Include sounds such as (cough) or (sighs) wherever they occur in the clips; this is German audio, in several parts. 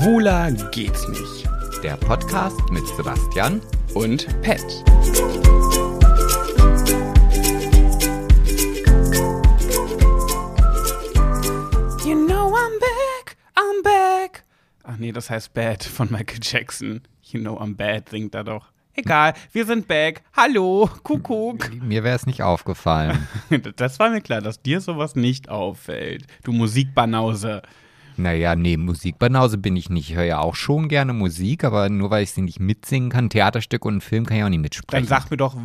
Schwuler geht's nicht. Der Podcast mit Sebastian Und Pet. You know I'm back, I'm back. Ach nee, das heißt Bad von Michael Jackson. You know I'm bad, singt er doch. Egal, wir sind back. Hallo, Kuckuck. Mir wäre es nicht aufgefallen. (laughs) Das war mir klar, dass dir sowas nicht auffällt. Du Musikbanause. Naja, nee, Musikbanause bin ich nicht. Ich höre ja auch schon gerne Musik, aber nur weil ich sie nicht mitsingen kann, Theaterstück und Film kann ich auch nicht Dann mitsprechen. sag mir doch,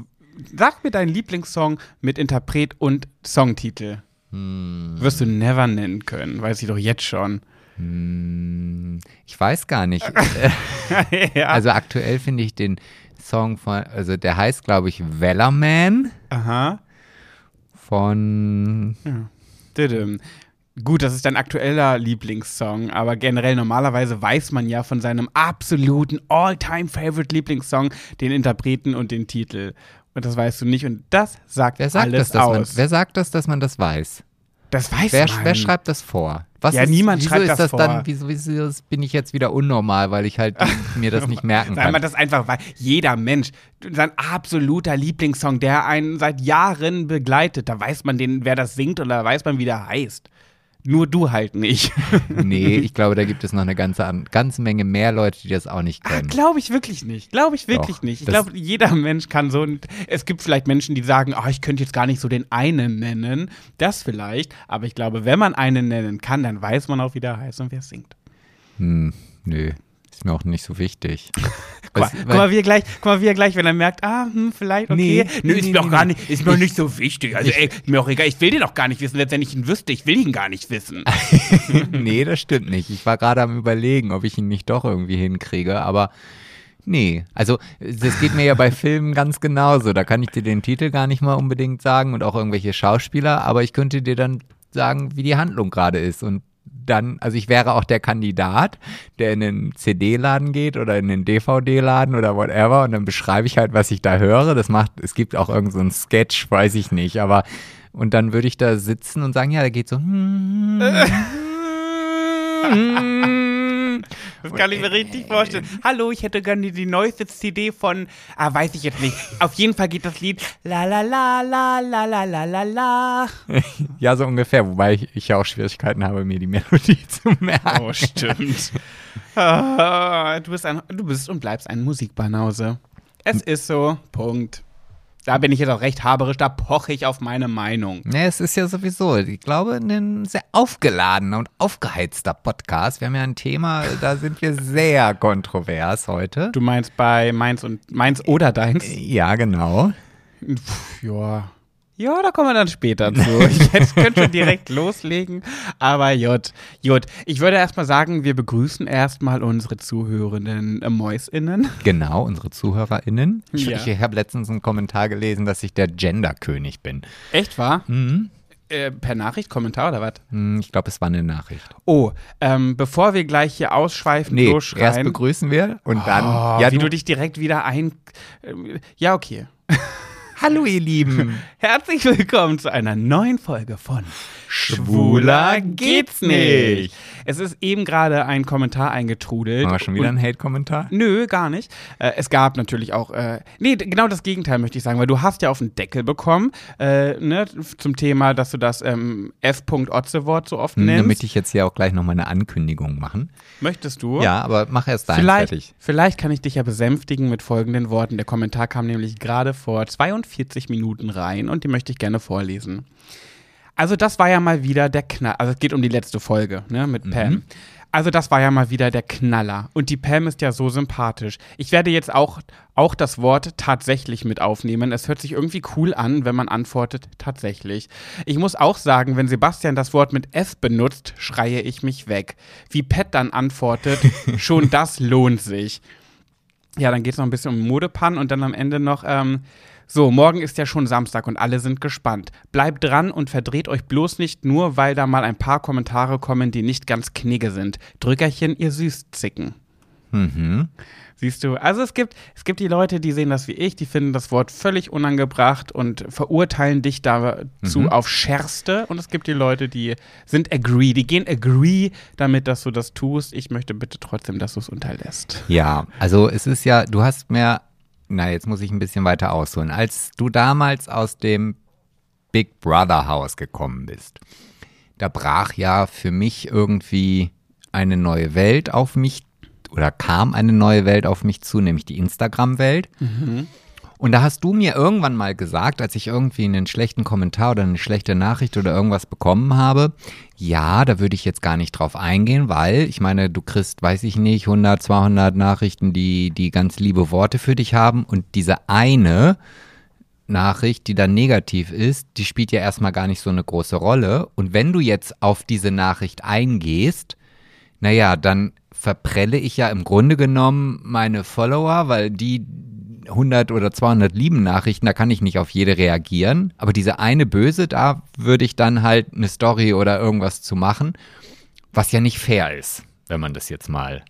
sag mir deinen Lieblingssong mit Interpret und Songtitel. Hm. Wirst du never nennen können, weiß ich doch jetzt schon. Hm, ich weiß gar nicht. (laughs) ja. Also aktuell finde ich den Song von, also der heißt, glaube ich, Wellerman Aha. von, Didim. Gut, das ist dein aktueller Lieblingssong, aber generell normalerweise weiß man ja von seinem absoluten All-Time-Favorite-Lieblingssong den Interpreten und den Titel. Und das weißt du nicht und das sagt wer sagt alles das, dass man, aus. wer sagt das, dass man das weiß? das weiß Wer, man. wer schreibt das vor? Was Ja, ist, niemand wieso schreibt ist das das vor. dann, wieso, wieso bin ich jetzt wieder unnormal, weil ich halt (laughs) mir das nicht merken Weil kann? man das einfach weiß. Jeder Mensch, sein absoluter Lieblingssong, der einen seit Jahren begleitet, da weiß man den, wer das singt oder weiß man, wie der heißt. Nur du halt nicht. (laughs) Nee, ich glaube, da gibt es noch eine ganze, an- ganze Menge mehr Leute, die das auch nicht kennen. Glaube ich wirklich nicht. Glaube ich wirklich Doch, nicht. Ich glaube, jeder Mensch kann so. Es gibt vielleicht Menschen, die sagen, oh, ich könnte jetzt gar nicht so den einen nennen. Das vielleicht. Aber ich glaube, wenn man einen nennen kann, dann weiß man auch, wie der heißt und wer singt. Hm, nö, ist mir auch nicht so wichtig. (laughs) Guck mal, Was- guck mal, wie er gleich, guck mal, wie er gleich, wenn er merkt, ah, hm, vielleicht, okay. Nee, Nö, nee, ist nee, mir auch gar nicht, ist mir auch nicht so wichtig. Also, ey, mir auch egal, ich will den auch gar nicht wissen. Letztendlich ihn wüsste, ich will ihn gar nicht wissen. (laughs) nee, das stimmt nicht. Ich war gerade am überlegen, ob ich ihn nicht doch irgendwie hinkriege, aber nee. Also, das geht mir ja bei (laughs) Filmen ganz genauso. Da kann ich dir den Titel gar nicht mal unbedingt sagen und auch irgendwelche Schauspieler, aber ich könnte dir dann sagen, wie die Handlung gerade ist und dann, also ich wäre auch der Kandidat, der in den CD-Laden geht oder in den DVD-Laden oder whatever und dann beschreibe ich halt, was ich da höre. Das macht, es gibt auch irgendeinen so einen Sketch, weiß ich nicht, aber und dann würde ich da sitzen und sagen, ja, da geht so. (laughs) (laughs) (laughs) Das kann ich mir richtig vorstellen. Hallo, ich hätte gerne die neueste CD von, ah, weiß ich jetzt nicht. Auf jeden Fall geht das Lied La la la la la la la la la. (laughs) Ja, so ungefähr, wobei ich, ich ja auch Schwierigkeiten habe, mir die Melodie (laughs) zu merken. Oh, stimmt. (laughs) Ah, du, bist ein, du bist und bleibst ein Musikbanause. Es ist so, Punkt. Da bin ich jetzt auch recht haberisch, da poche ich auf meine Meinung. Ne, es ist ja sowieso, ich glaube, ein sehr aufgeladener und aufgeheizter Podcast. Wir haben ja ein Thema, da sind wir sehr kontrovers heute. Du meinst bei Mainz und Mainz oder deins? Ja, genau. Pff, ja. Ja, da kommen wir dann später zu. (laughs) Ich könnte schon direkt loslegen. Aber Jut, Jut. Ich würde erstmal sagen, wir begrüßen erstmal unsere zuhörenden äh, MäusInnen. Genau, unsere ZuhörerInnen. Ich, Ja. ich habe letztens einen Kommentar gelesen, dass ich der Genderkönig bin. Echt wahr? Mhm. Äh, per Nachricht, Kommentar oder was? Hm, Ich glaube, es war eine Nachricht. Oh, ähm, bevor wir gleich hier ausschweifen, Nee, so erst begrüßen wir und dann. Oh, ja, wie du, du dich direkt wieder ein. ähm, Ja, okay. Hallo, ihr Lieben. (laughs) Herzlich willkommen zu einer neuen Folge von Schwuler geht's nicht. Es ist eben gerade ein Kommentar eingetrudelt. Wir schon wieder einen Hate-Kommentar? Nö, gar nicht. Äh, es gab natürlich auch, äh, nee, genau das Gegenteil möchte ich sagen, weil du hast ja auf den Deckel bekommen, äh, ne, zum Thema, dass du das ähm, F. Otze-Wort so oft Hm, nennst. Damit ich jetzt hier auch gleich nochmal eine Ankündigung machen. Möchtest du? Ja, aber mach erst dein Vielleicht, fertig. vielleicht kann ich dich ja besänftigen mit folgenden Worten. Der Kommentar kam nämlich gerade vor 42 Minuten rein und die möchte ich gerne vorlesen. Also das war ja mal wieder der Knall. Also es geht um die letzte Folge, ne, mit Pam. Also das war ja mal wieder der Knaller. Und die Pam ist ja so sympathisch. Ich werde jetzt auch, auch das Wort tatsächlich mit aufnehmen. Es hört sich irgendwie cool an, wenn man antwortet tatsächlich. Ich muss auch sagen, wenn Sebastian das Wort mit S benutzt, schreie ich mich weg. Wie Pat dann antwortet, (laughs) schon das lohnt sich. Ja, dann geht es noch ein bisschen um Modepannen und dann am Ende noch, ähm, so, morgen ist ja schon Samstag und alle sind gespannt. Bleibt dran und verdreht euch bloß nicht nur, weil da mal ein paar Kommentare kommen, die nicht ganz knigge sind. Drückerchen, ihr Süßzicken. Mhm. Siehst du, also es gibt, es gibt die Leute, die sehen das wie ich, die finden das Wort völlig unangebracht und verurteilen dich dazu Mhm. auf Schärfste. Und es gibt die Leute, die sind agree, die gehen agree damit, dass du das tust. Ich möchte bitte trotzdem, dass du es unterlässt. Ja, also es ist ja, du hast mir, na jetzt muss ich ein bisschen weiter ausholen, als du damals aus dem Big Brother Haus gekommen bist, da brach ja für mich irgendwie eine neue Welt auf mich oder kam eine neue Welt auf mich zu, nämlich die Instagram-Welt. Und da hast du mir irgendwann mal gesagt, als ich irgendwie einen schlechten Kommentar oder eine schlechte Nachricht oder irgendwas bekommen habe, ja, da würde ich jetzt gar nicht drauf eingehen, weil ich meine, du kriegst, weiß ich nicht, 100, 200 Nachrichten, die, die ganz liebe Worte für dich haben und diese eine Nachricht, die dann negativ ist, die spielt ja erstmal gar nicht so eine große Rolle. Und wenn du jetzt auf diese Nachricht eingehst, naja, dann verprelle ich ja im Grunde genommen meine Follower, weil die 100 oder 200 lieben Nachrichten, da kann ich nicht auf jede reagieren. Aber diese eine böse, da würde ich dann halt eine Story oder irgendwas zu machen, was ja nicht fair ist, wenn man das jetzt mal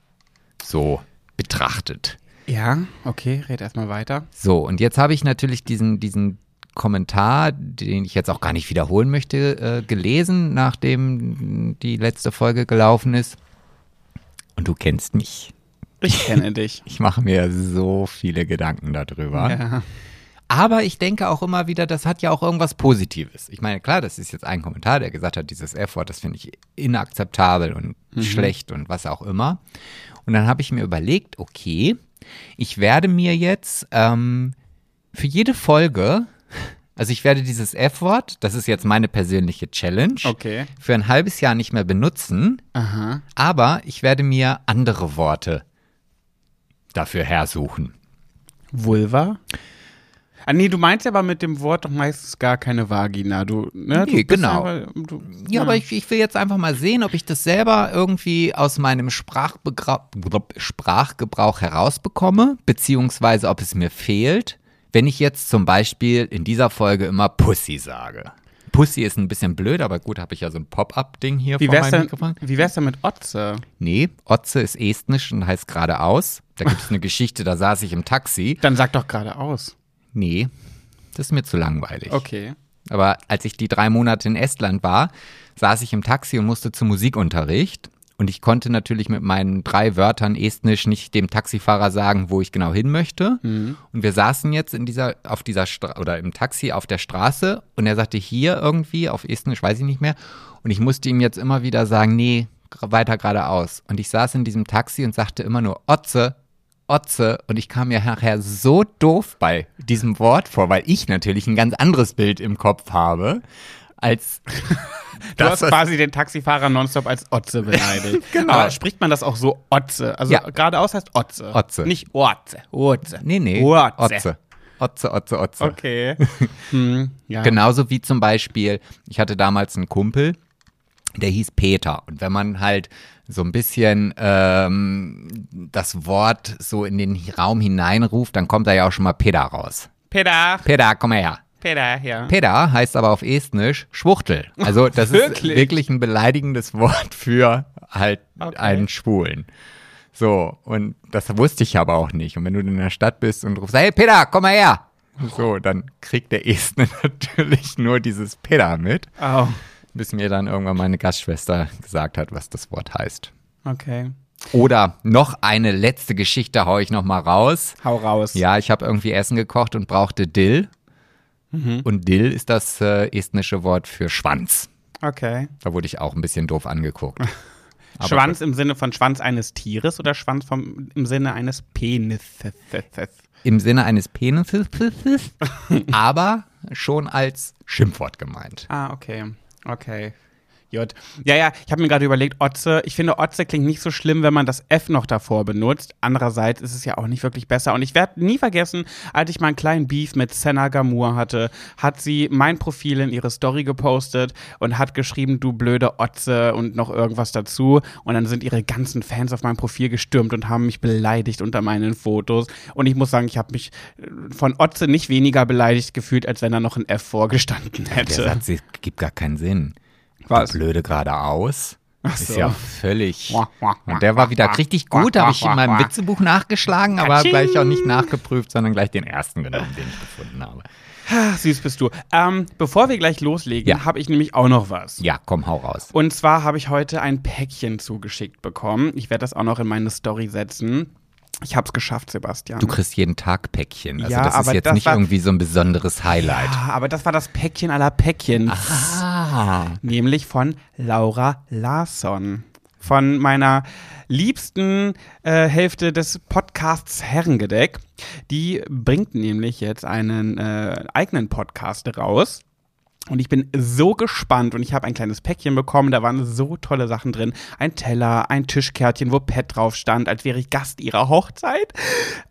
so betrachtet. Ja, okay, red erstmal weiter. So, und jetzt habe ich natürlich diesen, diesen Kommentar, den ich jetzt auch gar nicht wiederholen möchte, äh, gelesen, nachdem die letzte Folge gelaufen ist. Und du kennst mich. Ich kenne dich. (laughs) Ich mache mir so viele Gedanken darüber. Ja. Aber ich denke auch immer wieder, das hat ja auch irgendwas Positives. Ich meine, klar, das ist jetzt ein Kommentar, der gesagt hat, dieses F-Wort, das finde ich inakzeptabel und schlecht und was auch immer. Und dann habe ich mir überlegt, okay, ich werde mir jetzt ähm, für jede Folge, also ich werde dieses F-Wort, das ist jetzt meine persönliche Challenge, Okay. für ein halbes Jahr nicht mehr benutzen, Aha. aber ich werde mir andere Worte dafür hersuchen. Vulva? Ah, nee, du meinst ja aber mit dem Wort doch meistens gar keine Vagina. Du, ne? Nee, du genau. einfach- du, Ja, aber ich, ich will jetzt einfach mal sehen, ob ich das selber irgendwie aus meinem Sprachbegra Sprachgebrauch herausbekomme, beziehungsweise ob es mir fehlt, wenn ich jetzt zum Beispiel in dieser Folge immer Pussy sage. Pussy ist ein bisschen blöd, aber gut, habe ich ja so ein Pop-up-Ding hier Wie vor meinem denn, Mikrofon. wie wär's denn mit Otze? Nee, Otze ist estnisch und heißt geradeaus. Da gibt es eine Geschichte, da saß ich im Taxi. Dann sag doch geradeaus. Nee, das ist mir zu langweilig. Okay. Aber als ich die drei Monate in Estland war, saß ich im Taxi und musste zum Musikunterricht. Und ich konnte natürlich mit meinen drei Wörtern Estnisch nicht dem Taxifahrer sagen, wo ich genau hin möchte. Und wir saßen jetzt in dieser, auf dieser Stra oder im Taxi auf der Straße und er sagte hier irgendwie, auf Estnisch weiß ich nicht mehr. Und ich musste ihm jetzt immer wieder sagen, nee, weiter geradeaus. Und ich saß in diesem Taxi und sagte immer nur Otze, Otze und ich kam mir nachher so doof bei diesem Wort vor, weil ich natürlich ein ganz anderes Bild im Kopf habe, als (laughs) Du Das hast quasi den Taxifahrer nonstop als Otze beleidigt. (laughs) Genau. Aber spricht man das auch so Otze? Also Ja. geradeaus heißt Otze. Otze. Nicht Otze. Otze. nee, nee, Otze. Otze. Otze, Otze, Otze. Okay. (laughs) hm, ja. Genauso wie zum Beispiel, ich hatte damals einen Kumpel, der hieß Peter. Und wenn man halt so ein bisschen ähm, das Wort so in den Raum hineinruft, dann kommt da ja auch schon mal Peter raus. Peter. Peter, komm mal her. Peter, ja. Peter heißt aber auf Estnisch Schwuchtel. Also das ist Wirklich? wirklich ein beleidigendes Wort für halt Okay. einen Schwulen. So, und das wusste ich aber auch nicht. Und wenn du in der Stadt bist und rufst, hey Peter, komm mal her. So, dann kriegt der Estner (laughs) natürlich nur dieses Peter mit, Oh, bis mir dann irgendwann meine Gastschwester gesagt hat, was das Wort heißt. okay. Oder noch eine letzte Geschichte hau ich noch mal raus. Hau raus. Ja, ich habe irgendwie Essen gekocht und brauchte Dill. Mhm. Und Dill ist das äh, estnische Wort für Schwanz. Okay. Da wurde ich auch ein bisschen doof angeguckt. (laughs) Aber Schwanz im Sinne von Schwanz eines Tieres oder Schwanz vom, im Sinne eines Penises? Im Sinne eines Penises, (laughs) aber schon als Schimpfwort gemeint. Ah, okay. Okay. J. Ja, ja, ich habe mir gerade überlegt, Otze, ich finde, Otze klingt nicht so schlimm, wenn man das F noch davor benutzt. Andererseits ist es ja auch nicht wirklich besser. Und ich werde nie vergessen, als ich mal einen kleinen Beef mit Senna Gamur hatte, hat sie mein Profil in ihre Story gepostet und hat geschrieben, du blöde Otze und noch irgendwas dazu. Und dann sind ihre ganzen Fans auf mein Profil gestürmt und haben mich beleidigt unter meinen Fotos. Und ich muss sagen, ich habe mich von Otze nicht weniger beleidigt gefühlt, als wenn da noch ein F vorgestanden Der hätte. Satz gibt gar keinen Sinn. Was? Blöde geradeaus. Ach Ist so. ja völlig. Und der war wieder richtig gut, habe ich in meinem Witzebuch nachgeschlagen, aber gleich auch nicht nachgeprüft, sondern gleich den ersten genommen, den ich gefunden habe. Ach, süß bist du. Ähm, bevor wir gleich loslegen, Ja. habe ich nämlich auch noch was. Ja, komm, hau raus. Und zwar habe ich heute ein Päckchen zugeschickt bekommen. Ich werde das auch noch in meine Story setzen. Ich habe es geschafft, Sebastian. Du kriegst jeden Tag Päckchen. Also Ja, das ist jetzt das nicht war- irgendwie so ein besonderes Highlight. ja, aber das war das Päckchen aller Päckchens. Nämlich von Laura Larsson. Von meiner liebsten äh, Hälfte des Podcasts Herrengedeck. Die bringt nämlich jetzt einen äh, eigenen Podcast raus. Und ich bin so gespannt und ich habe ein kleines Päckchen bekommen, da waren so tolle Sachen drin. Ein Teller, ein Tischkärtchen, wo Pet drauf stand, als wäre ich Gast ihrer Hochzeit.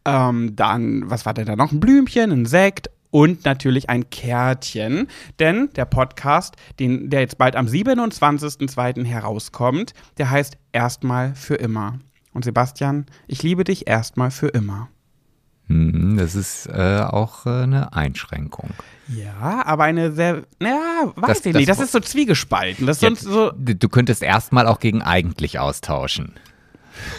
Ähm, dann, was war denn da noch? Ein Blümchen, ein Sekt und natürlich ein Kärtchen. Denn der Podcast, den, der jetzt bald am 27.02. herauskommt, der heißt Erstmal für immer. Und Sebastian, ich liebe dich erstmal für immer. Hm, Das ist äh, auch äh, eine Einschränkung. Ja, aber eine sehr, naja, weiß Das- ich das- nicht, das ist so zwiegespalten. Das sonst so, Du du könntest erstmal auch gegen eigentlich austauschen.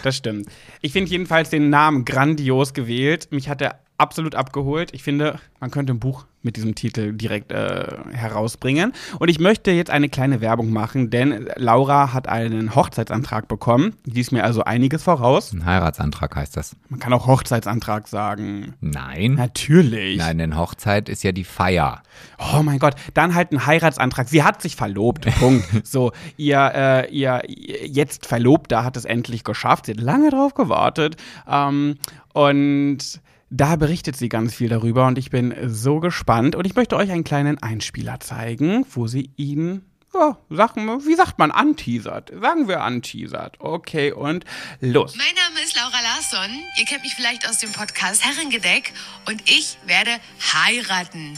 das stimmt. Ich finde jedenfalls den Namen grandios gewählt. Mich hat er absolut abgeholt. Ich finde, man könnte ein Buch mit diesem Titel direkt äh, herausbringen. Und ich möchte jetzt eine kleine Werbung machen, denn Laura hat einen Hochzeitsantrag bekommen. Die ist mir also einiges voraus. Ein Heiratsantrag heißt das. Man kann auch Hochzeitsantrag sagen. Nein. Natürlich. Nein, denn Hochzeit ist ja die Feier. Oh mein Gott, dann halt ein Heiratsantrag. Sie hat sich verlobt. Punkt. (laughs) So, ihr, äh, ihr jetzt Verlobter hat es endlich geschafft. Sie hat lange drauf gewartet. Ähm, und da berichtet sie ganz viel darüber und ich bin so gespannt. Und ich möchte euch einen kleinen Einspieler zeigen, wo sie ihn. Ja, sagen wir, wie sagt man, anteasert? Sagen wir anteasert. Okay, und los. Mein Name ist Laura Larsson. Ihr kennt mich vielleicht aus dem Podcast Herrengedeck. Und ich werde heiraten,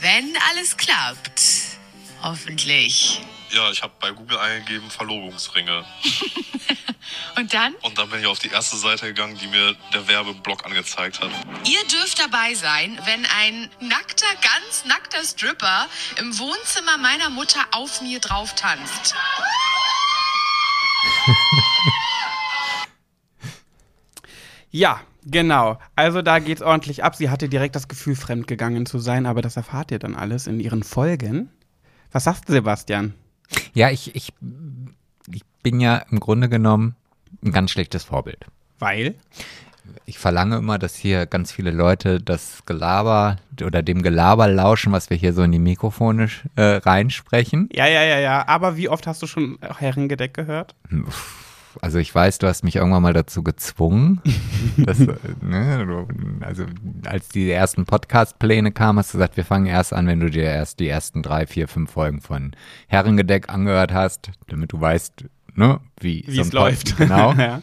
wenn alles klappt. Hoffentlich. Ja, ich habe bei Google eingegeben Verlobungsringe. (laughs) Und dann? Und dann bin ich auf die erste Seite gegangen, die mir der Werbeblock angezeigt hat. Ihr dürft dabei sein, wenn ein nackter, ganz nackter Stripper im Wohnzimmer meiner Mutter auf mir drauf tanzt. (laughs) Ja, genau. Also da geht's ordentlich ab. Sie hatte direkt das Gefühl, fremdgegangen zu sein, aber das erfahrt ihr dann alles in ihren Folgen. Was sagst du, Sebastian? Ja, ich, ich, ich bin ja im Grunde genommen ein ganz schlechtes Vorbild. Weil? Ich verlange immer, dass hier ganz viele Leute das Gelaber oder dem Gelaber lauschen, was wir hier so in die Mikrofone äh, reinsprechen. Ja, ja, ja, ja. Aber wie oft hast du schon Herrengedeck gehört? Also ich weiß, du hast mich irgendwann mal dazu gezwungen. (laughs) dass, ne, also als die ersten Podcast-Pläne kamen, hast du gesagt, wir fangen erst an, wenn du dir erst die ersten drei, vier, fünf Folgen von Herrengedeck angehört hast, damit du weißt, ne, wie, Wie so es läuft. Genau. (laughs) ja.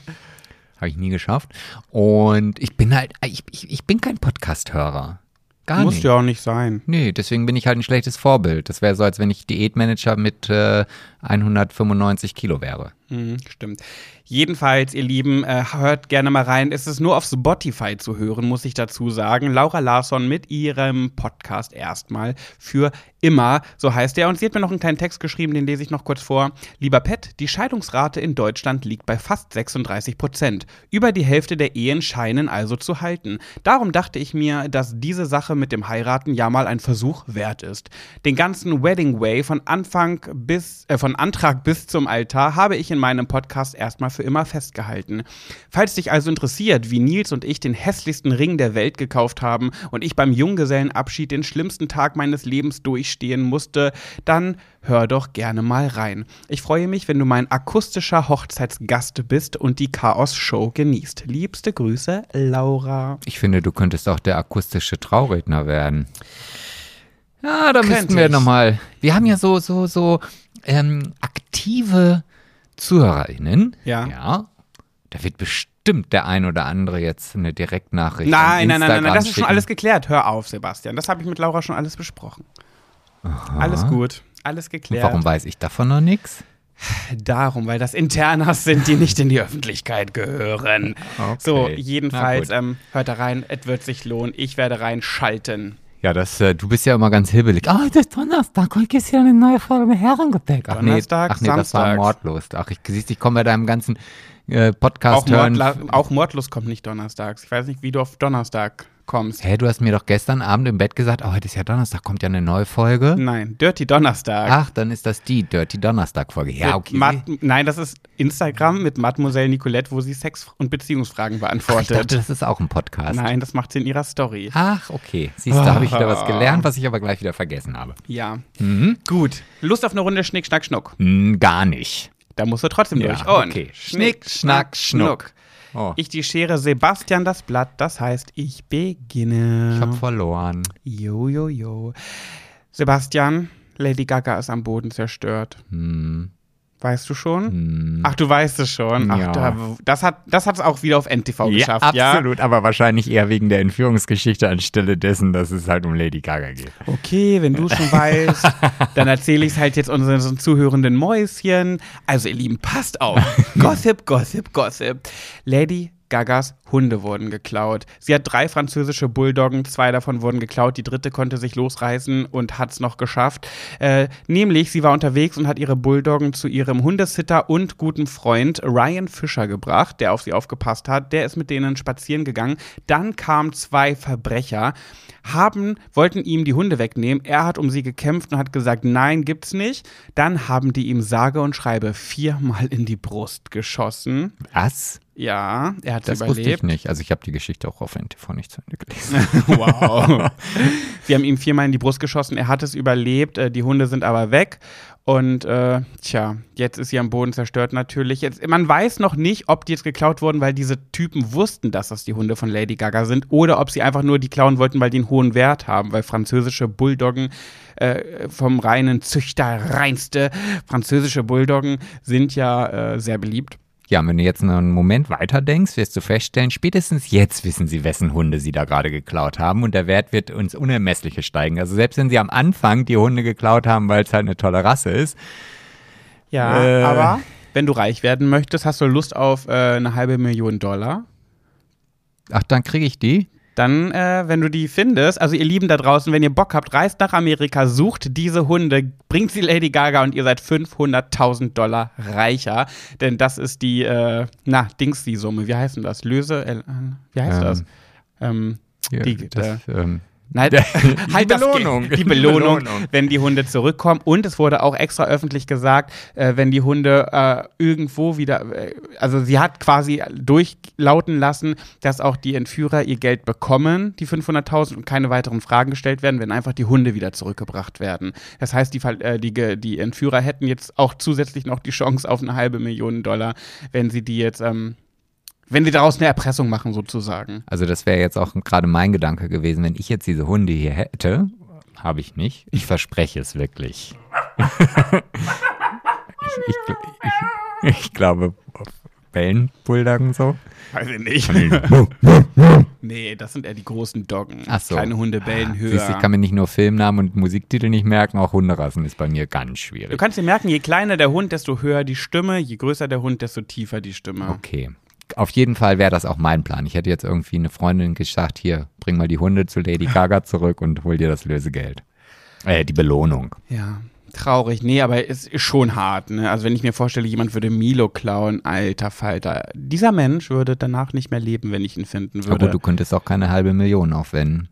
Habe ich nie geschafft. Und ich bin halt, ich, ich, ich bin kein Podcast-Hörer. Gar Muss nicht. ja auch nicht sein. Nee, deswegen bin ich halt ein schlechtes Vorbild. Das wäre so, als wenn ich Diätmanager mit äh, 195 Kilo wäre. Mhm, stimmt. Jedenfalls, ihr Lieben, äh, hört gerne mal rein. Es ist nur auf Spotify zu hören, muss ich dazu sagen. Laura Larsson mit ihrem Podcast erstmal für immer, so heißt er. Und sie hat mir noch einen kleinen Text geschrieben, den lese ich noch kurz vor. Lieber Pet, die Scheidungsrate in Deutschland liegt bei fast 36 Prozent. Über die Hälfte der Ehen scheinen also zu halten. Darum dachte ich mir, dass diese Sache mit dem Heiraten ja mal ein Versuch wert ist. Den ganzen Wedding Way von Anfang bis, äh, von Antrag bis zum Altar habe ich in meinem Podcast erstmal für immer festgehalten. Falls dich also interessiert, wie Nils und ich den hässlichsten Ring der Welt gekauft haben und ich beim Junggesellenabschied den schlimmsten Tag meines Lebens durchstehen musste, dann hör doch gerne mal rein. Ich freue mich, wenn du mein akustischer Hochzeitsgast bist und die Chaos-Show genießt. Liebste Grüße, Laura. Ich finde, du könntest auch der akustische Trauredner werden. Ja, da müssten wir nochmal. Wir haben ja so, so, so ähm, aktive ZuhörerInnen. Ja. Ja. Da wird bestimmt der ein oder andere jetzt eine Direktnachricht. Nein, nein, nein, nein, nein, das ist schon alles geklärt. Hör auf, Sebastian. Das habe ich mit Laura schon alles besprochen. Alles gut, alles geklärt. Warum weiß ich davon noch nichts? Darum, weil das Internas sind, die nicht in die Öffentlichkeit gehören. (laughs) Okay. So, jedenfalls, ähm, hört da rein, es wird sich lohnen. Ich werde reinschalten. Ja, das, äh, du bist ja immer ganz hibbelig. Ah, das ist Donnerstag, heute ist ja eine neue Folge Herrengedeck. Ach nee, Donnerstag, ach nee das war mordlos. Ach, ich siehst, ich komme bei deinem ganzen äh, Auch, Podcast hören. Mordla auch Mordlos kommt nicht donnerstags. Ich weiß nicht, wie du auf Donnerstag kommst. Hä, du hast mir doch gestern Abend im Bett gesagt, oh, heute ist ja Donnerstag, kommt ja eine neue Folge. Nein, Dirty Donnerstag. Ach, dann ist das die Dirty Donnerstag-Folge. Ja, okay. Mat Nein, das ist Instagram mit Mademoiselle Nicolette, wo sie Sex- und Beziehungsfragen ich beantwortet. dachte, das ist auch ein Podcast. Nein, das macht sie in ihrer Story. Ach, okay. Siehst du, da habe ich wieder was Ah. gelernt, was ich aber gleich wieder vergessen habe. Ja. Mhm. Gut. Lust auf eine Runde Schnick, Schnack, Schnuck. Gar nicht. Da musst du trotzdem Ja, durch. Und okay. Schnick, Schnack, Schnuck. Oh, Ich die Schere Sebastian das Blatt, das heißt, ich beginne. ich habe verloren. Jo, jo, jo. Sebastian, Lady Gaga ist am Boden zerstört. Hm, Weißt du schon? hm. Ach, du weißt es schon. Ach, Ja. da, das hat das hat's auch wieder auf NTV geschafft, ja? absolut, aber wahrscheinlich eher wegen der Entführungsgeschichte anstelle dessen, dass es halt um Lady Gaga geht. Okay, wenn du schon weißt, (laughs) dann erzähle ich es halt jetzt unseren zuhörenden Mäuschen. Also, ihr Lieben, passt auf. (laughs) Gossip, Gossip, Gossip. Lady Gagas Hunde wurden geklaut. Sie hat drei französische Bulldoggen, zwei davon wurden geklaut, die dritte konnte sich losreißen und hat es noch geschafft. Äh, nämlich, sie war unterwegs und hat ihre Bulldoggen zu ihrem Hundesitter und guten Freund Ryan Fischer gebracht, der auf sie aufgepasst hat. Der ist mit denen spazieren gegangen. Dann kamen zwei Verbrecher, haben, wollten ihm die Hunde wegnehmen. Er hat um sie gekämpft und hat gesagt, nein, gibt's nicht. Dann haben die ihm sage und schreibe viermal in die Brust geschossen. Was? Ja, er hat Das wusste ich überlebt. nicht. Also ich habe die Geschichte auch auf NTV nicht zu Ende gelesen. (laughs) (laughs) wow. Sie haben ihm viermal in die Brust geschossen. Er hat es überlebt. Äh, die Hunde sind aber weg. Und äh, tja, jetzt ist sie am Boden zerstört natürlich. Jetzt, man weiß noch nicht, ob die jetzt geklaut wurden, weil diese Typen wussten, dass das die Hunde von Lady Gaga sind, oder ob sie einfach nur die klauen wollten, weil die einen hohen Wert haben, weil französische Bulldoggen äh, vom reinen Züchter reinste französische Bulldoggen sind ja äh, sehr beliebt. Ja, wenn du jetzt noch einen Moment weiter denkst, wirst du feststellen, spätestens jetzt wissen sie, wessen Hunde sie da gerade geklaut haben und der Wert wird ins Unermessliche steigen. Also selbst wenn sie am Anfang die Hunde geklaut haben, weil es halt eine tolle Rasse ist, Ja, Äh. aber wenn du reich werden möchtest, hast du Lust auf äh, eine halbe Million Dollar. ach, dann kriege ich die. Dann, äh, wenn du die findest, also ihr Lieben da draußen, wenn ihr Bock habt, reist nach Amerika, sucht diese Hunde, bringt sie Lady Gaga und ihr seid 500.000 Dollar reicher. Denn das ist die, äh, na, Dings, die Summe. Wie heißt denn das? Löse, äh, wie heißt Ähm, das? Ähm, Ja, Die- das, ähm, Nein, (laughs) Die halt Belohnung. Die Belohnung, Belohnung. wenn die Hunde zurückkommen. Und es wurde auch extra öffentlich gesagt, äh, wenn die Hunde äh, irgendwo wieder, äh, also sie hat quasi durchlauten lassen, dass auch die Entführer ihr Geld bekommen, die 500.000 und keine weiteren Fragen gestellt werden, wenn einfach die Hunde wieder zurückgebracht werden. Das heißt, die, äh, die, die Entführer hätten jetzt auch zusätzlich noch die Chance auf eine halbe Million Dollar, wenn sie die jetzt, ähm, wenn sie daraus eine Erpressung machen sozusagen. also das wäre jetzt auch gerade mein Gedanke gewesen, wenn ich jetzt diese Hunde hier hätte, habe ich nicht. Ich verspreche es wirklich. (laughs) ich, ich, ich, ich glaube, Bellen, Bulldoggen so. Weiß ich nicht. nee, das sind eher die großen Doggen. Ach so. Kleine Hunde bellen höher. Siehst, du, ich kann mir nicht nur Filmnamen und Musiktitel nicht merken, auch Hunderassen ist bei mir ganz du schwierig. kannst dir merken, je kleiner der Hund, desto höher die Stimme, je größer der Hund, desto tiefer die Stimme. Okay. Auf jeden Fall wäre das auch mein Plan. Ich hätte jetzt irgendwie eine Freundin gesagt, hier, bring mal die Hunde zu Lady Gaga zurück und hol dir das Lösegeld. Äh, die Belohnung. Ja, traurig. Nee, aber es ist schon hart. Ne? Also wenn ich mir vorstelle, jemand würde Milo klauen, alter Falter. Dieser Mensch würde danach nicht mehr leben, wenn ich ihn finden würde. Aber du könntest auch keine halbe Million aufwenden.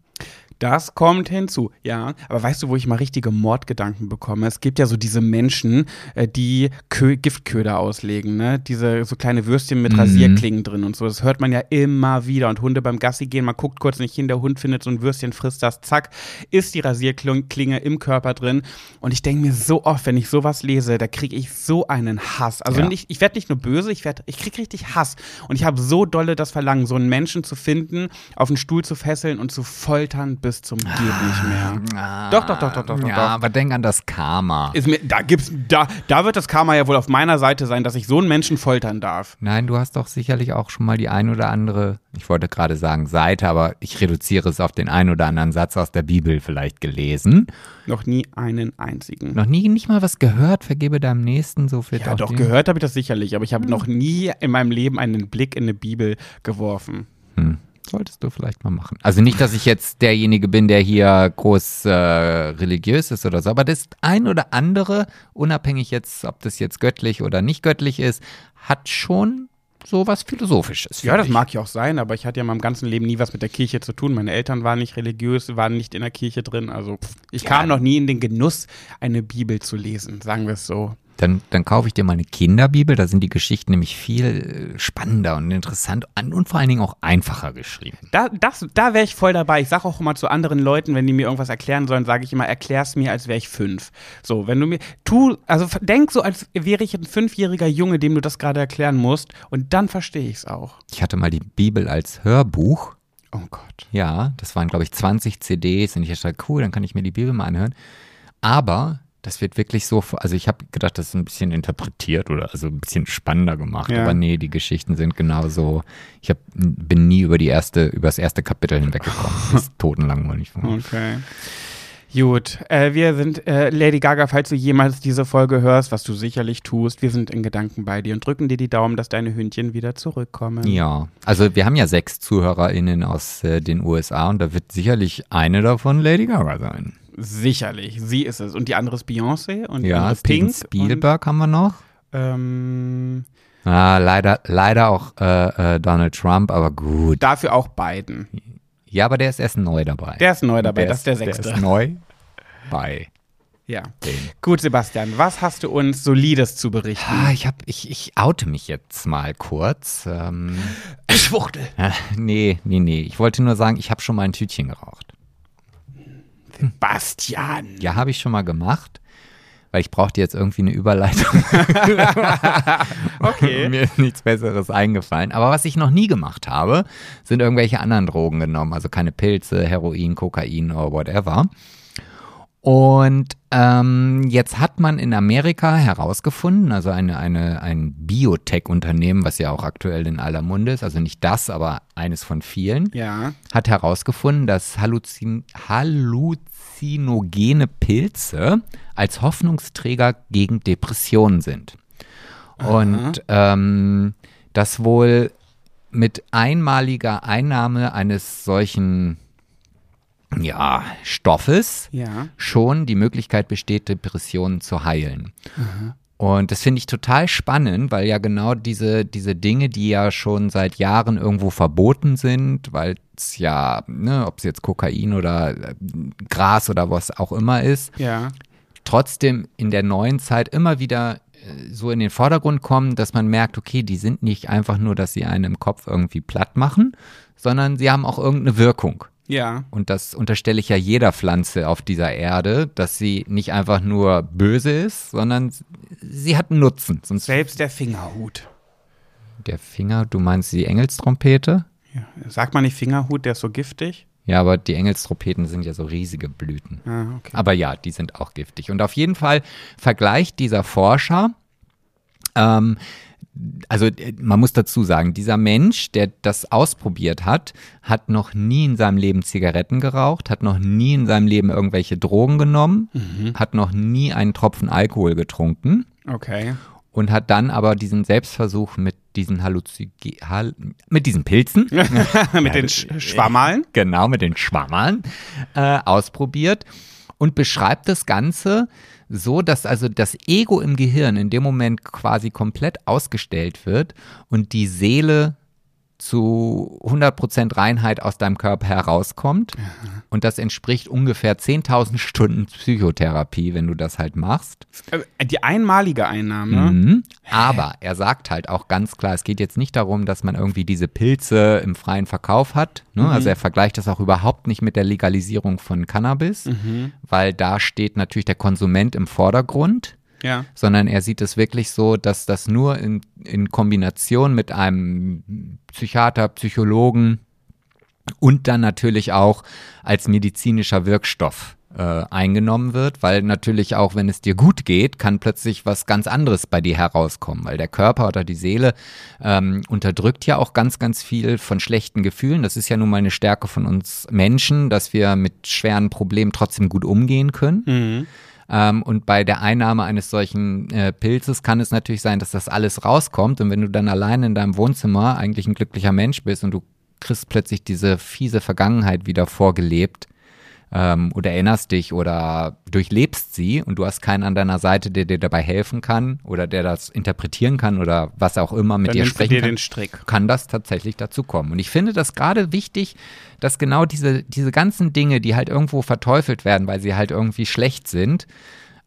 Das kommt hinzu, ja. Aber weißt du, wo ich mal richtige Mordgedanken bekomme? Es gibt ja so diese Menschen, äh, die Kö Giftköder auslegen, ne? Diese so kleine Würstchen mit Mhm. Rasierklingen drin und so. Das hört man ja immer wieder. Und Hunde beim Gassi gehen, man guckt kurz nicht hin, der Hund findet so ein Würstchen, frisst das, zack, ist die Rasierklinge im Körper drin. Und ich denke mir so oft, wenn ich sowas lese, da kriege ich so einen Hass. Also Ja. nicht, ich werde nicht nur böse, ich, werd, ich kriege richtig Hass. Und ich habe so dolle das Verlangen, so einen Menschen zu finden, auf den Stuhl zu fesseln und zu foltern bis zum geht nicht mehr. Doch, doch, doch, doch, doch, doch, Ja, doch. aber denk an das Karma. Ist mir, da gibt's, da, da wird das Karma ja wohl auf meiner Seite sein, dass ich so einen Menschen foltern darf. Nein, du hast doch sicherlich auch schon mal die ein oder andere, ich wollte gerade sagen Seite, aber ich reduziere es auf den ein oder anderen Satz aus der Bibel vielleicht gelesen. Noch nie einen einzigen. Noch nie, nicht mal was gehört, vergebe deinem Nächsten, so viel Ja, doch, gehört habe ich das sicherlich, aber ich habe noch nie in meinem Leben einen Blick in eine Bibel geworfen. Hm. Solltest du vielleicht mal machen. Also nicht, dass ich jetzt derjenige bin, der hier groß äh, religiös ist oder so, aber das ein oder andere, unabhängig jetzt, ob das jetzt göttlich oder nicht göttlich ist, hat schon so was Philosophisches. Ja, das ich. mag ja auch sein, aber ich hatte ja in meinem ganzen Leben nie was mit der Kirche zu tun. Meine Eltern waren nicht religiös, waren nicht in der Kirche drin. Also pff, ich Ja. kam noch nie in den Genuss, eine Bibel zu lesen, sagen wir es so. Dann, dann kaufe ich dir mal eine Kinderbibel, da sind die Geschichten nämlich viel äh, spannender und interessant und und vor allen Dingen auch einfacher geschrieben. Da, das, da wäre ich voll dabei. Ich sage auch immer zu anderen Leuten, wenn die mir irgendwas erklären sollen, sage ich immer, erklär's mir, als wäre ich fünf. So, wenn du mir, tu, also denk so, als wäre ich ein fünfjähriger Junge, dem du das gerade erklären musst, und dann verstehe ich es auch. Ich hatte mal die Bibel als Hörbuch. Oh Gott. Ja, das waren, glaube ich, 20 CDs und ich dachte, cool, dann kann ich mir die Bibel mal anhören. Aber das wird wirklich so, also ich habe gedacht, das ist ein bisschen interpretiert oder also ein bisschen spannender gemacht. Ja. Aber nee, die Geschichten sind genauso. Ich hab, bin nie über die erste, über das erste Kapitel hinweggekommen. (laughs) Das ist totenlangweilig. Okay. Gut, äh, wir sind, äh, Lady Gaga, falls du jemals diese Folge hörst, was du sicherlich tust, wir sind in Gedanken bei dir und drücken dir die Daumen, dass deine Hündchen wieder zurückkommen. Ja, also wir haben ja sechs ZuhörerInnen aus äh, den USA und da wird sicherlich eine davon Lady Gaga sein. Sicherlich, sie ist es. Und die andere ist Beyoncé und die Ja, andere Steven Pink. Spielberg haben wir noch. Und, ähm, Ah, leider, leider auch äh, äh, Donald Trump, aber gut. dafür auch Biden. Ja, aber der ist erst neu dabei. Der ist neu dabei, das ist der Der sechste. ist neu (laughs) bei Ja. den. Gut, Sebastian, was hast du uns Solides zu berichten? Ah, ich hab, ich, ich oute mich jetzt mal kurz. Ähm, Schwuchtel. äh, (laughs) nee, nee, nee. Ich wollte nur sagen, ich habe schon mal ein Tütchen geraucht. Bastian. Ja, habe ich schon mal gemacht, weil ich brauchte jetzt irgendwie eine Überleitung. (laughs) Okay. Mir ist nichts Besseres eingefallen. Aber was ich noch nie gemacht habe, sind irgendwelche anderen Drogen genommen. Also keine Pilze, Heroin, Kokain oder whatever. Und ähm, jetzt hat man in Amerika herausgefunden, also eine, eine, ein Biotech-Unternehmen, was ja auch aktuell in aller Munde ist, also nicht das, aber eines von vielen, Ja. hat herausgefunden, dass Halluzin halluzinogene Pilze als Hoffnungsträger gegen Depressionen sind. Und ähm, das wohl mit einmaliger Einnahme eines solchen ja, Stoffes Ja. schon die Möglichkeit besteht, Depressionen zu heilen. Und das finde ich total spannend, weil ja genau diese, diese Dinge, die ja schon seit Jahren irgendwo verboten sind, weil es ja, ne, ob es jetzt Kokain oder äh, Gras oder was auch immer ist, Ja. trotzdem in der neuen Zeit immer wieder äh, so in den Vordergrund kommen, dass man merkt, okay, die sind nicht einfach nur, dass sie einen im Kopf irgendwie platt machen, sondern sie haben auch irgendeine Wirkung. Ja. Und das unterstelle ich ja jeder Pflanze auf dieser Erde, dass sie nicht einfach nur böse ist, sondern sie hat einen Nutzen. Sonst Selbst der Fingerhut. der Finger, du meinst die Engelstrompete? Ja. Sagt man nicht Fingerhut, der ist so giftig? Ja, aber die Engelstrompeten sind ja so riesige Blüten. Ah, okay. Aber ja, die sind auch giftig. Und auf jeden Fall vergleicht dieser Forscher, ähm, also äh, man muss dazu sagen, dieser Mensch, der das ausprobiert hat, hat noch nie in seinem Leben Zigaretten geraucht, hat noch nie in seinem Leben irgendwelche Drogen genommen, hat noch nie einen Tropfen Alkohol getrunken Okay. und hat dann aber diesen Selbstversuch mit diesen Halluzige Hall mit diesen Pilzen (laughs) Mit den Sch Schwammalen? (laughs) genau, mit den Schwammern äh, ausprobiert und beschreibt das Ganze so, dass also das Ego im Gehirn in dem Moment quasi komplett ausgestellt wird und die Seele zu 100% Reinheit aus deinem Körper herauskommt. Und das entspricht ungefähr 10.000 Stunden Psychotherapie, wenn du das halt machst. Äh, Die einmalige Einnahme. Mhm. Aber er sagt halt auch ganz klar, es geht jetzt nicht darum, dass man irgendwie diese Pilze im freien Verkauf hat. Ne? Also er vergleicht das auch überhaupt nicht mit der Legalisierung von Cannabis, weil da steht natürlich der Konsument im Vordergrund. Ja. Sondern er sieht es wirklich so, dass das nur in, in Kombination mit einem Psychiater, Psychologen und dann natürlich auch als medizinischer Wirkstoff äh, eingenommen wird, weil natürlich auch, wenn es dir gut geht, kann plötzlich was ganz anderes bei dir herauskommen, weil der Körper oder die Seele ähm, unterdrückt ja auch ganz, ganz viel von schlechten Gefühlen. Das ist ja nun mal eine Stärke von uns Menschen, dass wir mit schweren Problemen trotzdem gut umgehen können. Mhm. Ähm, und bei der Einnahme eines solchen äh, Pilzes kann es natürlich sein, dass das alles rauskommt. Und wenn du dann allein in deinem Wohnzimmer eigentlich ein glücklicher Mensch bist und du kriegst plötzlich diese fiese Vergangenheit wieder vorgelebt ähm, oder erinnerst dich oder durchlebst sie und du hast keinen an deiner Seite, der dir dabei helfen kann oder der das interpretieren kann oder was auch immer mit Dann dir sprechen dir kann kann das tatsächlich dazu kommen. Und ich finde das gerade wichtig, dass genau diese, diese ganzen Dinge, die halt irgendwo verteufelt werden, weil sie halt irgendwie schlecht sind,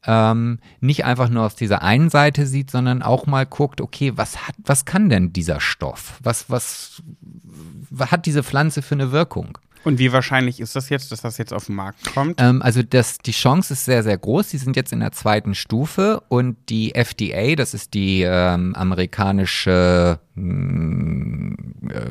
ähm, nicht einfach nur aus dieser einen Seite sieht, sondern auch mal guckt, okay, was hat, was kann denn dieser Stoff? Was, was, was hat diese Pflanze für eine Wirkung? Und wie wahrscheinlich ist das jetzt, dass das jetzt auf den Markt kommt? Ähm, also das, die Chance ist sehr, sehr groß. Die sind jetzt in der zweiten Stufe und die FDA, das ist die ähm, amerikanische mh, äh,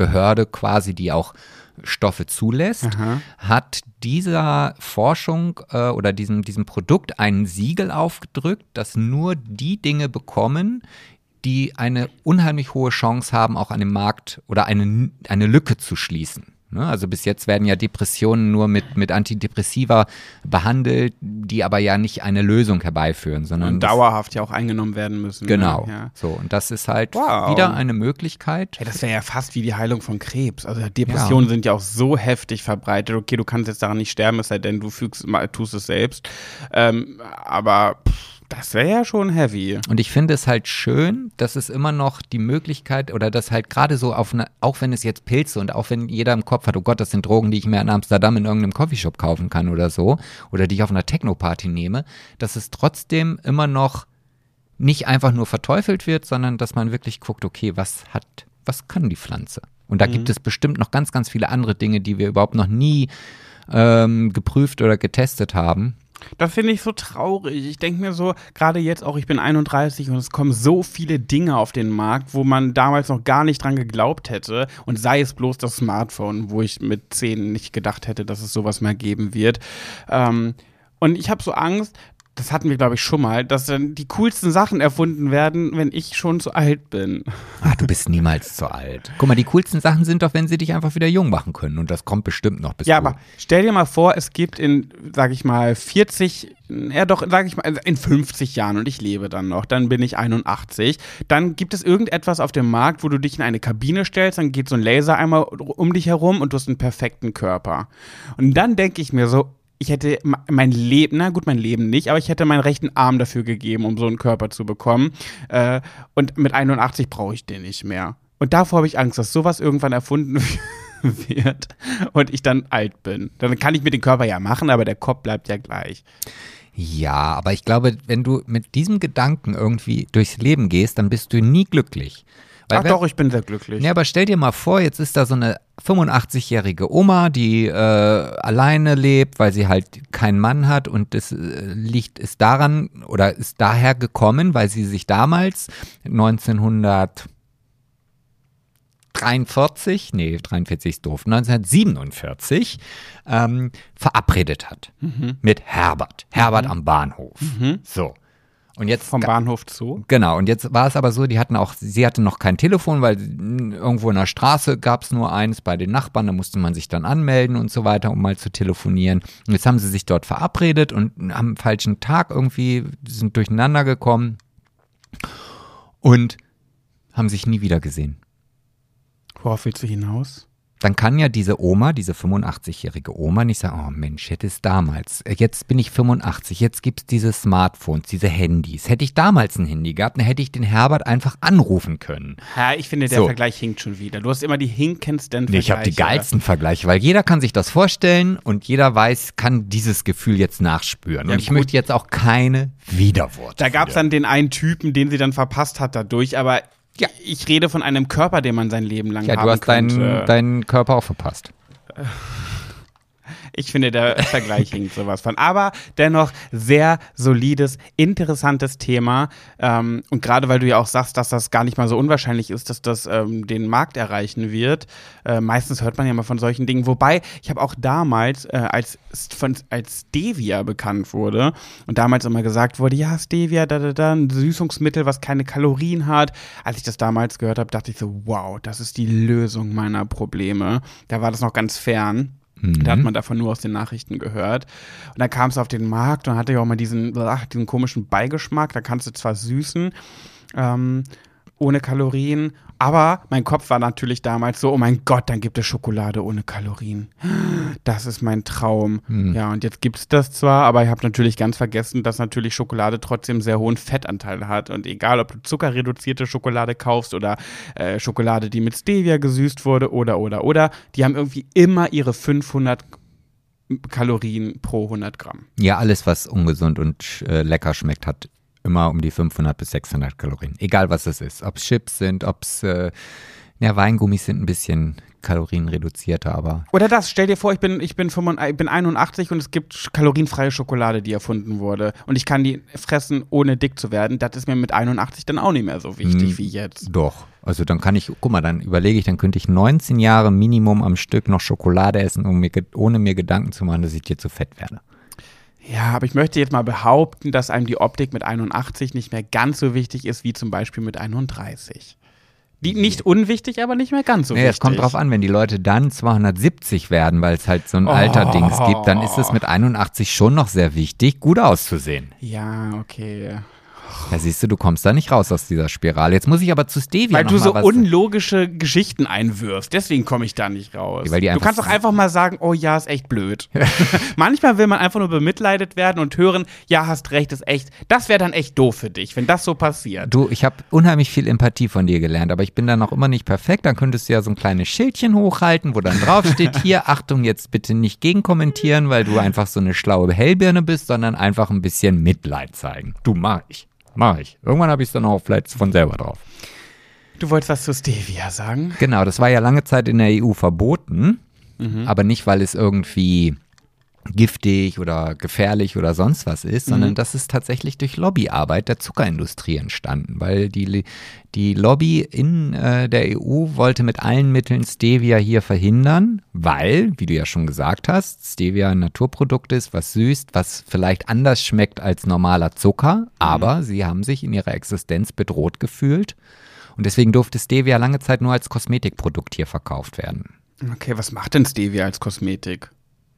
Medikamentenbehörde quasi, die auch Stoffe zulässt, Aha. hat dieser Forschung äh, oder diesem, diesem Produkt ein Siegel aufgedrückt, dass nur die Dinge bekommen, die eine unheimlich hohe Chance haben, auch an dem Markt oder eine, eine Lücke zu schließen. Ne? Also bis jetzt werden ja Depressionen nur mit, mit Antidepressiva behandelt, die aber ja nicht eine Lösung herbeiführen, sondern Und dauerhaft ja auch eingenommen werden müssen. Genau. Ne? Ja. So, und das ist halt Wow. wieder eine Möglichkeit. Ja, das wäre ja fast wie die Heilung von Krebs. Also Depressionen sind ja auch so heftig verbreitet. Okay, du kannst jetzt daran nicht sterben, es sei denn, du fügst, mal- tust es selbst. Ähm, aber pff, das wäre ja schon heavy. Und ich finde es halt schön, dass es immer noch die Möglichkeit oder dass halt gerade so auf eine, auch wenn es jetzt Pilze und auch wenn jeder im Kopf hat, oh Gott, das sind Drogen, die ich mir in Amsterdam in irgendeinem Coffeeshop kaufen kann oder so, oder die ich auf einer Techno-Party nehme, dass es trotzdem immer noch nicht einfach nur verteufelt wird, sondern dass man wirklich guckt, okay, was hat, was kann die Pflanze? Und da gibt es bestimmt noch ganz, ganz viele andere Dinge, die wir überhaupt noch nie ähm, geprüft oder getestet haben. Das finde ich so traurig. Ich denke mir so, gerade jetzt auch, ich bin 31 und es kommen so viele Dinge auf den Markt, wo man damals noch gar nicht dran geglaubt hätte. Und sei es bloß das Smartphone, wo ich mit 10 nicht gedacht hätte, dass es sowas mehr geben wird. Ähm, und ich habe so Angst, das hatten wir, glaube ich, schon mal, dass dann die coolsten Sachen erfunden werden, wenn ich schon zu alt bin. Ah, du bist niemals zu alt. Guck mal, die coolsten Sachen sind doch, wenn sie dich einfach wieder jung machen können. Und das kommt bestimmt noch bis Ja, aber stell dir mal vor, es gibt in, sag ich mal, 40, ja doch, sag ich mal, also in 50 Jahren und ich lebe dann noch, dann bin ich 81, dann gibt es irgendetwas auf dem Markt, wo du dich in eine Kabine stellst, dann geht so ein Laser einmal um dich herum und du hast einen perfekten Körper. Und dann denke ich mir so, ich hätte mein Leben, na gut, mein Leben nicht, aber ich hätte meinen rechten Arm dafür gegeben, um so einen Körper zu bekommen. Äh, und mit 81 brauche ich den nicht mehr. Und davor habe ich Angst, dass sowas irgendwann erfunden (laughs) wird und ich dann alt bin. Dann kann ich mit dem Körper ja machen, aber der Kopf bleibt ja gleich. Ja, aber ich glaube, wenn du mit diesem Gedanken irgendwie durchs Leben gehst, dann bist du nie glücklich. Weil Ach wenn- doch, ich bin sehr glücklich. Ja, aber stell dir mal vor, jetzt ist da so eine 85-jährige Oma, die äh, alleine lebt, weil sie halt keinen Mann hat und das äh, liegt ist daran oder ist daher gekommen, weil sie sich damals 1943, nee, 43 ist doof, 1947 ähm, verabredet hat mit Herbert. Herbert am Bahnhof. So. Und jetzt Vom Bahnhof Zoo. Genau, und jetzt war es aber so, die hatten auch, sie hatte noch kein Telefon, weil irgendwo in der Straße gab es nur eins bei den Nachbarn, da musste man sich dann anmelden und so weiter, um mal zu telefonieren. Und jetzt haben sie sich dort verabredet und am falschen Tag irgendwie sind durcheinander gekommen und haben sich nie wieder gesehen. Worauf willst du hinaus? Dann kann ja diese Oma, diese 85-jährige Oma nicht sagen, oh Mensch, hätte es damals, äh, jetzt bin ich 85, jetzt gibt es diese Smartphones, diese Handys. Hätte ich damals ein Handy gehabt, dann hätte ich den Herbert einfach anrufen können. Ja, ich finde, der So. Vergleich hinkt schon wieder. Du hast immer die hinkendsten Nee, Vergleiche. ich habe die geilsten Vergleiche, weil jeder kann sich das vorstellen und jeder weiß, kann dieses Gefühl jetzt nachspüren. Ja, und ich gut. möchte jetzt auch keine Widerworte. Da gab es dann den einen Typen, den sie dann verpasst hat dadurch, aber Ja. ich rede von einem Körper, den man sein Leben lang ja, haben du hast deinen, könnte. deinen Körper auch verpasst. (laughs) Ich finde, der Vergleich hinkt (laughs) sowas von. Aber dennoch sehr solides, interessantes Thema. Ähm, und gerade weil du ja auch sagst, dass das gar nicht mal so unwahrscheinlich ist, dass das ähm, den Markt erreichen wird. Äh, meistens hört man ja mal von solchen Dingen. Wobei, ich habe auch damals, äh, als, von, als Stevia bekannt wurde und damals immer gesagt wurde, ja, Stevia, da, da, da, ein Süßungsmittel, was keine Kalorien hat. Als ich das damals gehört habe, dachte ich so, wow, das ist die Lösung meiner Probleme. Da war das noch ganz fern. Da hat man davon nur aus den Nachrichten gehört. Und dann kam es auf den Markt und hatte ja auch mal diesen, ach, diesen komischen Beigeschmack. Da kannst du zwar süßen, ähm, ohne Kalorien. Aber mein Kopf war natürlich damals so, oh mein Gott, dann gibt es Schokolade ohne Kalorien. Das ist mein Traum. Ja, und jetzt gibt es das zwar, aber ich habe natürlich ganz vergessen, dass natürlich Schokolade trotzdem sehr hohen Fettanteil hat. Und egal, ob du zuckerreduzierte Schokolade kaufst oder äh, Schokolade, die mit Stevia gesüßt wurde oder, oder, oder, die haben irgendwie immer ihre 500 Kalorien pro 100 Gramm. Ja, alles, was ungesund und äh, lecker schmeckt, hat immer um die 500 bis 600 Kalorien. Egal, was es ist. Ob es Chips sind, ob es, äh, ja, Weingummis sind ein bisschen kalorienreduzierter, aber Oder das, stell dir vor, ich bin, ich bin, 85, ich bin 81 und es gibt kalorienfreie Schokolade, die erfunden wurde. Und ich kann die fressen, ohne dick zu werden. Das ist mir mit 81 dann auch nicht mehr so wichtig wie jetzt. doch. Also dann kann ich, guck mal, dann überlege ich, dann könnte ich 19 Jahre Minimum am Stück noch Schokolade essen, um mir, ohne mir Gedanken zu machen, dass ich dir zu fett werde. Ja, aber ich möchte jetzt mal behaupten, dass einem die Optik mit 81 nicht mehr ganz so wichtig ist wie zum Beispiel mit 31. Die nicht unwichtig, aber nicht mehr ganz so Nee, wichtig. es kommt drauf an, wenn die Leute dann 270 werden, weil es halt so ein Oh. Alter-Dings gibt, dann ist es mit 81 schon noch sehr wichtig, gut auszusehen. Ja, okay. Ja, siehst du, du kommst da nicht raus aus dieser Spirale. Jetzt muss ich aber zu Stevia Weil du so unlogische Geschichten einwirfst. Deswegen komme ich da nicht raus. Ja, du kannst doch einfach mal sagen, oh ja, ist echt blöd. (laughs) Manchmal will man einfach nur bemitleidet werden und hören, ja, hast recht, ist echt. Das wäre dann echt doof für dich, wenn das so passiert. Du, ich habe unheimlich viel Empathie von dir gelernt, aber ich bin da noch immer nicht perfekt. Dann könntest du ja so ein kleines Schildchen hochhalten, wo dann drauf steht, (laughs) hier, Achtung, jetzt bitte nicht gegenkommentieren, weil du einfach so eine schlaue Hellbirne bist, sondern einfach ein bisschen Mitleid zeigen. Du, mach ich. Mach ich. Irgendwann habe ich es dann auch vielleicht von selber drauf. Du wolltest was zu Stevia sagen? Genau, das war ja lange Zeit in der EU verboten, Mhm. aber nicht, weil es irgendwie giftig oder gefährlich oder sonst was ist, Mhm. sondern das ist tatsächlich durch Lobbyarbeit der Zuckerindustrie entstanden, weil die, die Lobby in äh, der EU wollte mit allen Mitteln Stevia hier verhindern, weil, wie du ja schon gesagt hast, Stevia ein Naturprodukt ist, was süßt, was vielleicht anders schmeckt als normaler Zucker, aber sie haben sich in ihrer Existenz bedroht gefühlt und deswegen durfte Stevia lange Zeit nur als Kosmetikprodukt hier verkauft werden. Okay, was macht denn Stevia als Kosmetik?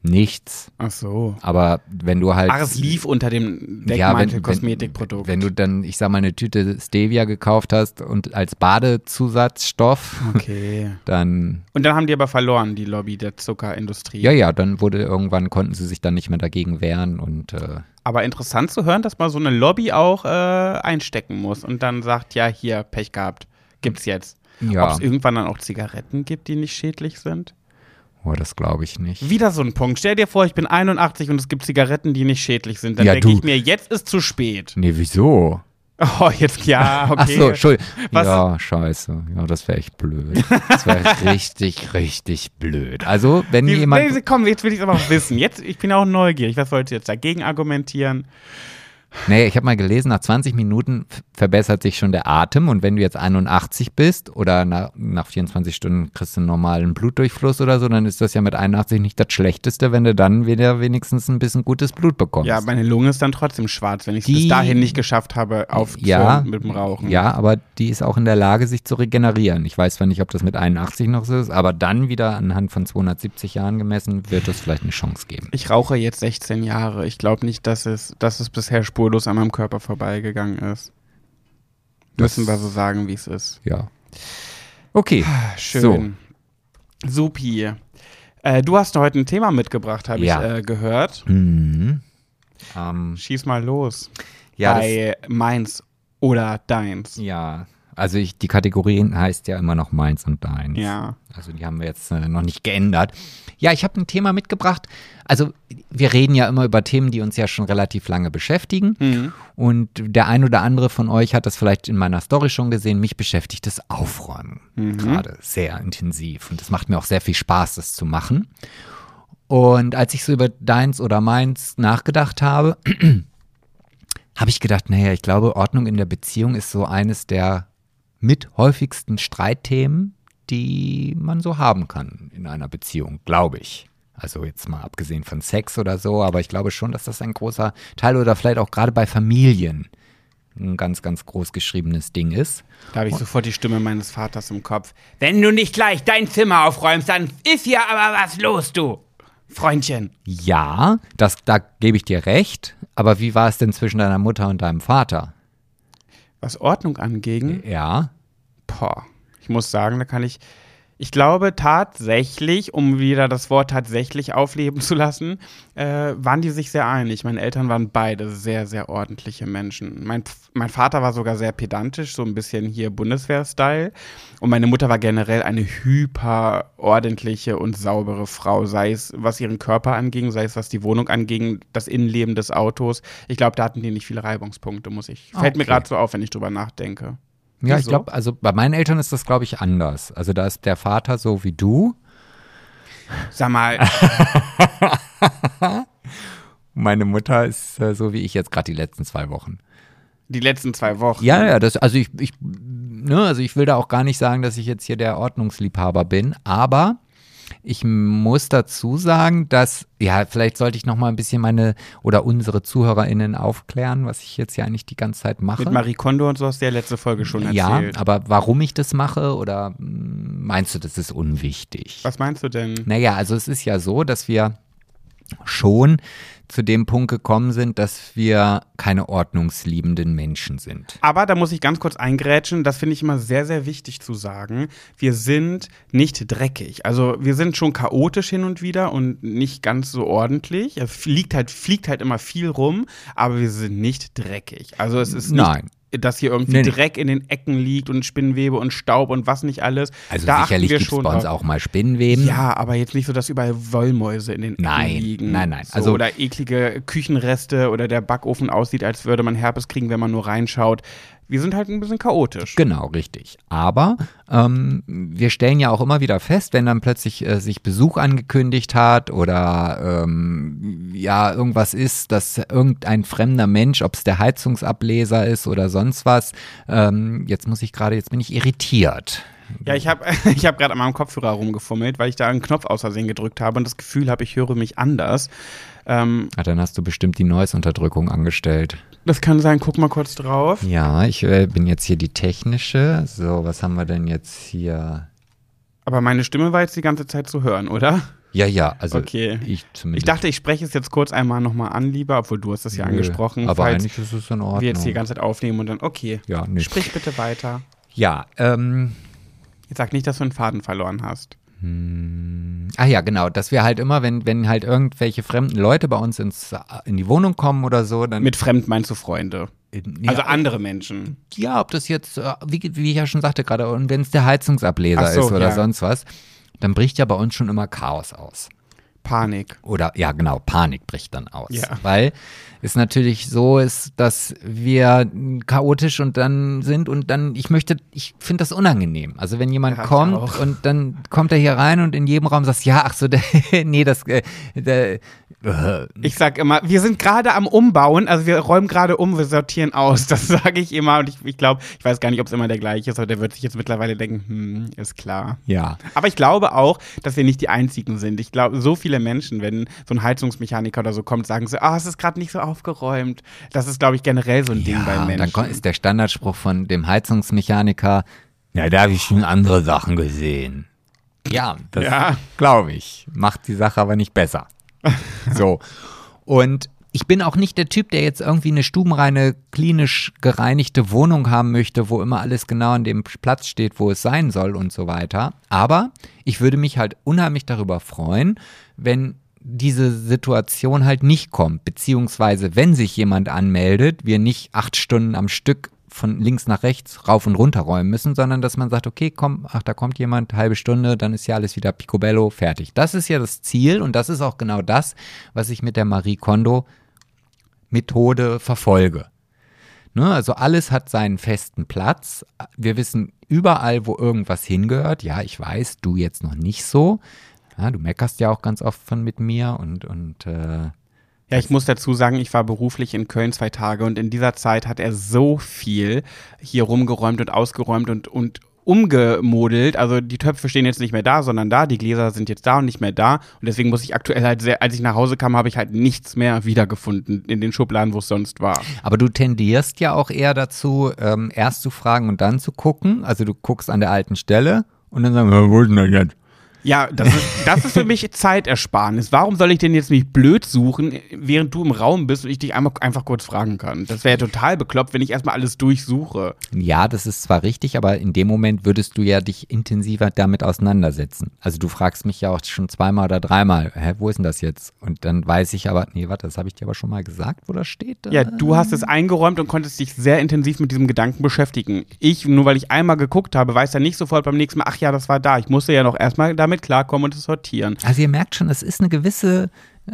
Nichts. Ach so. Aber wenn du halt. Ach, es lief unter dem ja, Deckmantel wenn, Kosmetikprodukt. Wenn, wenn du dann, ich sag mal, eine Tüte Stevia gekauft hast und als Badezusatzstoff, okay. (laughs) dann, Und dann haben die aber verloren, die Lobby der Zuckerindustrie. ja, ja, dann wurde irgendwann, konnten sie sich dann nicht mehr dagegen wehren und äh, Aber interessant zu hören, dass man so eine Lobby auch äh, einstecken muss und dann sagt, ja, hier, Pech gehabt, gibt's jetzt. Ja. Ob es irgendwann dann auch Zigaretten gibt, die nicht schädlich sind? Oh, das glaube ich nicht. Wieder so ein Punkt. Stell dir vor, ich bin 81 und es gibt Zigaretten, die nicht schädlich sind. Dann Ja, denke ich mir, jetzt ist zu spät. Nee, wieso? Oh, jetzt, ja, okay. (laughs) Ach so, Entschuldigung. Was- Ja, scheiße. Ja, das wäre echt blöd. Das wäre (laughs) richtig, richtig blöd. Also, wenn Wie, jemand. nee, komm, jetzt will ich es aber auch wissen. Jetzt, ich bin auch neugierig. Was wolltest du jetzt dagegen argumentieren? Nee, ich habe mal gelesen, nach 20 Minuten verbessert sich schon der Atem und wenn du jetzt 81 bist oder nach, nach 24 Stunden kriegst du einen normalen Blutdurchfluss oder so, dann ist das ja mit 81 nicht das Schlechteste, wenn du dann wieder wenigstens ein bisschen gutes Blut bekommst. Ja, meine Lunge ist dann trotzdem schwarz, wenn ich es bis dahin nicht geschafft habe, aufzuhören ja, mit dem Rauchen. Ja, aber die ist auch in der Lage, sich zu regenerieren. Ich weiß zwar nicht, ob das mit 81 noch so ist, aber dann wieder anhand von 270 Jahren gemessen, wird es vielleicht eine Chance geben. Ich rauche jetzt 16 Jahre. Ich glaube nicht, dass es, dass es bisher spurlos an meinem Körper vorbeigegangen ist. Müssen wir so sagen, wie es ist. Ja. Okay. Schön. Supi. Äh, du hast heute ein Thema mitgebracht, habe Ja. ich äh, gehört. Mhm. Ähm, Schieß mal los. ja, das, Bei meins oder deins. ja, also ich, die Kategorie heißt ja immer noch meins und deins. Ja. Also die haben wir jetzt äh, noch nicht geändert. Ja, ich habe ein Thema mitgebracht. Also wir reden ja immer über Themen, die uns ja schon relativ lange beschäftigen. Mhm. Und der ein oder andere von euch hat das vielleicht in meiner Story schon gesehen. Mich beschäftigt das Aufräumen gerade sehr intensiv. Und es macht mir auch sehr viel Spaß, das zu machen. Und als ich so über deins oder meins nachgedacht habe, (clears throat) habe ich gedacht, naja, ich glaube, Ordnung in der Beziehung ist so eines der mit häufigsten Streitthemen, die man so haben kann in einer Beziehung, glaube ich. Also jetzt mal abgesehen von Sex oder so, aber ich glaube schon, dass das ein großer Teil oder vielleicht auch gerade bei Familien ein ganz, ganz groß geschriebenes Ding ist. Da habe ich sofort die Stimme meines Vaters im Kopf. Wenn du nicht gleich dein Zimmer aufräumst, dann ist hier aber was los, du. Freundchen. Ja, das, da gebe ich dir recht, aber wie war es denn zwischen deiner Mutter und deinem Vater? Was Ordnung anging, Ja, boah. Ich muss sagen, da kann ich. Ich glaube tatsächlich, um wieder das Wort tatsächlich aufleben zu lassen, äh, waren die sich sehr einig. Meine Eltern waren beide sehr, sehr ordentliche Menschen. Mein, mein Vater war sogar sehr pedantisch, so ein bisschen hier Bundeswehr-Style. Und meine Mutter war generell eine hyper ordentliche und saubere Frau, sei es was ihren Körper anging, sei es was die Wohnung anging, das Innenleben des Autos. Ich glaube, da hatten die nicht viele Reibungspunkte, muss ich. Fällt mir Okay. gerade so auf, wenn ich drüber nachdenke. Ja, ich glaube, also bei meinen Eltern ist das, glaube ich, anders. Also da ist der Vater so wie du. Sag mal, (laughs) Meine Mutter ist äh, so wie ich jetzt gerade die letzten zwei Wochen. die letzten zwei Wochen. Ja, ja, das, also ich, ich, ne, also ich will da auch gar nicht sagen, dass ich jetzt hier der Ordnungsliebhaber bin, aber ich muss dazu sagen, dass, ja, vielleicht sollte ich noch mal ein bisschen meine oder unsere ZuhörerInnen aufklären, was ich jetzt ja eigentlich die ganze Zeit mache. Mit Marie Kondo und so hast du ja letzte Folge schon ja, erzählt. aber warum ich das mache oder mm, meinst du, das ist unwichtig? Was meinst du denn? Naja, also es ist ja so, dass wir schon zu dem Punkt gekommen sind, dass wir keine ordnungsliebenden Menschen sind. Aber da muss ich ganz kurz eingrätschen, das finde ich immer sehr, sehr wichtig zu sagen. Wir sind nicht dreckig. Also wir sind schon chaotisch hin und wieder und nicht ganz so ordentlich. Es fliegt halt, fliegt halt immer viel rum, aber wir sind nicht dreckig. Also es ist nicht, Nein. Dass hier irgendwie Nee, nee. Dreck in den Ecken liegt und Spinnwebe und Staub und was nicht alles. Also da sicherlich gibt es bei uns auch mal Spinnenweben. Ja, aber jetzt nicht so, dass überall Wollmäuse in den Ecken Nein, liegen. nein, nein. So, Also- oder eklige Küchenreste oder der Backofen aussieht, als würde man Herpes kriegen, wenn man nur reinschaut. Wir sind halt ein bisschen chaotisch. Genau, richtig. Aber ähm, wir stellen ja auch immer wieder fest, wenn dann plötzlich äh, sich Besuch angekündigt hat oder ähm, ja irgendwas ist, dass irgendein fremder Mensch, ob es der Heizungsableser ist oder sonst was, ähm, jetzt muss ich gerade, jetzt bin ich irritiert. Ja, ich habe (laughs) ich hab gerade an meinem Kopfhörer rumgefummelt, weil ich da einen Knopf aus Versehen gedrückt habe und das Gefühl habe, ich höre mich anders. Ähm, Ah, dann hast du bestimmt die Noise-Unterdrückung angestellt. Das kann sein, guck mal kurz drauf. Ja, ich äh, bin jetzt hier die technische. So, was haben wir denn jetzt hier? Aber meine Stimme war jetzt die ganze Zeit zu hören, oder? Ja, ja, also Okay. ich Ich zumindest. dachte, ich spreche es jetzt kurz einmal nochmal an, lieber, obwohl du hast das ja Nö, angesprochen. Aber eigentlich ist es in Ordnung. wir jetzt die ganze Zeit aufnehmen und dann, okay, ja, nee. sprich bitte weiter. ja, ähm, Jetzt sag nicht, dass du einen Faden verloren hast. Ach ja, genau, dass wir halt immer, wenn, wenn halt irgendwelche fremden Leute bei uns ins, in die Wohnung kommen oder so, dann. Mit fremd meinst du Freunde. ja, Also andere Menschen. ja, ob das jetzt, äh, wie, wie ich ja schon sagte gerade, und wenn es der Heizungsableser so, ist oder ja. sonst was, dann bricht ja bei uns schon immer Chaos aus. Panik. Oder ja, genau, Panik bricht dann aus. Ja. Weil es natürlich so ist, dass wir chaotisch und dann sind und dann, ich möchte, ich finde das unangenehm. Also wenn jemand Ja, kommt und dann kommt er hier rein und in jedem Raum sagt, ja, ach so, (laughs) nee, das, äh, der, äh, Ich sag immer, wir sind gerade am Umbauen, also wir räumen gerade um, wir sortieren aus. (laughs) Das sage ich immer und ich, ich glaube, ich weiß gar nicht, ob es immer der gleiche ist, aber der wird sich jetzt mittlerweile denken, hm, ist klar. ja. Aber ich glaube auch, dass wir nicht die Einzigen sind. Ich glaube, so viele Menschen, wenn so ein Heizungsmechaniker oder so kommt, sagen so, ah, es ist gerade nicht so aufgeräumt. Das ist, glaube ich, generell so ein Ding bei Ja, Menschen. dann ist der Standardspruch von dem Heizungsmechaniker, ja, da habe ich schon andere Sachen gesehen. Ja, das Ja. glaube ich. Macht die Sache aber nicht besser. (laughs) so. Und ich bin auch nicht der Typ, der jetzt irgendwie eine stubenreine, klinisch gereinigte Wohnung haben möchte, wo immer alles genau an dem Platz steht, wo es sein soll und so weiter. Aber ich würde mich halt unheimlich darüber freuen, wenn diese Situation halt nicht kommt, beziehungsweise wenn sich jemand anmeldet, wir nicht acht Stunden am Stück von links nach rechts rauf und runter räumen müssen, sondern dass man sagt, okay, komm, ach, da kommt jemand, halbe Stunde, dann ist ja alles wieder picobello, fertig. Das ist ja das Ziel und das ist auch genau das, was ich mit der Marie Kondo Methode verfolge. Ne, also alles hat seinen festen Platz. Wir wissen überall, wo irgendwas hingehört. Ja, ich weiß, du jetzt noch nicht so. Ja, du meckerst ja auch ganz oft von mit mir und, und äh, Ja, ich muss dazu sagen, ich war beruflich in Köln zwei Tage und in dieser Zeit hat er so viel hier rumgeräumt und ausgeräumt und, und umgemodelt. Also die Töpfe stehen jetzt nicht mehr da, sondern da. Die Gläser sind jetzt da und nicht mehr da. Und deswegen muss ich aktuell halt sehr, als ich nach Hause kam, habe ich halt nichts mehr wiedergefunden in den Schubladen, wo es sonst war. Aber du tendierst ja auch eher dazu, ähm, erst zu fragen und dann zu gucken. Also du guckst an der alten Stelle und dann sagen, wir, wo ist denn das jetzt? Ja, das ist, das ist für (laughs) mich Zeitersparnis. Warum soll ich denn jetzt mich blöd suchen, während du im Raum bist und ich dich einmal, einfach kurz fragen kann? Das wäre ja total bekloppt, wenn ich erstmal alles durchsuche. Ja, das ist zwar richtig, aber in dem Moment würdest du ja dich intensiver damit auseinandersetzen. Also du fragst mich ja auch schon zweimal oder dreimal, hä, wo ist denn das jetzt? Und dann weiß ich aber, nee, warte, das habe ich dir aber schon mal gesagt, wo das steht. Ja, du hast es eingeräumt und konntest dich sehr intensiv mit diesem Gedanken beschäftigen. Ich, nur weil ich einmal geguckt habe, weiß ja nicht sofort beim nächsten Mal, ach ja, das war da. Ich musste ja noch erstmal damit klarkommen und es sortieren. Also ihr merkt schon, es ist eine gewisse äh,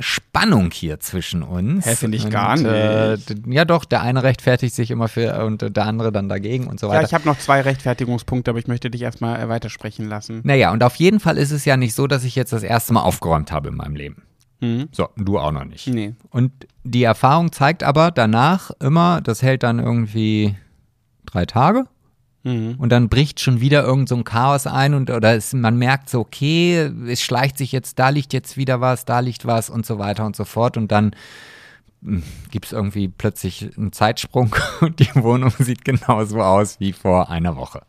Spannung hier zwischen uns. Hä, finde ich Und, gar Äh, nicht. d- ja doch, der eine rechtfertigt sich immer für und der andere dann dagegen und so weiter. Ja, ich habe noch zwei Rechtfertigungspunkte, aber ich möchte dich erstmal äh, weitersprechen lassen. Naja, und auf jeden Fall ist es ja nicht so, dass ich jetzt das erste Mal aufgeräumt habe in meinem Leben. Mhm. So, du auch noch nicht. Nee. Und die Erfahrung zeigt aber danach immer, das hält dann irgendwie drei Tage Mhm. und dann bricht schon wieder irgend so ein Chaos ein und oder es, man merkt so, okay, es schleicht sich jetzt, da liegt jetzt wieder was, da liegt was und so weiter und so fort und dann gibt es irgendwie plötzlich einen Zeitsprung (laughs) und die Wohnung sieht genauso aus wie vor einer Woche.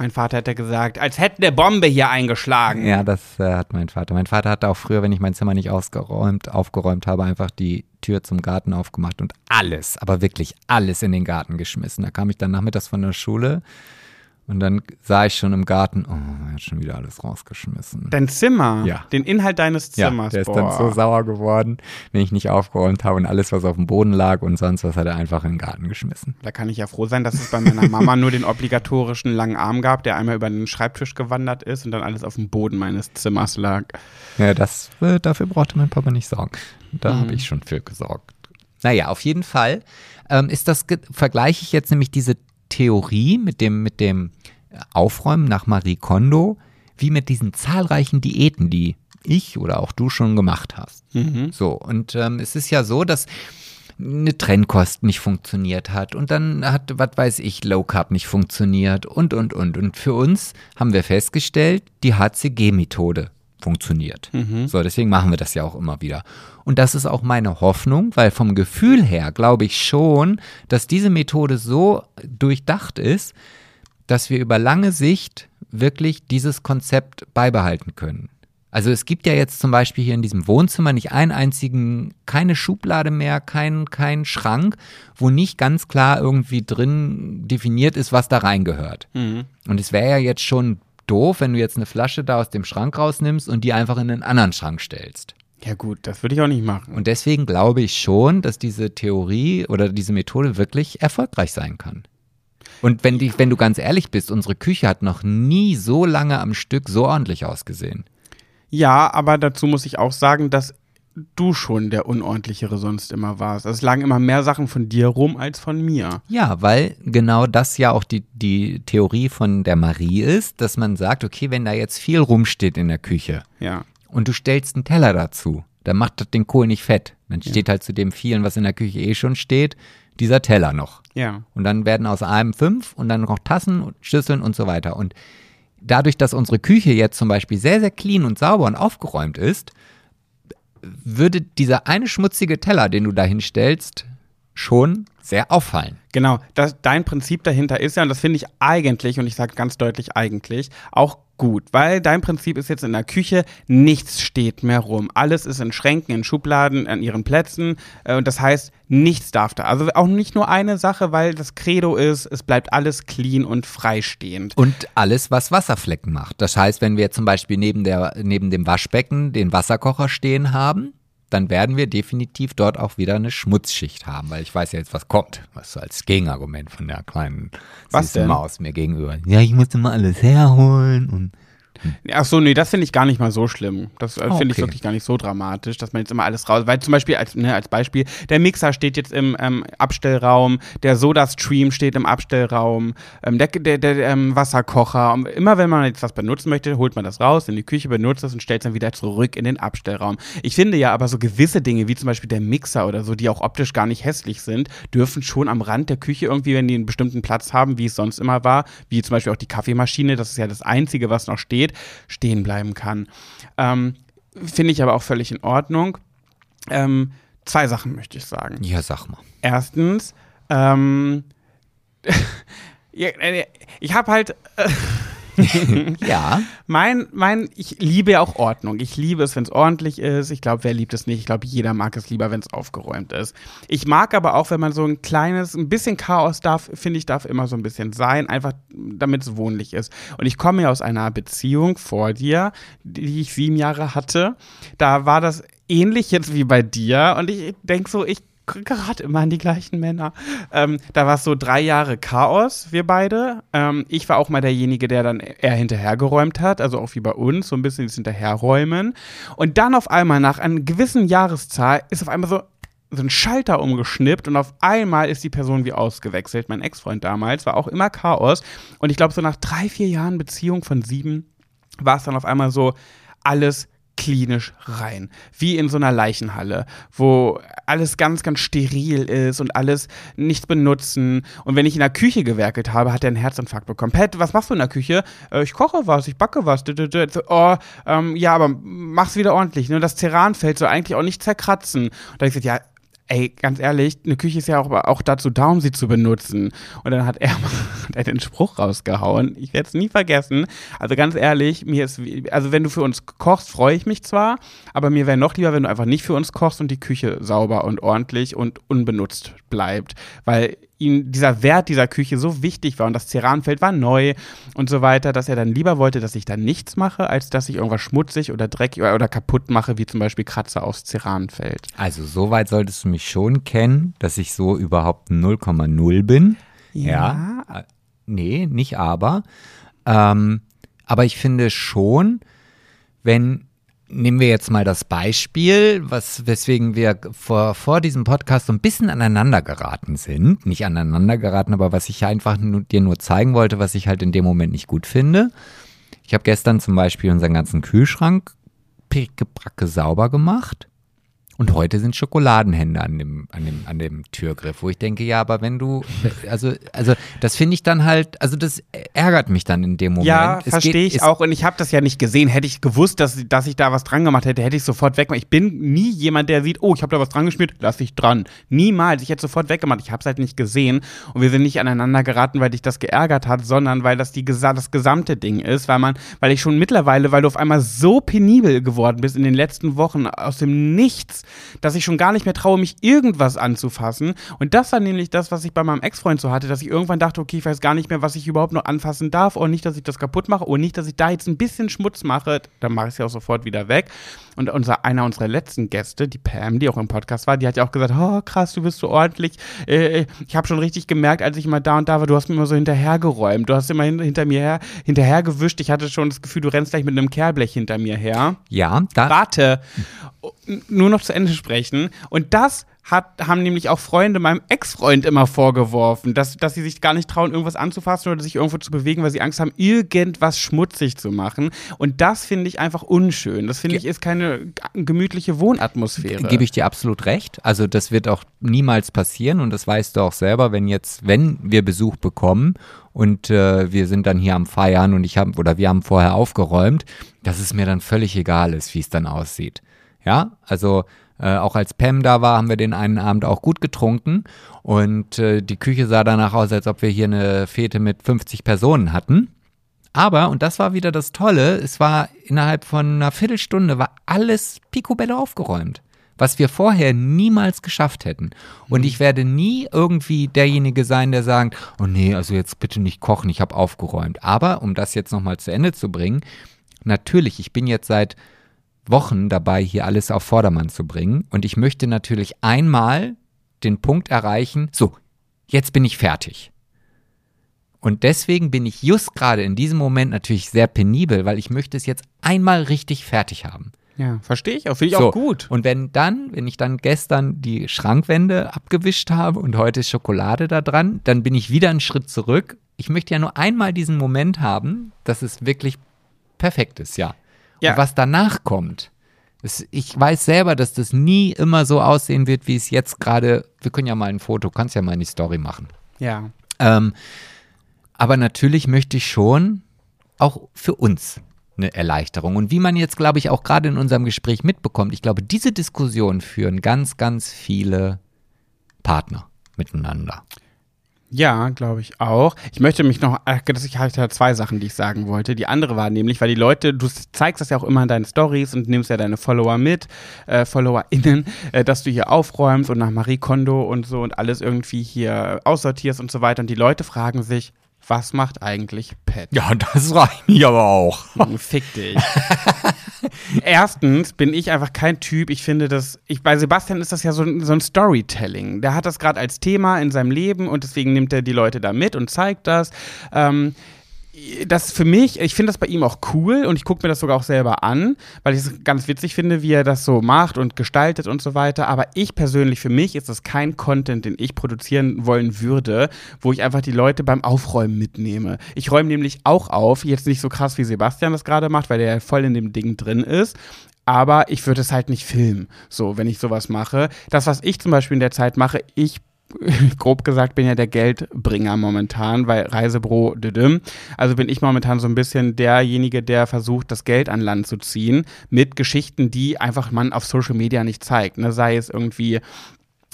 Mein Vater hätte gesagt, als hätte eine Bombe hier eingeschlagen. Ja, das äh, hat mein Vater. Mein Vater hatte auch früher, wenn ich mein Zimmer nicht ausgeräumt, aufgeräumt habe, einfach die Tür zum Garten aufgemacht und alles, aber wirklich alles in den Garten geschmissen. Da kam ich dann nachmittags von der Schule und dann sah ich schon im Garten, oh, er hat schon wieder alles rausgeschmissen. Dein Zimmer, Ja. den Inhalt deines ja, Zimmers. der ist boah. dann so sauer geworden, wenn ich nicht aufgeräumt habe und alles, was auf dem Boden lag und sonst was, hat er einfach in den Garten geschmissen. Da kann ich ja froh sein, dass es bei meiner Mama nur den obligatorischen langen Arm gab, der einmal über den Schreibtisch gewandert ist und dann alles auf dem Boden meines Zimmers lag. Ja, das, äh, dafür brauchte mein Papa nicht sorgen. Da Mhm. habe ich schon für gesorgt. Naja, auf jeden Fall ähm, ist das, vergleiche ich jetzt nämlich diese Theorie mit dem, mit dem Aufräumen nach Marie Kondo, wie mit diesen zahlreichen Diäten, die ich oder auch du schon gemacht hast. Mhm. So, und ähm, es ist ja so, dass eine Trennkost nicht funktioniert hat und dann hat, was weiß ich, Low Carb nicht funktioniert und, und, und. Und für uns haben wir festgestellt, die HCG-Methode funktioniert. So, deswegen machen wir das ja auch immer wieder. Und das ist auch meine Hoffnung, weil vom Gefühl her glaube ich schon, dass diese Methode so durchdacht ist, dass wir über lange Sicht wirklich dieses Konzept beibehalten können. Also es gibt ja jetzt zum Beispiel hier in diesem Wohnzimmer nicht einen einzigen, keine Schublade mehr, kein, kein Schrank, wo nicht ganz klar irgendwie drin definiert ist, was da reingehört. Und es wäre ja jetzt schon doof, wenn du jetzt eine Flasche da aus dem Schrank rausnimmst und die einfach in einen anderen Schrank stellst. Ja gut, das würde ich auch nicht machen. Und deswegen glaube ich schon, dass diese Theorie oder diese Methode wirklich erfolgreich sein kann. Und wenn, die, wenn du ganz ehrlich bist, unsere Küche hat noch nie so lange am Stück so ordentlich ausgesehen. Ja, aber dazu muss ich auch sagen, dass du schon der Unordentlichere sonst immer warst. Es lagen immer mehr Sachen von dir rum als von mir. Ja, weil genau das ja auch die, die Theorie von der Marie ist, dass man sagt, okay, wenn da jetzt viel rumsteht in der Küche Ja. und du stellst einen Teller dazu, dann macht das den Kohl nicht fett. Dann steht halt zu dem vielen, was in der Küche eh schon steht, dieser Teller noch. Ja. Und dann werden aus einem fünf und dann noch Tassen und Schüsseln und so weiter. Und dadurch, dass unsere Küche jetzt zum Beispiel sehr, sehr clean und sauber und aufgeräumt ist, würde dieser eine schmutzige Teller, den du da hinstellst, schon sehr auffallen. Genau, das, dein Prinzip dahinter ist ja, und das finde ich eigentlich, und ich sage ganz deutlich eigentlich, auch gut, weil dein Prinzip ist jetzt in der Küche, nichts steht mehr rum. Alles ist in Schränken, in Schubladen, an ihren Plätzen. äh, Und das heißt, nichts darf da. Also auch nicht nur eine Sache, weil das Credo ist, es bleibt alles clean und freistehend. Und alles, was Wasserflecken macht. Das heißt, wenn wir zum Beispiel neben, der, neben dem Waschbecken den Wasserkocher stehen haben, dann werden wir definitiv dort auch wieder eine Schmutzschicht haben, weil ich weiß ja jetzt, was kommt. Was so als Gegenargument von der kleinen Was? Maus mir gegenüber. Ja, ich musste mal alles herholen und Ach so, nee, das finde ich gar nicht mal so schlimm. Das äh, finde ich okay. wirklich gar nicht so dramatisch, dass man jetzt immer alles raus. Weil zum Beispiel als, ne, als Beispiel, der Mixer steht jetzt im ähm, Abstellraum, der Soda-Stream steht im Abstellraum, ähm, der, der, der ähm, Wasserkocher. Und immer wenn man jetzt was benutzen möchte, holt man das raus in die Küche, benutzt es und stellt es dann wieder zurück in den Abstellraum. Ich finde ja aber so gewisse Dinge, wie zum Beispiel der Mixer oder so, die auch optisch gar nicht hässlich sind, dürfen schon am Rand der Küche irgendwie, wenn die einen bestimmten Platz haben, wie es sonst immer war, wie zum Beispiel auch die Kaffeemaschine, das ist ja das Einzige, was noch steht, stehen bleiben kann. Ähm, Finde ich aber auch völlig in Ordnung. Ähm, zwei Sachen möchte ich sagen. ja, sag mal. Erstens, ähm, (laughs) äh, ich habe halt, äh, (laughs) ja. Mein, mein, ich liebe ja auch Ordnung. Ich liebe es, wenn es ordentlich ist. Ich glaube, wer liebt es nicht? Ich glaube, jeder mag es lieber, wenn es aufgeräumt ist. Ich mag aber auch, wenn man so ein kleines, ein bisschen Chaos darf, finde ich, darf immer so ein bisschen sein, einfach damit es wohnlich ist. Und ich komme ja aus einer Beziehung vor dir, die ich sieben Jahre hatte. Da war das ähnlich jetzt wie bei dir. Und ich denke so, ich gerade immer an die gleichen Männer. Ähm, da war es so drei Jahre Chaos, wir beide. Ähm, ich war auch mal derjenige, der dann eher hinterhergeräumt hat, also auch wie bei uns, so ein bisschen das Hinterherräumen. Und dann auf einmal nach einer gewissen Jahreszahl ist auf einmal so so ein Schalter umgeschnippt und auf einmal ist die Person wie ausgewechselt. Mein Ex-Freund damals war auch immer Chaos. Und ich glaube, so nach drei, vier Jahren Beziehung von sieben war es dann auf einmal so, alles klinisch rein. Wie in so einer Leichenhalle, wo alles ganz, ganz steril ist und alles nichts benutzen. Und wenn ich in der Küche gewerkelt habe, hat er einen Herzinfarkt bekommen. Pat, was machst du in der Küche? Äh, ich koche was, ich backe was. Oh, ähm, ja, aber mach's wieder ordentlich. Ne? Das Ceranfeld soll eigentlich auch nicht zerkratzen. Und da habe ich gesagt, ja, ey, ganz ehrlich, eine Küche ist ja auch, auch dazu da, um sie zu benutzen. Und dann hat er, (laughs) hat den Spruch rausgehauen. Ich werde es nie vergessen. Also ganz ehrlich, mir ist, also wenn du für uns kochst, freue ich mich zwar, aber mir wäre noch lieber, wenn du einfach nicht für uns kochst und die Küche sauber und ordentlich und unbenutzt bleibt. Weil ihm dieser Wert dieser Küche so wichtig war und das Ceranfeld war neu und so weiter, dass er dann lieber wollte, dass ich da nichts mache, als dass ich irgendwas schmutzig oder dreckig oder, kaputt mache, wie zum Beispiel Kratzer aufs Ceranfeld. Also soweit solltest du mich schon kennen, dass ich so überhaupt 0,0 bin. Ja. ja. Äh, nee, nicht aber. Ähm, aber ich finde schon, wenn Nehmen wir jetzt mal das Beispiel, was, weswegen wir vor, vor diesem Podcast so ein bisschen aneinander geraten sind. Nicht aneinander geraten, aber was ich einfach nur, dir nur zeigen wollte, was ich halt in dem Moment nicht gut finde. Ich habe gestern zum Beispiel unseren ganzen Kühlschrank pickebracke sauber gemacht. Und heute sind Schokoladenhände an dem, an dem, an dem Türgriff, wo ich denke, ja, aber wenn du, also, also das finde ich dann halt, also das ärgert mich dann in dem Moment. Ja, verstehe ich auch. Und ich habe das ja nicht gesehen. Hätte ich gewusst, dass, dass ich da was dran gemacht hätte, hätte ich sofort weggemacht. Ich bin nie jemand, der sieht, oh, ich habe da was dran geschmiert, lass ich dran. Niemals. Ich hätte sofort weggemacht. Ich habe es halt nicht gesehen. Und wir sind nicht aneinander geraten, weil dich das geärgert hat, sondern weil das die, das gesamte Ding ist, weil man, weil ich schon mittlerweile, weil du auf einmal so penibel geworden bist in den letzten Wochen aus dem Nichts, dass ich schon gar nicht mehr traue, mich irgendwas anzufassen. Und das war nämlich das, was ich bei meinem Ex-Freund so hatte, dass ich irgendwann dachte, okay, ich weiß gar nicht mehr, was ich überhaupt noch anfassen darf und nicht, dass ich das kaputt mache und nicht, dass ich da jetzt ein bisschen Schmutz mache, dann mache ich es ja auch sofort wieder weg. Und unser, einer unserer letzten Gäste, die Pam, die auch im Podcast war, die hat ja auch gesagt, oh krass, du bist so ordentlich. Äh, ich habe schon richtig gemerkt, als ich mal da und da war, du hast mir immer so hinterhergeräumt, du hast immer hinter mir her, hinterhergewischt. Ich hatte schon das Gefühl, du rennst gleich mit einem Kehrblech hinter mir her. Ja, da. Warte nur noch zu Ende sprechen. Und das hat, haben nämlich auch Freunde meinem Ex-Freund immer vorgeworfen, dass, dass sie sich gar nicht trauen, irgendwas anzufassen oder sich irgendwo zu bewegen, weil sie Angst haben, irgendwas schmutzig zu machen. Und das finde ich einfach unschön. Das finde ich ist keine gemütliche Wohnatmosphäre. Gebe ich dir absolut recht. Also das wird auch niemals passieren und das weißt du auch selber, wenn jetzt, wenn wir Besuch bekommen und äh, wir sind dann hier am Feiern und ich habe oder wir haben vorher aufgeräumt, dass es mir dann völlig egal ist, wie es dann aussieht. Ja, also äh, auch als Pam da war, haben wir den einen Abend auch gut getrunken und äh, die Küche sah danach aus, als ob wir hier eine Fete mit 50 Personen hatten. Aber, und das war wieder das Tolle, es war innerhalb von einer Viertelstunde war alles picobello aufgeräumt, was wir vorher niemals geschafft hätten. Und ich werde nie irgendwie derjenige sein, der sagt, oh nee, also jetzt bitte nicht kochen, ich habe aufgeräumt. Aber, um das jetzt nochmal zu Ende zu bringen, natürlich, ich bin jetzt seit Wochen dabei, hier alles auf Vordermann zu bringen. Und ich möchte natürlich einmal den Punkt erreichen, so, jetzt bin ich fertig. Und deswegen bin ich just gerade in diesem Moment natürlich sehr penibel, weil ich möchte es jetzt einmal richtig fertig haben. Ja, verstehe ich auch, finde ich so, auch gut. Und wenn dann, wenn ich dann gestern die Schrankwände abgewischt habe und heute ist Schokolade da dran, dann bin ich wieder einen Schritt zurück. Ich möchte ja nur einmal diesen Moment haben, dass es wirklich perfekt ist, ja. Ja. Und was danach kommt, ist, ich weiß selber, dass das nie immer so aussehen wird, wie es jetzt gerade. Wir können ja mal ein Foto, kannst ja mal in die Story machen. Ja. Ähm, aber natürlich möchte ich schon auch für uns eine Erleichterung. Und wie man jetzt, glaube ich, auch gerade in unserem Gespräch mitbekommt, ich glaube, diese Diskussion führen ganz, ganz viele Partner miteinander. Ja, glaube ich auch. Ich möchte mich noch, äh, das ich hatte zwei Sachen, die ich sagen wollte. Die andere war nämlich, weil die Leute, du zeigst das ja auch immer in deinen Stories und nimmst ja deine Follower mit, äh, FollowerInnen, äh, dass du hier aufräumst und nach Marie Kondo und so und alles irgendwie hier aussortierst und so weiter. Und die Leute fragen sich, was macht eigentlich Pet? Ja, das reicht mich aber auch. Fick dich. (laughs) Erstens bin ich einfach kein Typ. Ich finde das, ich, bei Sebastian ist das ja so, so ein Storytelling. Der hat das gerade als Thema in seinem Leben und deswegen nimmt er die Leute da mit und zeigt das. Ähm, das für mich, ich finde das bei ihm auch cool und ich gucke mir das sogar auch selber an, weil ich es ganz witzig finde, wie er das so macht und gestaltet und so weiter. Aber ich persönlich, für mich ist das kein Content, den ich produzieren wollen würde, wo ich einfach die Leute beim Aufräumen mitnehme. Ich räume nämlich auch auf, jetzt nicht so krass wie Sebastian das gerade macht, weil der ja voll in dem Ding drin ist aber ich würde es halt nicht filmen, so, wenn ich sowas mache. Das, was ich zum Beispiel in der Zeit mache, ich (laughs) grob gesagt bin ja der Geldbringer momentan, weil Reisebüro, düdüm. also bin ich momentan so ein bisschen derjenige, der versucht, das Geld an Land zu ziehen mit Geschichten, die einfach man auf Social Media nicht zeigt. Ne? Sei es irgendwie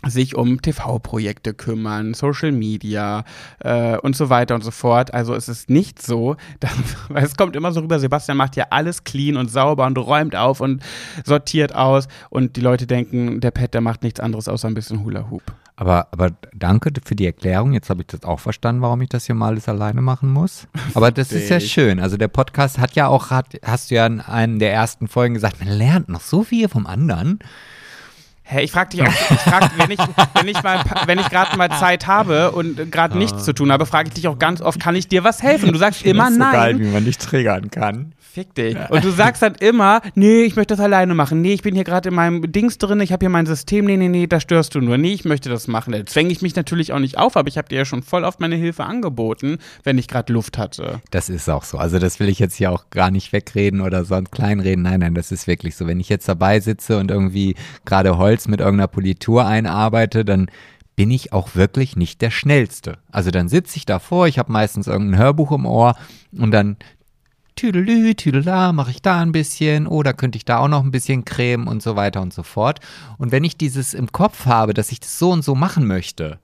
sich um TV-Projekte kümmern, Social Media äh, und so weiter und so fort. Also es ist nicht so, (laughs) dass, weil es kommt immer so rüber, Sebastian macht ja alles clean und sauber und räumt auf und sortiert aus und die Leute denken, der Pet, der macht nichts anderes außer ein bisschen Hula Hoop. Aber, aber danke für die Erklärung. Jetzt habe ich das auch verstanden, warum ich das hier mal alles alleine machen muss. Aber das ist ja schön. Also der Podcast hat ja auch, hat, hast du ja in einer der ersten Folgen gesagt, man lernt noch so viel vom anderen. Hä, ich frage dich auch, ich frag, wenn ich, wenn ich mal, wenn ich gerade mal Zeit habe und gerade nichts zu tun habe, frage ich dich auch ganz oft, kann ich dir was helfen? Du sagst immer das ist so nein. geil, wie man dich triggern kann. Fick dich. Und du sagst dann immer, nee, ich möchte das alleine machen. Nee, ich bin hier gerade in meinem Dings drin, ich habe hier mein System. Nee, nee, nee, da störst du nur. Nee, ich möchte das machen. Da zwänge ich mich natürlich auch nicht auf, aber ich habe dir ja schon voll oft meine Hilfe angeboten, wenn ich gerade Luft hatte. Das ist auch so. Also das will ich jetzt hier auch gar nicht wegreden oder sonst kleinreden. Nein, nein, das ist wirklich so. Wenn ich jetzt dabei sitze und irgendwie gerade Holz mit irgendeiner Politur einarbeite, dann bin ich auch wirklich nicht der Schnellste. Also dann sitze ich davor, ich habe meistens irgendein Hörbuch im Ohr und dann Tüdelü, Tüdela, mache ich da ein bisschen oder könnte ich da auch noch ein bisschen cremen und so weiter und so fort. Und wenn ich dieses im Kopf habe, dass ich das so und so machen möchte,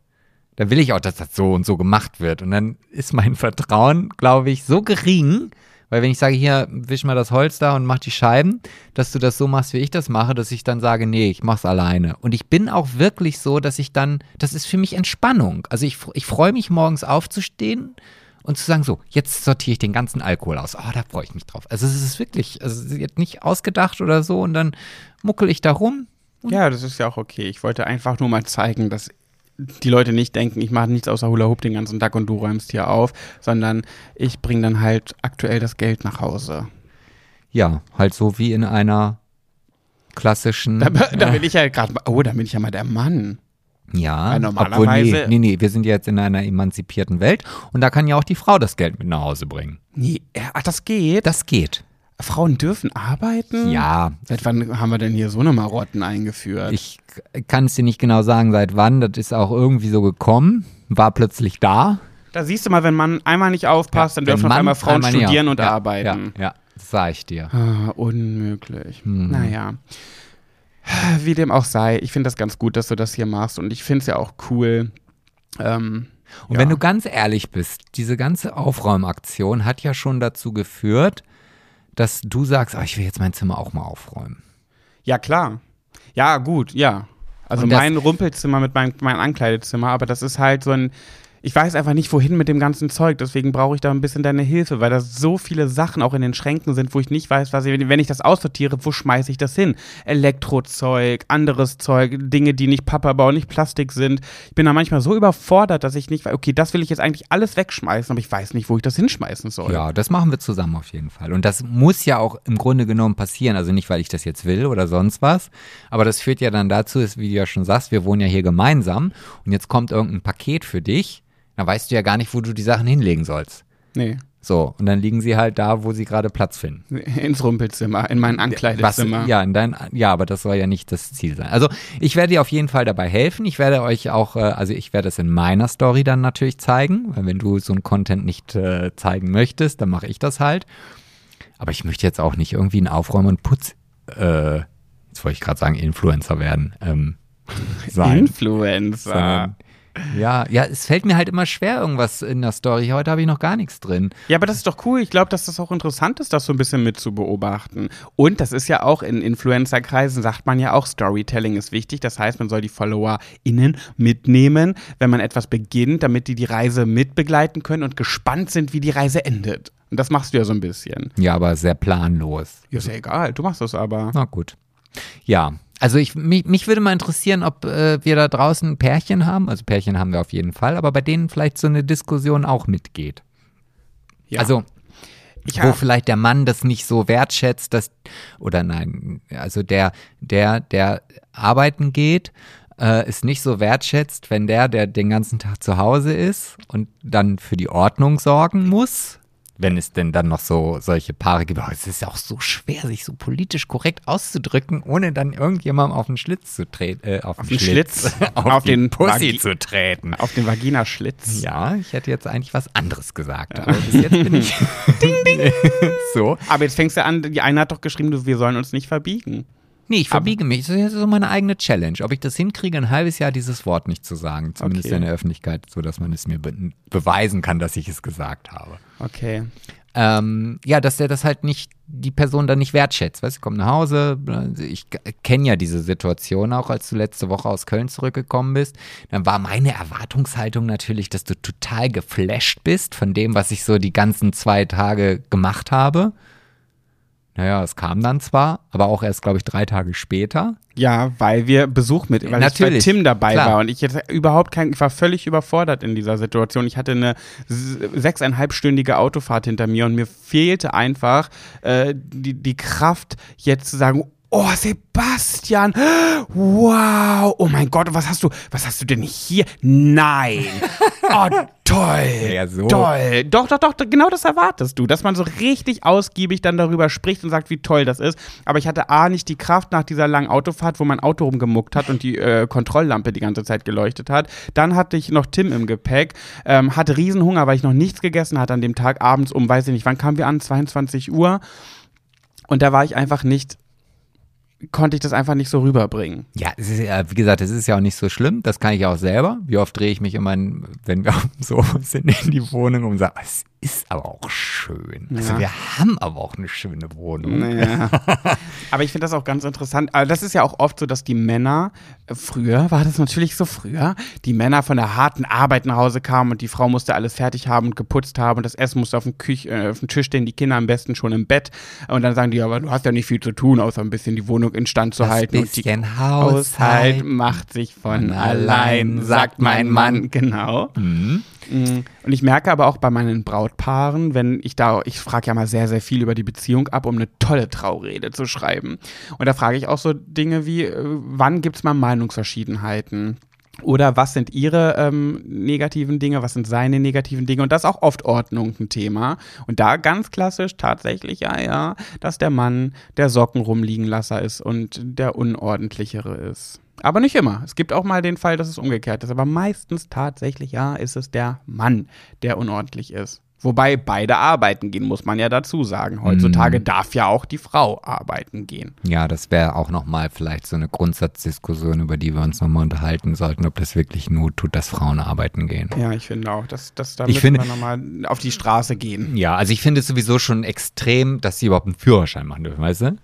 dann will ich auch, dass das so und so gemacht wird. Und dann ist mein Vertrauen, glaube ich, so gering, weil wenn ich sage, hier, wisch mal das Holz da und mach die Scheiben, dass du das so machst, wie ich das mache, dass ich dann sage, nee, ich mach's alleine. Und ich bin auch wirklich so, dass ich dann, das ist für mich Entspannung. Also ich, ich freue mich morgens aufzustehen und zu sagen, so, jetzt sortiere ich den ganzen Alkohol aus. Oh, da freue ich mich drauf. Also es ist wirklich, also es ist jetzt nicht ausgedacht oder so und dann muckel ich da rum. Ja, das ist ja auch okay. Ich wollte einfach nur mal zeigen, dass die Leute nicht denken, ich mache nichts außer Hula Hoop den ganzen Tag und du räumst hier auf, sondern ich bringe dann halt aktuell das Geld nach Hause. Ja, halt so wie in einer klassischen. Da, da bin ich ja gerade, oh, da bin ich ja mal der Mann. Ja, Weil obwohl, nee, nee, nee, wir sind jetzt in einer emanzipierten Welt und da kann ja auch die Frau das Geld mit nach Hause bringen. Nee, ja, ach, das geht. Das geht. Frauen dürfen arbeiten? Ja, Seit wann haben wir denn hier so eine Marotten eingeführt? ich kann es dir nicht genau sagen, seit wann. Das ist auch irgendwie so gekommen, war plötzlich da. da siehst du mal, wenn man einmal nicht aufpasst, dann Wenn dürfen auf einmal Frauen einmal studieren und ja, arbeiten. Ja, ja, das sag ich dir. Ah, unmöglich. Mhm. Naja. Wie dem auch sei, ich finde das ganz gut, dass du das hier machst und ich finde es ja auch cool. Ähm, Und ja. wenn du ganz ehrlich bist, diese ganze Aufräumaktion hat ja schon dazu geführt, dass du sagst, ah, ich will jetzt mein Zimmer auch mal aufräumen. Ja, klar. Ja, gut, ja. Also das- mein Rumpelzimmer mit meinem mein Ankleidezimmer, aber das ist halt so ein. Ich weiß einfach nicht, wohin mit dem ganzen Zeug, deswegen brauche ich da ein bisschen deine Hilfe, weil da so viele Sachen auch in den Schränken sind, wo ich nicht weiß, was ich, wenn ich das aussortiere, wo schmeiße ich das hin? Elektrozeug, anderes Zeug, Dinge, die nicht Pappabau, nicht Plastik sind. Ich bin da manchmal so überfordert, dass ich nicht weiß, okay, das will ich jetzt eigentlich alles wegschmeißen, aber ich weiß nicht, wo ich das hinschmeißen soll. Ja, das machen wir zusammen auf jeden Fall. Und das muss ja auch im Grunde genommen passieren. Also nicht, weil ich das jetzt will oder sonst was. Aber das führt ja dann dazu, wie du ja schon sagst, wir wohnen ja hier gemeinsam und jetzt kommt irgendein Paket für dich. Dann weißt du ja gar nicht, wo du die Sachen hinlegen sollst. Nee. So, und dann liegen sie halt da, wo sie gerade Platz finden. Ins Rumpelzimmer, in mein Was, Ankleidezimmer. ja, in dein, ja, aber das soll ja nicht das Ziel sein. Also ich werde dir auf jeden Fall dabei helfen. Ich werde euch auch, äh, also ich werde es in meiner Story dann natürlich zeigen, weil wenn du so einen Content nicht äh, zeigen möchtest, dann mache ich das halt. Aber ich möchte jetzt auch nicht irgendwie ein Aufräumen und Putz, äh, jetzt wollte ich gerade sagen, Influencer werden. Ähm, (laughs) sein. Influencer. Sondern Ja, ja, es fällt mir halt immer schwer, irgendwas in der Story. Heute habe ich noch gar nichts drin. Ja, aber das ist doch cool. Ich glaube, dass das auch interessant ist, das so ein bisschen mit zu beobachten. Und das ist ja auch in Influencer-Kreisen, sagt man ja auch, Storytelling ist wichtig. Das heißt, man soll die FollowerInnen mitnehmen, wenn man etwas beginnt, damit die die Reise mitbegleiten können und gespannt sind, wie die Reise endet. Und das machst du ja so ein bisschen. Ja, aber sehr planlos. Ja, ist ja egal, du machst das aber. Na gut. Ja, also ich, mich, mich würde mal interessieren, ob äh, wir da draußen Pärchen haben. Also Pärchen haben wir auf jeden Fall, aber bei denen vielleicht so eine Diskussion auch mitgeht. Ja. Also ich wo vielleicht der Mann das nicht so wertschätzt, dass oder nein, also der der der arbeiten geht, äh, es nicht so wertschätzt, wenn der der den ganzen Tag zu Hause ist und dann für die Ordnung sorgen muss. Wenn es denn dann noch so solche Paare gibt, aber es ist ja auch so schwer, sich so politisch korrekt auszudrücken, ohne dann irgendjemandem auf den Schlitz zu treten, äh, auf, auf den Schlitz, (laughs) auf, die den Pussy Vagi- zu treten. auf den Vaginaschlitz. Ja, ich hätte jetzt eigentlich was anderes gesagt, aber bis jetzt bin ich (laughs) ding, ding. (laughs) so. Aber jetzt fängst du an, die eine hat doch geschrieben, wir sollen uns nicht verbiegen. Nee, ich verbiege mich. Das ist so meine eigene Challenge. Ob ich das hinkriege, ein halbes Jahr dieses Wort nicht zu sagen. Zumindest Okay. in der Öffentlichkeit, so dass man es mir be beweisen kann, dass ich es gesagt habe. Okay. Ähm, ja, dass der das halt nicht, die Person dann nicht wertschätzt. Weißt du, kommt nach Hause, ich kenne ja diese Situation auch, als du letzte Woche aus Köln zurückgekommen bist. Dann war meine Erwartungshaltung natürlich, dass du total geflasht bist von dem, was ich so die ganzen zwei Tage gemacht habe. Naja, es kam dann zwar, aber auch erst, glaube ich, drei Tage später. Ja, weil wir Besuch mit, weil Natürlich, ich bei Tim dabei klar. war und ich jetzt überhaupt kein, ich war völlig überfordert in dieser Situation. Ich hatte eine sechseinhalbstündige Autofahrt hinter mir und mir fehlte einfach äh, die, die Kraft, jetzt zu sagen, oh Sebastian, (gasps) wow, oh mein Gott, was hast du, was hast du denn hier? Nein, (laughs) oh (laughs) toll, Ja, so. toll, doch, doch, doch, genau das erwartest du, dass man so richtig ausgiebig dann darüber spricht und sagt, wie toll das ist. Aber ich hatte A, nicht die Kraft nach dieser langen Autofahrt, wo mein Auto rumgemuckt hat und die äh, Kontrolllampe die ganze Zeit geleuchtet hat. Dann hatte ich noch Tim im Gepäck, ähm, hatte Riesenhunger, weil ich noch nichts gegessen hatte an dem Tag abends um, weiß ich nicht, wann kamen wir an? 22 Uhr. Und da war ich einfach nicht, konnte ich das einfach nicht so rüberbringen. Ja, ist wie gesagt, es ist ja auch nicht so schlimm. Das kann ich auch selber. Wie oft drehe ich mich immer, wenn wir Sofa sind, in die Wohnung und sage, es ist aber auch schön. Also Ja. wir haben aber auch eine schöne Wohnung. Naja. (laughs) Aber ich finde das auch ganz interessant. Aber das ist ja auch oft so, dass die Männer, äh, früher (laughs) war das natürlich so früher, die Männer von der harten Arbeit nach Hause kamen und die Frau musste alles fertig haben und geputzt haben und das Essen musste auf dem, Küch äh, auf dem Tisch stehen, die Kinder am besten schon im Bett. Und dann sagen die, aber du hast ja nicht viel zu tun, außer ein bisschen die Wohnung instand zu Das halten. Und die bisschen Haushalt Haushalt macht sich von von allein, sagt mein Mann. Genau. Mhm. Mm. Und ich merke aber auch bei meinen Brautpaaren, wenn ich da, ich frage ja mal sehr, sehr viel über die Beziehung ab, um eine tolle Traurede zu schreiben. Und da frage ich auch so Dinge wie, äh, wann gibt es mal Meinungsverschiedenheiten? Oder was sind ihre ähm, negativen Dinge, was sind seine negativen Dinge? Und das ist auch oft Ordnung ein Thema. Und da ganz klassisch tatsächlich, ja, ja, dass der Mann der Socken rumliegen lasser ist und der unordentlichere ist. Aber nicht immer. Es gibt auch mal den Fall, dass es umgekehrt ist. Aber meistens tatsächlich, ja, ist es der Mann, der unordentlich ist. Wobei beide arbeiten gehen, muss man ja dazu sagen. Heutzutage darf ja auch die Frau arbeiten gehen. Ja, das wäre auch nochmal vielleicht so eine Grundsatzdiskussion, über die wir uns nochmal unterhalten sollten, ob das wirklich Not tut, dass Frauen arbeiten gehen. Ja, ich finde auch, dass, dass da Ich müssen finde- wir nochmal auf die Straße gehen. Ja, also ich finde es sowieso schon extrem, dass sie überhaupt einen Führerschein machen dürfen, weißt du?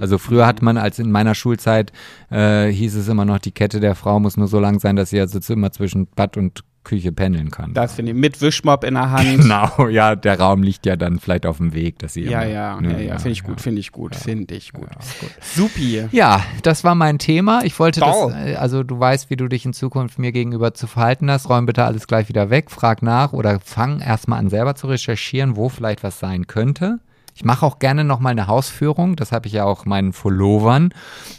Also früher hat man, als in meiner Schulzeit, äh, hieß es immer noch, die Kette der Frau muss nur so lang sein, dass sie also immer zwischen Bad und Küche pendeln kann. Das finde ich mit Wischmopp in der Hand. (laughs) Genau, ja, der Raum liegt ja dann vielleicht auf dem Weg, dass sie Ja, immer, ja, ne, ja, ja, finde ich gut, finde ich gut, finde ich gut. gut. Supi. Ja, das war mein Thema. Ich wollte Toll. das, äh, also du weißt, wie du dich in Zukunft mir gegenüber zu verhalten hast. Räum bitte alles gleich wieder weg, frag nach oder fang erstmal an selber zu recherchieren, wo vielleicht was sein könnte. Ich mache auch gerne nochmal eine Hausführung, das habe ich ja auch meinen Followern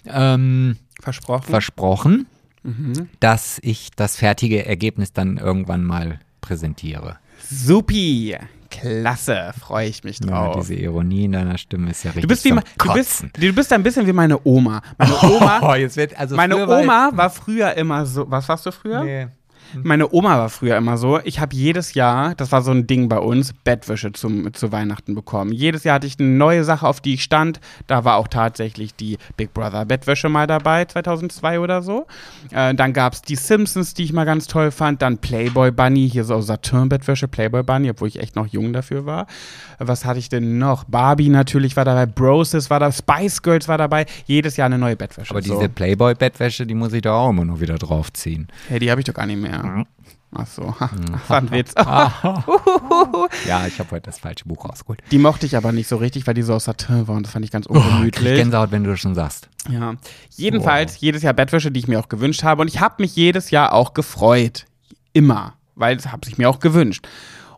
ähm, Versprochen. versprochen, Mhm. dass ich das fertige Ergebnis dann irgendwann mal präsentiere. Supi. Klasse, freue ich mich Ja, drauf. diese Ironie in deiner Stimme ist ja richtig du bist wie du bist, du bist ein bisschen wie meine Oma. Meine (laughs) Oma, Oh, jetzt wird, also meine früher war- Oma war früher immer so. Was warst du früher? Nee. Meine Oma war früher immer so. Ich habe jedes Jahr, das war so ein Ding bei uns, Bettwäsche zum, zu Weihnachten bekommen. Jedes Jahr hatte ich eine neue Sache, auf die ich stand. Da war auch tatsächlich die Big Brother Bettwäsche mal dabei, 2002 oder so. Äh, dann gab es die Simpsons, die ich mal ganz toll fand. Dann Playboy Bunny, hier so Saturn-Bettwäsche, Playboy Bunny, obwohl ich echt noch jung dafür war. Was hatte ich denn noch? Barbie natürlich war dabei, Broses war da, Spice Girls war dabei. Jedes Jahr eine neue Bettwäsche. Aber so. diese Playboy-Bettwäsche, die muss ich doch auch immer noch wieder draufziehen. Hey, die habe ich doch gar nicht mehr. Ach so, das war ein Witz. Ja, ich habe heute das falsche Buch rausgeholt. Die mochte ich aber nicht so richtig, weil die so aus Satin war und das fand ich ganz Oh, ungemütlich. Gänsehaut, wenn du das schon sagst. ja. Jedenfalls jedes Jahr Bettwäsche, die ich mir auch gewünscht habe und ich habe mich jedes Jahr auch gefreut. Immer, weil es habe ich mir auch gewünscht.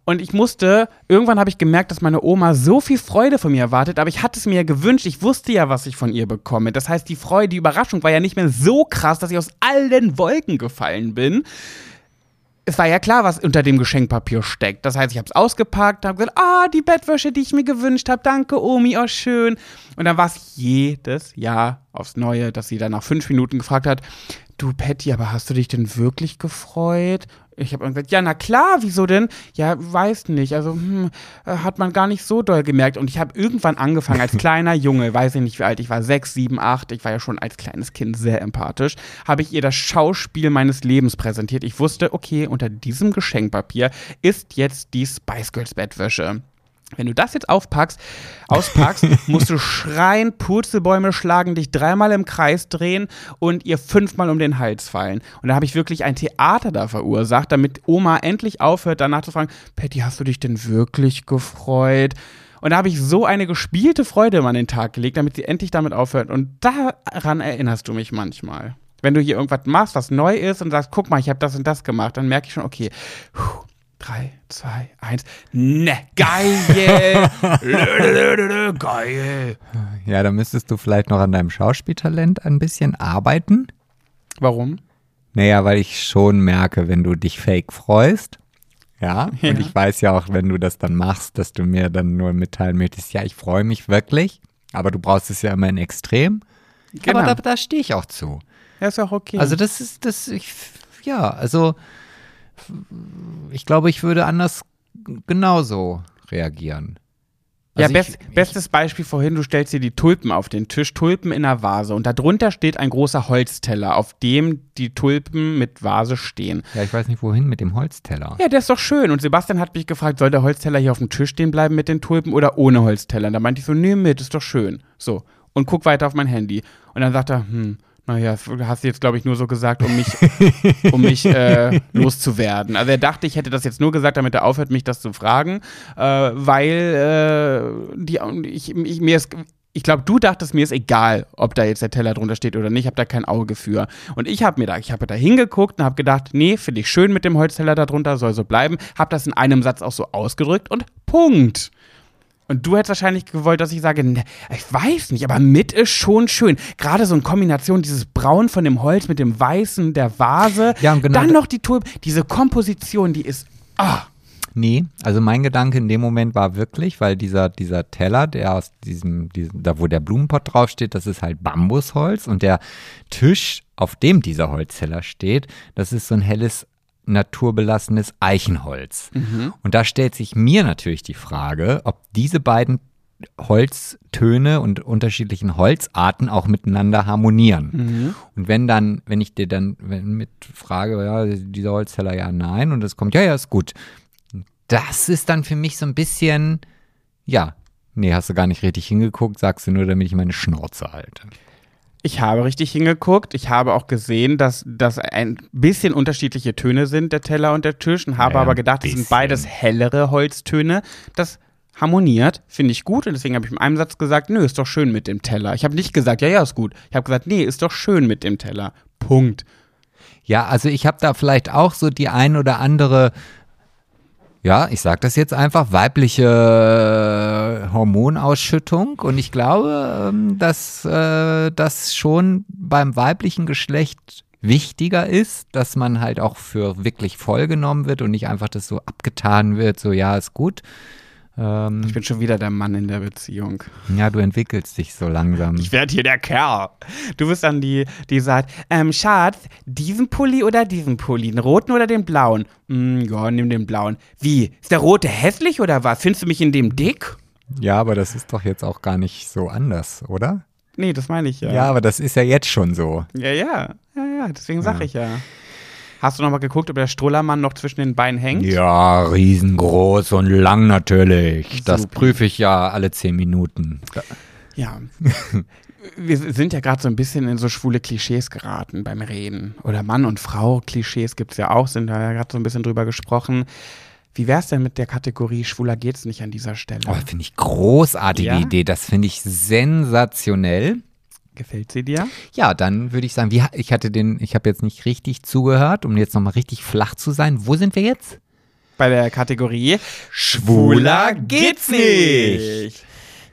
Und ich musste, irgendwann habe ich gemerkt, dass meine Oma so viel Freude von mir erwartet, aber ich hatte es mir ja gewünscht, ich wusste ja, was ich von ihr bekomme. Das heißt, die Freude, die Überraschung war ja nicht mehr so krass, dass ich aus allen Wolken gefallen bin. Es war ja klar, was unter dem Geschenkpapier steckt. Das heißt, ich habe es ausgepackt, habe gesagt, ah, die Bettwäsche, die ich mir gewünscht habe, danke Omi, oh schön. Und dann war es jedes Jahr aufs Neue, dass sie dann nach fünf Minuten gefragt hat, du Patty, aber hast du dich denn wirklich gefreut? Ich habe gesagt, ja, na klar, wieso denn? Ja, weiß nicht. Also hm, äh, hat man gar nicht so doll gemerkt. Und ich habe irgendwann angefangen als (laughs) kleiner Junge, weiß ich nicht wie alt, ich war sechs, sieben, acht, ich war ja schon als kleines Kind sehr empathisch, habe ich ihr das Schauspiel meines Lebens präsentiert. Ich wusste, okay, unter diesem Geschenkpapier ist jetzt die Spice Girls Bettwäsche. Wenn du das jetzt aufpackst, auspackst, (laughs) musst du schreien, Purzelbäume schlagen, dich dreimal im Kreis drehen und ihr fünfmal um den Hals fallen. Und da habe ich wirklich ein Theater da verursacht, damit Oma endlich aufhört, danach zu fragen, Patty, hast du dich denn wirklich gefreut? Und da habe ich so eine gespielte Freude immer an den Tag gelegt, damit sie endlich damit aufhört. Und daran erinnerst du mich manchmal. Wenn du hier irgendwas machst, was neu ist und sagst, guck mal, ich habe das und das gemacht, dann merke ich schon, okay, puh, drei, zwei, eins, ne, geil, (laughs) Lö-lö-lö-lö, geil. Ja, da müsstest du vielleicht noch an deinem Schauspieltalent ein bisschen arbeiten. Warum? Naja, weil ich schon merke, wenn du dich fake freust. Ja, Ja. und ich weiß ja auch, wenn du das dann machst, dass du mir dann nur mitteilen möchtest, ja, ich freue mich wirklich, aber du brauchst es ja immer in Extrem. Genau. Aber da, da stehe ich auch zu. Ja, ist auch okay. Also das ist, das, ich, ja, also ich glaube, ich würde anders genauso reagieren. ja, Also best, ich, bestes Beispiel vorhin, du stellst dir die Tulpen auf den Tisch, Tulpen in einer Vase und darunter steht ein großer Holzteller, auf dem die Tulpen mit Vase stehen. Ja, ich weiß nicht, wohin mit dem Holzteller. Ja, der ist doch schön. Und Sebastian hat mich gefragt, soll der Holzteller hier auf dem Tisch stehen bleiben mit den Tulpen oder ohne Holzteller? Und da meinte ich so, nee, mit, ist doch schön. So. Und guck weiter auf mein Handy. Und dann sagt er, hm, naja, hast du jetzt, glaube ich, nur so gesagt, um mich, (laughs) um mich äh, loszuwerden. Also er dachte, ich hätte das jetzt nur gesagt, damit er aufhört, mich das zu fragen, äh, weil äh, die, ich, ich, mir ist ich glaube, du dachtest, mir ist egal, ob da jetzt der Teller drunter steht oder nicht. Ich habe da kein Auge für. Und ich habe mir da, ich habe da hingeguckt und habe gedacht, nee, finde ich schön mit dem Holzteller da drunter, soll so bleiben. Habe das in einem Satz auch so ausgedrückt und Punkt. Und du hättest wahrscheinlich gewollt, dass ich sage, ne, ich weiß nicht, aber mit ist schon schön. Gerade so in Kombination dieses Braun von dem Holz mit dem Weißen der Vase. Ja, und genau Dann da- noch die Tulpe. Diese Komposition, die ist. Ah, Nee, also mein Gedanke in dem Moment war wirklich, weil dieser, dieser Teller, der aus diesem, diesem, da wo der Blumenpott draufsteht, das ist halt Bambusholz und der Tisch, auf dem dieser Holzteller steht, das ist so ein helles, naturbelassenes Eichenholz. Und da stellt sich mir natürlich die Frage, ob diese beiden Holztöne und unterschiedlichen Holzarten auch miteinander harmonieren. Und wenn dann, wenn ich dir dann wenn mit frage, ja, dieser Holzteller ja, nein, und es kommt, ja, ja, ist gut. Das ist dann für mich so ein bisschen, ja, nee, hast du gar nicht richtig hingeguckt, sagst du nur, damit ich meine Schnauze halte. Ich habe richtig hingeguckt. Ich habe auch gesehen, dass das ein bisschen unterschiedliche Töne sind, der Teller und der Tisch, und habe Ja, aber gedacht, das sind beides hellere Holztöne. Das harmoniert, finde ich gut. Und deswegen habe ich in einem Satz gesagt, nö, ist doch schön mit dem Teller. Ich habe nicht gesagt, ja, ja, ist gut. Ich habe gesagt, nee, ist doch schön mit dem Teller. Punkt. Ja, also ich habe da vielleicht auch so die ein oder andere, ja, ich sag das jetzt einfach, weibliche Hormonausschüttung. Und ich glaube, ähm, dass äh, das schon beim weiblichen Geschlecht wichtiger ist, dass man halt auch für wirklich voll genommen wird und nicht einfach das so abgetan wird, so ja, ist gut. Ähm, Ich bin schon wieder der Mann in der Beziehung. ja, du entwickelst dich so langsam. Ich werde hier der Kerl. Du bist dann die, die sagt, ähm, Schatz, diesen Pulli oder diesen Pulli? Den roten oder den blauen? Hm, ja, nimm den blauen. Wie? Ist der rote hässlich oder was? Findest du mich in dem dick? Ja, aber das ist doch jetzt auch gar nicht so anders, oder? Nee, das meine ich ja. Ja, aber das ist ja jetzt schon so. Ja, ja. Ja, ja, deswegen sag Ja. ich ja. Hast du noch mal geguckt, ob der Strollermann noch zwischen den Beinen hängt? Ja, riesengroß und lang natürlich. Das Super. prüfe ich ja alle zehn Minuten. Ja. (laughs) Wir sind ja gerade so ein bisschen in so schwule Klischees geraten beim Reden. Oder Mann- und Frau-Klischees gibt es ja auch, sind da ja gerade so ein bisschen drüber gesprochen. Wie wär's denn mit der Kategorie Schwuler geht's nicht an dieser Stelle? Oh, finde ich großartige Ja? Idee. Das finde ich sensationell. Gefällt sie dir? Ja, dann würde ich sagen, wie, ich hatte den, ich habe jetzt nicht richtig zugehört, um jetzt nochmal richtig flach zu sein. Wo sind wir jetzt? Bei der Kategorie Schwuler geht's nicht.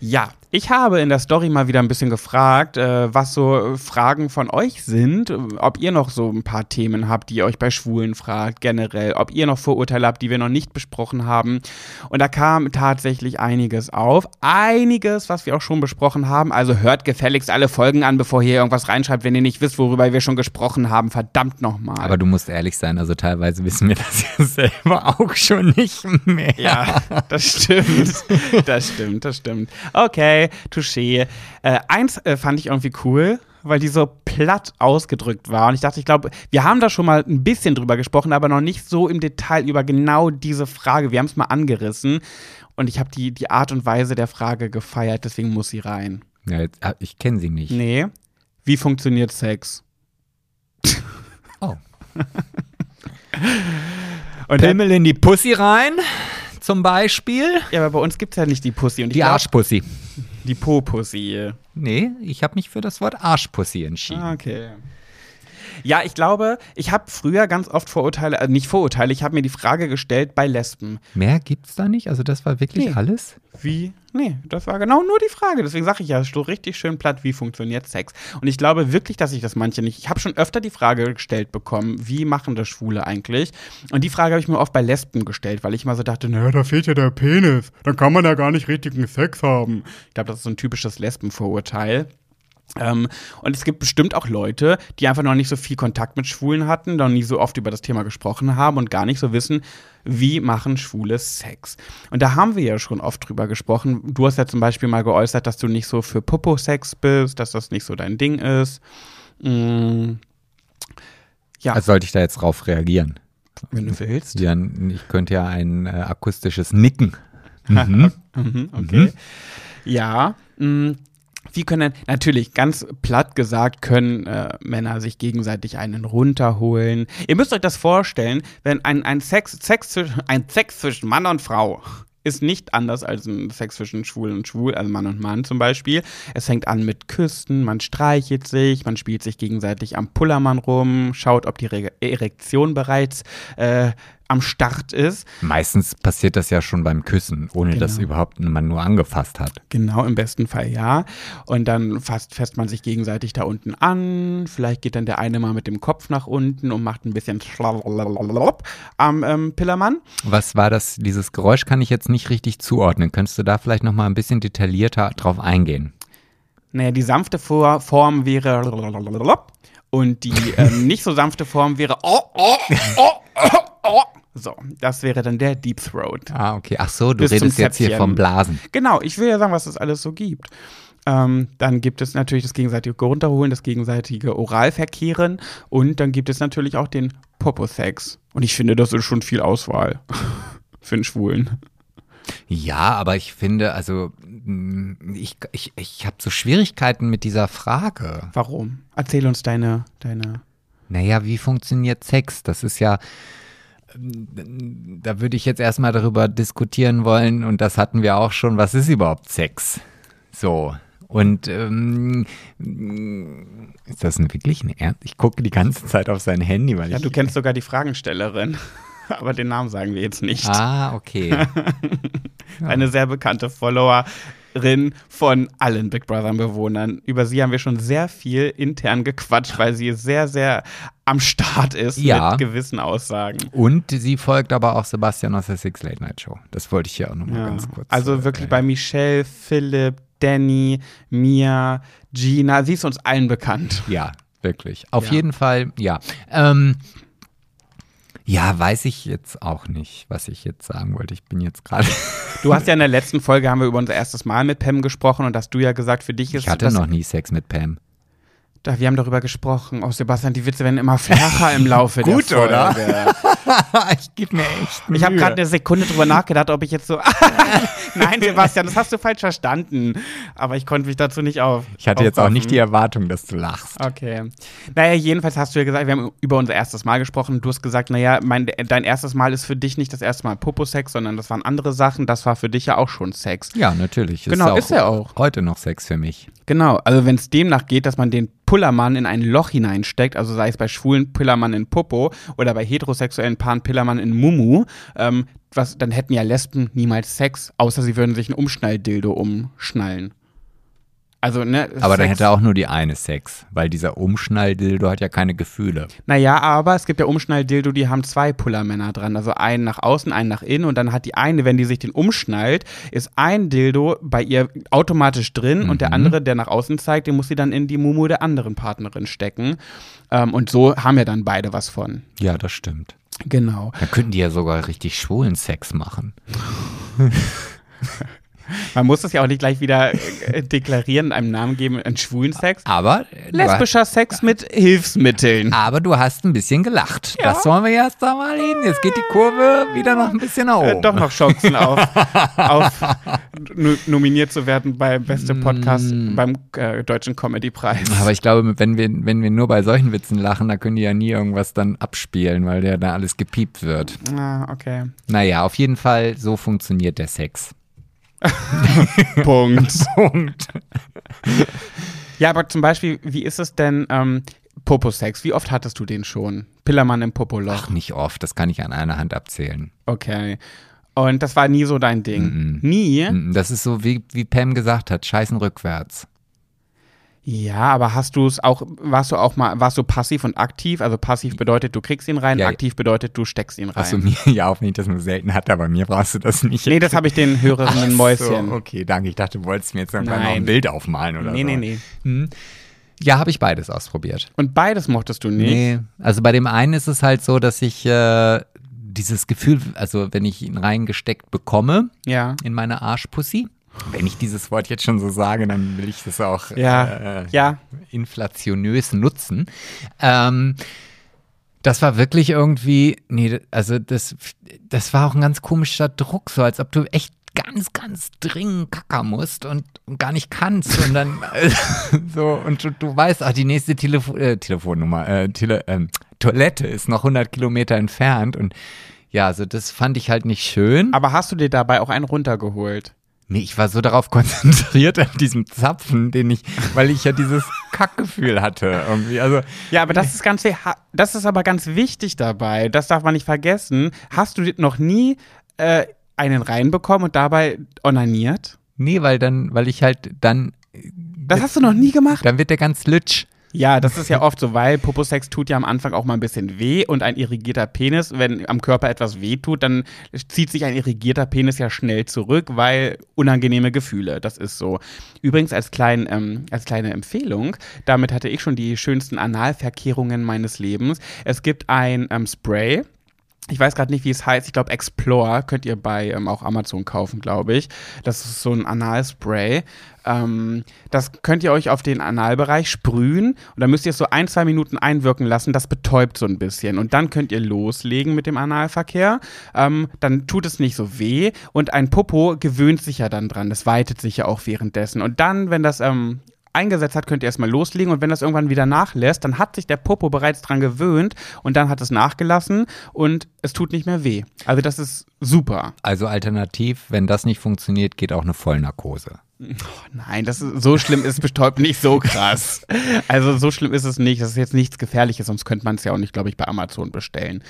Ja, ich habe in der Story mal wieder ein bisschen gefragt, äh, was so Fragen von euch sind, ob ihr noch so ein paar Themen habt, die ihr euch bei Schwulen fragt, generell, ob ihr noch Vorurteile habt, die wir noch nicht besprochen haben. Und da kam tatsächlich einiges auf. Einiges, was wir auch schon besprochen haben. Also hört gefälligst alle Folgen an, bevor ihr irgendwas reinschreibt, wenn ihr nicht wisst, worüber wir schon gesprochen haben. Verdammt nochmal. Aber du musst ehrlich sein, also teilweise wissen wir das ja selber auch schon nicht mehr. Ja, das stimmt. Das stimmt, das stimmt. Okay, touché. Äh, eins äh, fand ich irgendwie cool, weil die so platt ausgedrückt war. Und ich dachte, ich glaube, wir haben da schon mal ein bisschen drüber gesprochen, aber noch nicht so im Detail über genau diese Frage. Wir haben es mal angerissen. Und ich habe die, die Art und Weise der Frage gefeiert, deswegen muss sie rein. ja jetzt, ah, ich kenne sie nicht. Nee. Wie funktioniert Sex? Oh. (laughs) Und Pimmel in die Pussy rein, zum Beispiel. ja, aber bei uns gibt es ja nicht die Pussy und Die glaub, Arschpussy. Die Po-Pussy. Nee, ich habe mich für das Wort Arschpussy entschieden. Okay. Ja, ich glaube, ich habe früher ganz oft Vorurteile, äh, nicht Vorurteile, ich habe mir die Frage gestellt bei Lesben. Mehr gibt's da nicht? Also das war wirklich Nee. alles? Wie? Nee, das war genau nur die Frage. Deswegen sage ich ja, so richtig schön platt, wie funktioniert Sex? Und ich glaube wirklich, dass ich das manche nicht. Ich habe schon öfter die Frage gestellt bekommen, wie machen das Schwule eigentlich? Und die Frage habe ich mir oft bei Lesben gestellt, weil ich immer so dachte, naja, da fehlt ja der Penis. Dann kann man ja gar nicht richtigen Sex haben. Ich glaube, das ist so ein typisches Lesbenvorurteil. Ähm, und es gibt bestimmt auch Leute, die einfach noch nicht so viel Kontakt mit Schwulen hatten, noch nie so oft über das Thema gesprochen haben und gar nicht so wissen, wie machen Schwule Sex. Und da haben wir ja schon oft drüber gesprochen. Du hast ja zum Beispiel mal geäußert, dass du nicht so für Popo-Sex bist, dass das nicht so dein Ding ist. Mm, ja, Also sollte ich da jetzt drauf reagieren? wenn du willst. Ja, ich könnte ja ein äh, akustisches Nicken. (laughs) Mhm. Mhm, okay. Ja, mh, wie können, natürlich, ganz platt gesagt, können äh, Männer sich gegenseitig einen runterholen. Ihr müsst euch das vorstellen, wenn ein, ein, Sex, Sex, zwischen- ein Sex zwischen Mann und Frau ist nicht anders als ein Sex zwischen Schwul und Schwul, also Mann und Mann zum Beispiel. Es fängt an mit Küssen, man streichelt sich, man spielt sich gegenseitig am Pullermann rum, schaut, ob die Re Erektion bereits äh, am Start ist. Meistens passiert das ja schon beim Küssen, ohne dass Genau. überhaupt man nur angefasst hat. Genau, im besten Fall ja. Und dann fasst, fässt man sich gegenseitig da unten an. Vielleicht geht dann der eine mal mit dem Kopf nach unten und macht ein bisschen am ähm, Pillermann. Was war das? Dieses Geräusch kann ich jetzt nicht richtig zuordnen. Könntest du da vielleicht noch mal ein bisschen detaillierter drauf eingehen? Naja, die sanfte Form wäre und die ähm, (laughs) nicht so sanfte Form wäre oh, oh, oh, oh, oh. So, das wäre dann der Deep Throat. Ah, okay. Ach so, du Bis redest jetzt hier vom Blasen. Genau, ich will ja sagen, was es alles so gibt. Ähm, dann gibt es natürlich das gegenseitige Runterholen, das gegenseitige Oralverkehren und dann gibt es natürlich auch den Popo-Sex. Und ich finde, das ist schon viel Auswahl (laughs) für einen Schwulen. Ja, aber ich finde, also mm, ich, ich, ich habe so Schwierigkeiten mit dieser Frage. Warum? Erzähl uns deine, deine. Naja, wie funktioniert Sex? Das ist ja, da würde ich jetzt erstmal darüber diskutieren wollen und das hatten wir auch schon, was ist überhaupt Sex? So. Und ähm, ist das ein wirklich ein Ernst? Ich gucke die ganze Zeit auf sein Handy, weil Ja, ich. du kennst sogar die Fragenstellerin. (laughs) Aber den Namen sagen wir jetzt nicht. Ah, okay. (laughs) Eine sehr bekannte Follower. Lieblingserin von allen Big Brother-Bewohnern. Über sie haben wir schon sehr viel intern gequatscht, weil sie sehr, sehr am Start ist Ja. mit gewissen Aussagen. Und sie folgt aber auch Sebastian aus der Six Late Night Show. Das wollte ich hier auch nochmal Ja. ganz kurz. Also äh, wirklich bei Michelle, Philipp, Danny, Mia, Gina, sie ist uns allen bekannt. Ja, wirklich. Auf Ja. jeden Fall, ja. Ähm, ja, weiß ich jetzt auch nicht, was ich jetzt sagen wollte. Ich bin jetzt gerade. Du hast ja in der letzten Folge haben wir über unser erstes Mal mit Pam gesprochen und hast du ja gesagt, für dich ist Ich hatte noch nie Sex mit Pam. Da, wir haben darüber gesprochen. Oh, Sebastian, die Witze werden immer flacher im Laufe (laughs) Gut, der Folge. oder? (laughs) ich gebe mir echt. Ich habe gerade eine Sekunde drüber nachgedacht, ob ich jetzt so. (laughs) Nein, Sebastian, das hast du falsch verstanden. Aber ich konnte mich dazu nicht auf. Ich hatte jetzt auch nicht die Erwartung, dass du lachst. Okay. Naja, jedenfalls hast du ja gesagt, wir haben über unser erstes Mal gesprochen. Du hast gesagt, naja, mein, dein erstes Mal ist für dich nicht das erste Mal Popo-Sex, sondern das waren andere Sachen. Das war für dich ja auch schon Sex. Ja, natürlich. Genau, ist er auch. Heute noch Sex für mich. Genau, also wenn es demnach geht, dass man den Pullermann in ein Loch hineinsteckt, also sei es bei schwulen Pillermann in Popo oder bei heterosexuellen Paaren Pillermann in Mumu, ähm, was, dann hätten ja Lesben niemals Sex, außer sie würden sich ein Umschnalldildo umschnallen. Also, ne? Aber dann Sex- hätte auch nur die eine Sex, weil dieser Umschnalldildo hat ja keine Gefühle. Naja, aber es gibt ja Umschnalldildo, die haben zwei Pullermänner dran. Also einen nach außen, einen nach innen. Und dann hat die eine, wenn die sich den umschnallt, ist ein Dildo bei ihr automatisch drin und der andere, der nach außen zeigt, den muss sie dann in die Mumu der anderen Partnerin stecken. Ähm, und so haben ja dann beide was von. Ja, das stimmt. Genau. Da könnten die ja sogar richtig schwulen Sex machen. (laughs) Man muss das ja auch nicht gleich wieder äh, deklarieren, einem Namen geben, einen schwulen Sex. Aber äh, Lesbischer Sex mit Hilfsmitteln. aber du hast ein bisschen gelacht. Das wollen wir jetzt da mal hin. Jetzt geht die Kurve wieder noch ein bisschen nach oben. Äh, doch noch Chancen auf, (laughs) auf no- nominiert zu werden bei Beste Podcast beim äh, Deutschen Comedy-Preis. Aber ich glaube, wenn wir, wenn wir nur bei solchen Witzen lachen, da können die ja nie irgendwas dann abspielen, weil der da alles gepiept wird. Ah, okay. Naja, auf jeden Fall, so funktioniert der Sex. (laughs) Punkt. Punkt. Ja, aber zum Beispiel, wie ist es denn ähm, Popo-Sex? Wie oft hattest du den schon? Pillermann im Popoloch. Ach, nicht oft, das kann ich an einer Hand abzählen. Okay. Und das war nie so dein Ding? Nie? Mm, Das ist so, wie, wie Pam gesagt hat, scheißen rückwärts. Ja, aber hast du es auch, warst du auch mal, warst du passiv und aktiv? Also passiv bedeutet, du kriegst ihn rein, Ja. aktiv bedeutet, du steckst ihn rein. Achso, (laughs) mir, ja, auch wenn ich das nur selten hatte, aber mir brauchst du das nicht. Nee, das habe ich den Hörerinnen Mäuschen. So, okay, danke. Ich dachte, du wolltest mir jetzt noch ein Bild aufmalen oder Nee, so. nee, nee. Ja, habe ich beides ausprobiert. Und beides mochtest du nicht? Nee, also bei dem einen ist es halt so, dass ich äh, dieses Gefühl, also wenn ich ihn reingesteckt bekomme Ja. in meine Arschpussy, wenn ich dieses Wort jetzt schon so sage, dann will ich das auch Ja. äh, Ja. inflationös nutzen. Ähm, das war wirklich irgendwie, nee, also das, das war auch ein ganz komischer Druck, so als ob du echt ganz, ganz dringend kackern musst und, und gar nicht kannst und dann äh, (laughs) so und du, du weißt, ach, die nächste Telefo äh, Telefonnummer, äh, Tele ähm, Toilette ist noch 100 Kilometer entfernt und ja, also das fand ich halt nicht schön. Aber hast du dir dabei auch einen runtergeholt? Nee, ich war so darauf (laughs) konzentriert auf diesem Zapfen, den ich, weil ich ja dieses (laughs) Kackgefühl hatte irgendwie. Also Ja, aber das ist ganz, das ist aber ganz wichtig dabei. Das darf man nicht vergessen. Hast du noch nie äh, einen reinbekommen und dabei onaniert? nee, weil dann, weil ich halt dann, Das hast du noch nie gemacht? dann wird der ganz lütsch. Ja, das ist ja oft so, weil Poposex tut ja am Anfang auch mal ein bisschen weh und ein irrigierter Penis, wenn am Körper etwas weh tut, dann zieht sich ein irrigierter Penis ja schnell zurück, weil unangenehme Gefühle, das ist so. Übrigens als, klein, ähm, als kleine Empfehlung, damit hatte ich schon die schönsten Analverkehrungen meines Lebens. Es gibt ein ähm, Spray, ich weiß gerade nicht, wie es heißt. Ich glaube, Explore könnt ihr bei ähm, auch Amazon kaufen, glaube ich. Das ist so ein Analspray. Ähm, das könnt ihr euch auf den Analbereich sprühen und dann müsst ihr es so ein, zwei Minuten einwirken lassen. Das betäubt so ein bisschen. Und dann könnt ihr loslegen mit dem Analverkehr. Ähm, dann tut es nicht so weh und ein Popo gewöhnt sich ja dann dran. Das weitet sich ja auch währenddessen. Und dann, wenn das ähm, eingesetzt hat, könnt ihr erstmal loslegen und wenn das irgendwann wieder nachlässt, dann hat sich der Popo bereits dran gewöhnt und dann hat es nachgelassen und es tut nicht mehr weh. Also das ist super. Also alternativ, wenn das nicht funktioniert, geht auch eine Vollnarkose. Nein, das ist, so schlimm ist bestäubt nicht so krass. Also so schlimm ist es nicht. Das ist jetzt nichts Gefährliches, sonst könnte man es ja auch nicht, glaube ich, bei Amazon bestellen.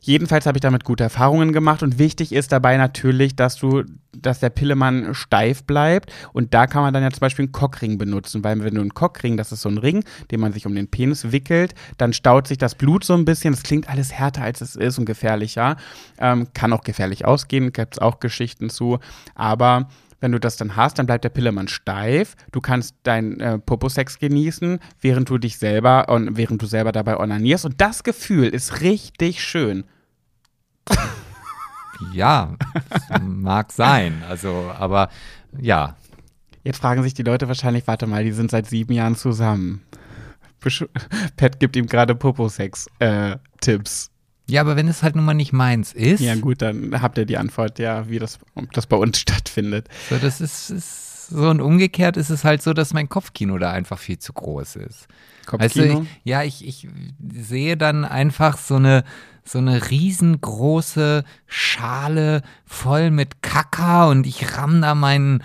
Jedenfalls habe ich damit gute Erfahrungen gemacht und wichtig ist dabei natürlich, dass du dass der Pillemann steif bleibt. Und da kann man dann ja zum Beispiel einen Cockring benutzen, weil wenn du einen Cockring, das ist so ein Ring, den man sich um den Penis wickelt, dann staut sich das Blut so ein bisschen. Das klingt alles härter, als es ist und gefährlicher. Ähm, kann auch gefährlich ausgehen, gibt es auch Geschichten zu. Aber wenn du das dann hast, dann bleibt der Pillemann steif. Du kannst deinen äh, Poposex genießen, während du dich selber und während du selber dabei onanierst. Und das Gefühl ist richtig schön. Ja, mag sein. Also, aber ja. Jetzt fragen sich die Leute wahrscheinlich, warte mal, die sind seit sieben Jahren zusammen. Besch (laughs) Pat gibt ihm gerade Poposex-Tipps. Ja, aber wenn es halt nun mal nicht meins ist. Ja, gut, dann habt ihr die Antwort, ja, wie das, das bei uns (laughs) stattfindet. So, das ist, ist so und umgekehrt ist es halt so, dass mein Kopfkino da einfach viel zu groß ist. Kopfkino? Also ich, ja, ich, ich sehe dann einfach so eine, so eine riesengroße Schale voll mit Kaka und ich ramm da meinen.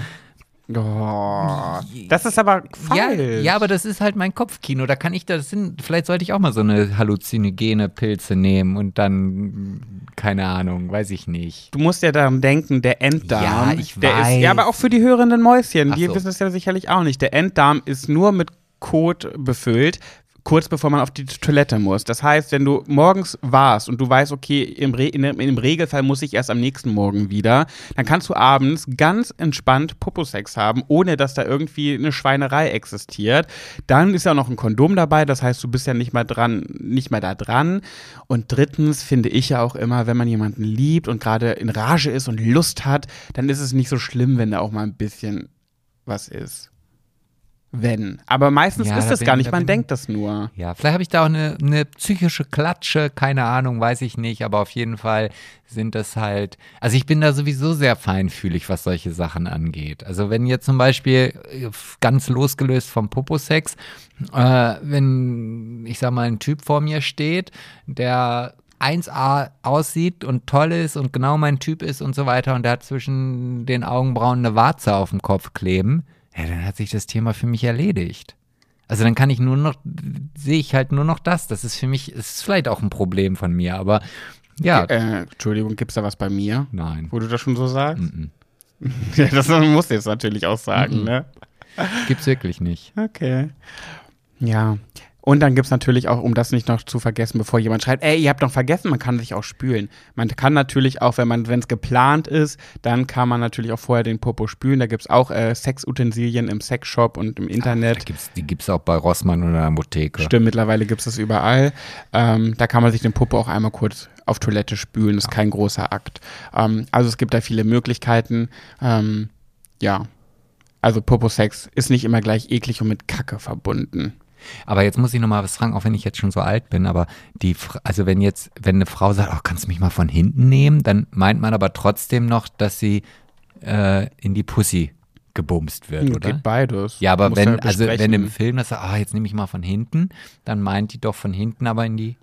Oh, das ist aber Ja, falsch. ja, aber das ist halt mein Kopfkino. Da kann ich das sind, vielleicht sollte ich auch mal so eine halluzinogene Pilze nehmen und dann, keine Ahnung, weiß ich nicht. Du musst ja daran denken, der Enddarm, Ja, ich der weiß. ist, ja, aber auch für die hörenden Mäuschen, Ach die so. wissen es ja sicherlich auch nicht. Der Enddarm ist nur mit Kot befüllt, kurz bevor man auf die Toilette muss. Das heißt, wenn du morgens warst und du weißt, okay, im, Re in, im Regelfall muss ich erst am nächsten Morgen wieder, dann kannst du abends ganz entspannt Poposex haben, ohne dass da irgendwie eine Schweinerei existiert. Dann ist ja noch ein Kondom dabei, das heißt, du bist ja nicht mal dran, nicht mehr da dran. Und drittens finde ich ja auch immer, wenn man jemanden liebt und gerade in Rage ist und Lust hat, dann ist es nicht so schlimm, wenn da auch mal ein bisschen was ist. Wenn. Aber meistens Ja, ist da das bin- gar nicht, man bin- denkt das nur. Ja, vielleicht habe ich da auch eine, eine psychische Klatsche, keine Ahnung, weiß ich nicht, aber auf jeden Fall sind das halt, also ich bin da sowieso sehr feinfühlig, was solche Sachen angeht. Also wenn jetzt zum Beispiel äh, ganz losgelöst vom Poposex, äh, wenn ich sag mal ein Typ vor mir steht, der 1A aussieht und toll ist und genau mein Typ ist und so weiter und der hat zwischen den Augenbrauen eine Warze auf dem Kopf kleben, ja, dann hat sich das Thema für mich erledigt. Also dann kann ich nur noch, sehe ich halt nur noch das. Das ist für mich, ist vielleicht auch ein Problem von mir, aber ja. Äh, Entschuldigung, gibt's da was bei mir? Nein. Wo du das schon so sagst? Mhm. (laughs) Ja, das musst du jetzt natürlich auch sagen, Mhm. ne? Gibt's wirklich nicht. Okay. Ja. Und dann gibt's natürlich auch, um das nicht noch zu vergessen, bevor jemand schreibt, ey, ihr habt noch vergessen, man kann sich auch spülen. Man kann natürlich auch, wenn man, wenn es geplant ist, dann kann man natürlich auch vorher den Popo spülen. Da gibt's auch äh, Sexutensilien im Sexshop und im Internet. gibt's, die gibt's auch bei Rossmann oder in der Apotheke. Stimmt, mittlerweile gibt's es überall. Ähm, da kann man sich den Popo auch einmal kurz auf Toilette spülen. Das ist kein großer Akt. Ähm, also es gibt da viele Möglichkeiten. Ähm, ja. Also Popo-Sex ist nicht immer gleich eklig und mit Kacke verbunden. Aber jetzt muss ich noch mal was fragen, auch wenn ich jetzt schon so alt bin, aber die, also wenn jetzt, wenn eine Frau sagt, oh, kannst du mich mal von hinten nehmen, dann meint man aber trotzdem noch, dass sie äh, in die Pussy gebumst wird, oder? Geht beides. Ja, aber wenn, ja also wenn im. Film das sagt, ah, jetzt nehme ich mal von hinten, dann meint die doch von hinten aber in die.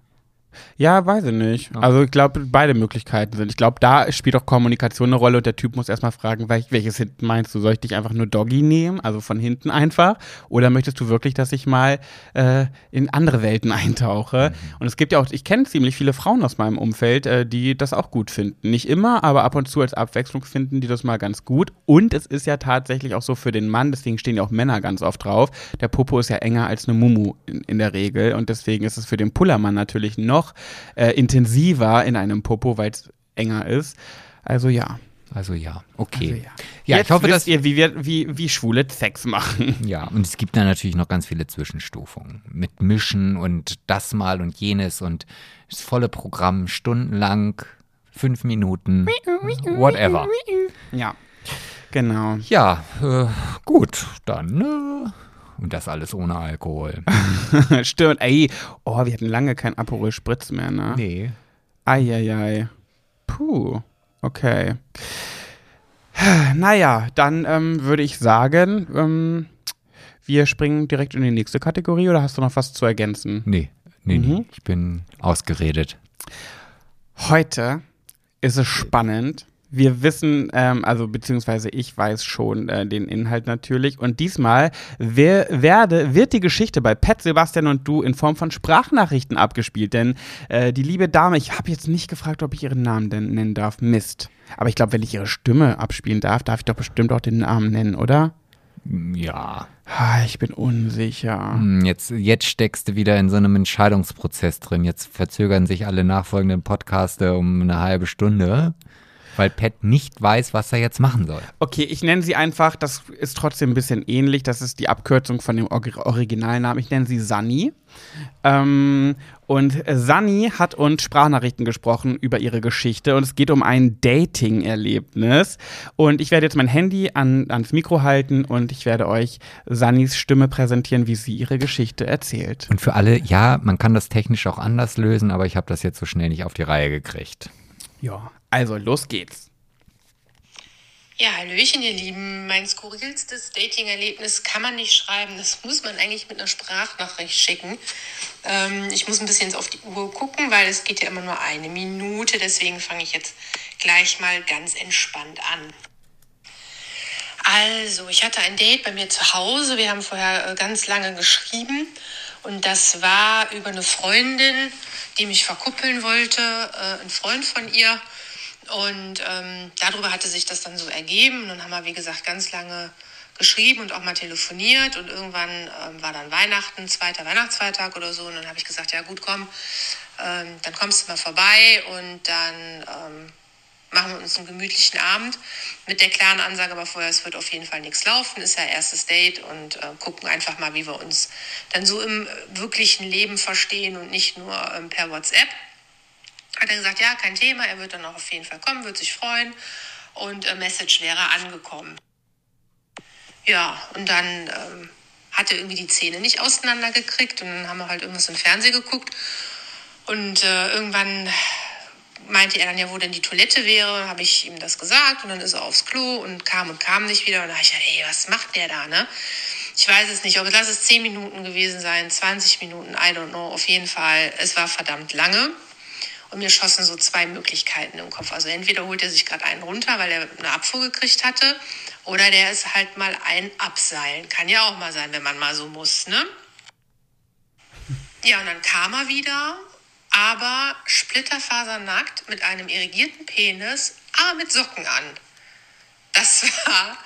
Ja, weiß ich nicht. Also ich glaube, beide Möglichkeiten sind. Ich glaube, da spielt auch Kommunikation eine Rolle und der Typ muss erstmal fragen, wel- welches hinten meinst du? Soll ich dich einfach nur Doggy nehmen, also von hinten einfach? Oder möchtest du wirklich, dass ich mal äh, in andere Welten eintauche? Und es gibt ja auch, ich kenne ziemlich viele Frauen aus meinem Umfeld, äh, die das auch gut finden. Nicht immer, aber ab und zu als Abwechslung finden die das mal ganz gut. Und es ist ja tatsächlich auch so für den Mann, deswegen stehen ja auch Männer ganz oft drauf. Der Popo ist ja enger als eine Mumu in, in der Regel und deswegen ist es für den Pullermann natürlich noch äh, intensiver in einem Popo, weil es enger ist. Also ja. Also ja, okay. Also, ja. ja, Jetzt ich hoffe, dass ihr, wie, wir, wie, wie Schwule Sex machen. Ja, und es gibt da natürlich noch ganz viele Zwischenstufungen mit Mischen und das mal und jenes und das volle Programm stundenlang, fünf Minuten, whatever. Ja. Genau. Ja, äh, gut, dann äh, und das alles ohne Alkohol. (laughs) Stimmt. Ey, oh, wir hatten lange kein Aperol Spritz mehr, ne? Nee. Eieiei. Puh. Okay. Naja, dann ähm, würde ich sagen, ähm, wir springen direkt in die nächste Kategorie oder hast du noch was zu ergänzen? Nee, nee, Mhm. nee. Ich bin ausgeredet. Heute ist es spannend. Wir wissen, ähm, also beziehungsweise ich weiß schon äh, den Inhalt natürlich. Und diesmal wer, werde, wird die Geschichte bei Pat, Sebastian und du in Form von Sprachnachrichten abgespielt. Denn äh, die liebe Dame, ich habe jetzt nicht gefragt, ob ich ihren Namen denn nennen darf. Mist. Aber ich glaube, wenn ich ihre Stimme abspielen darf, darf ich doch bestimmt auch den Namen nennen, oder? Ja. Ich bin unsicher. Hm, Jetzt, jetzt steckst du wieder in so einem Entscheidungsprozess drin. Jetzt verzögern sich alle nachfolgenden Podcaste um eine halbe Stunde, weil Pat nicht weiß, was er jetzt machen soll. Okay, ich nenne sie einfach, das ist trotzdem ein bisschen ähnlich, das ist die Abkürzung von dem Or- Originalnamen. Ich nenne sie Sunny. Ähm, und Sunny hat uns Sprachnachrichten gesprochen über ihre Geschichte und es geht um ein Dating-Erlebnis. Und ich werde jetzt mein Handy an, ans Mikro halten und ich werde euch Sunnys Stimme präsentieren, wie sie ihre Geschichte erzählt. Und für alle, ja, man kann das technisch auch anders lösen, aber ich habe das jetzt so schnell nicht auf die Reihe gekriegt. Ja, also los geht's. Ja, Hallöchen, ihr Lieben. Mein skurrilstes Dating-Erlebnis kann man nicht schreiben. Das muss man eigentlich mit einer Sprachnachricht schicken. Ähm, ich muss ein bisschen auf die Uhr gucken, weil es geht ja immer nur eine Minute. Deswegen fange ich jetzt gleich mal ganz entspannt an. Also, ich hatte ein Date bei mir zu Hause. Wir haben vorher äh, ganz lange geschrieben. Und das war über eine Freundin, die mich verkuppeln wollte, äh, ein Freund von ihr. Und ähm, darüber hatte sich das dann so ergeben. Und dann haben wir, wie gesagt, ganz lange geschrieben und auch mal telefoniert. Und irgendwann ähm, war dann Weihnachten, zweiter Weihnachtsfeiertag oder so. Und dann habe ich gesagt, ja gut, komm, ähm, dann kommst du mal vorbei und dann ähm, machen wir uns einen gemütlichen Abend mit der klaren Ansage, aber vorher, es wird auf jeden Fall nichts laufen, ist ja erstes Date und äh, gucken einfach mal, wie wir uns dann so im wirklichen Leben verstehen und nicht nur ähm, per WhatsApp. Hat er gesagt, ja, kein Thema, er wird dann auch auf jeden Fall kommen, wird sich freuen. Und äh, Message wäre angekommen. Ja, und dann ähm, hat er irgendwie die Zähne nicht auseinandergekriegt und dann haben wir halt irgendwas im Fernsehen geguckt. Und äh, irgendwann meinte er dann ja, wo denn die Toilette wäre, habe ich ihm das gesagt und dann ist er aufs Klo und kam und kam nicht wieder. Und da habe ich ey, was macht der da, ne? Ich weiß es nicht, ob lass es 10 Minuten gewesen sein, 20 Minuten, I don't know, auf jeden Fall, es war verdammt lange und mir schossen so zwei Möglichkeiten im Kopf. Also entweder holt er sich gerade einen runter, weil er eine Abfuhr gekriegt hatte oder der ist halt mal ein Abseilen. Kann ja auch mal sein, wenn man mal so muss, ne? Ja, und dann kam er wieder, aber splitterfasernackt mit einem irrigierten Penis, aber mit Socken an. Das war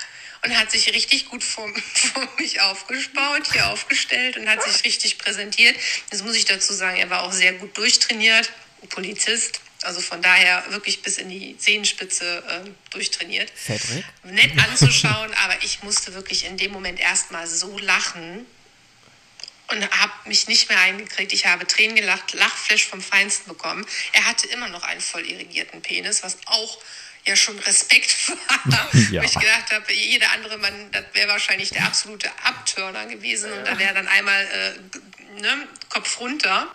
und hat sich richtig gut vor, vor mich aufgespaut, hier aufgestellt und hat sich richtig präsentiert. Das muss ich dazu sagen, er war auch sehr gut durchtrainiert, Polizist. Also von daher wirklich bis in die Zehenspitze äh, durchtrainiert. Cedric? Nett anzuschauen, (laughs) aber ich musste wirklich in dem Moment erstmal so lachen, und habe mich nicht mehr eingekriegt. Ich habe Tränen gelacht, Lachflash vom Feinsten bekommen. Er hatte immer noch einen voll irrigierten Penis, was auch ja schon Respekt (laughs) war. (laughs) Ja. Wo ich gedacht habe, jeder andere Mann, das wäre wahrscheinlich der absolute Abturner gewesen. Und da wäre dann einmal äh, ne, Kopf runter.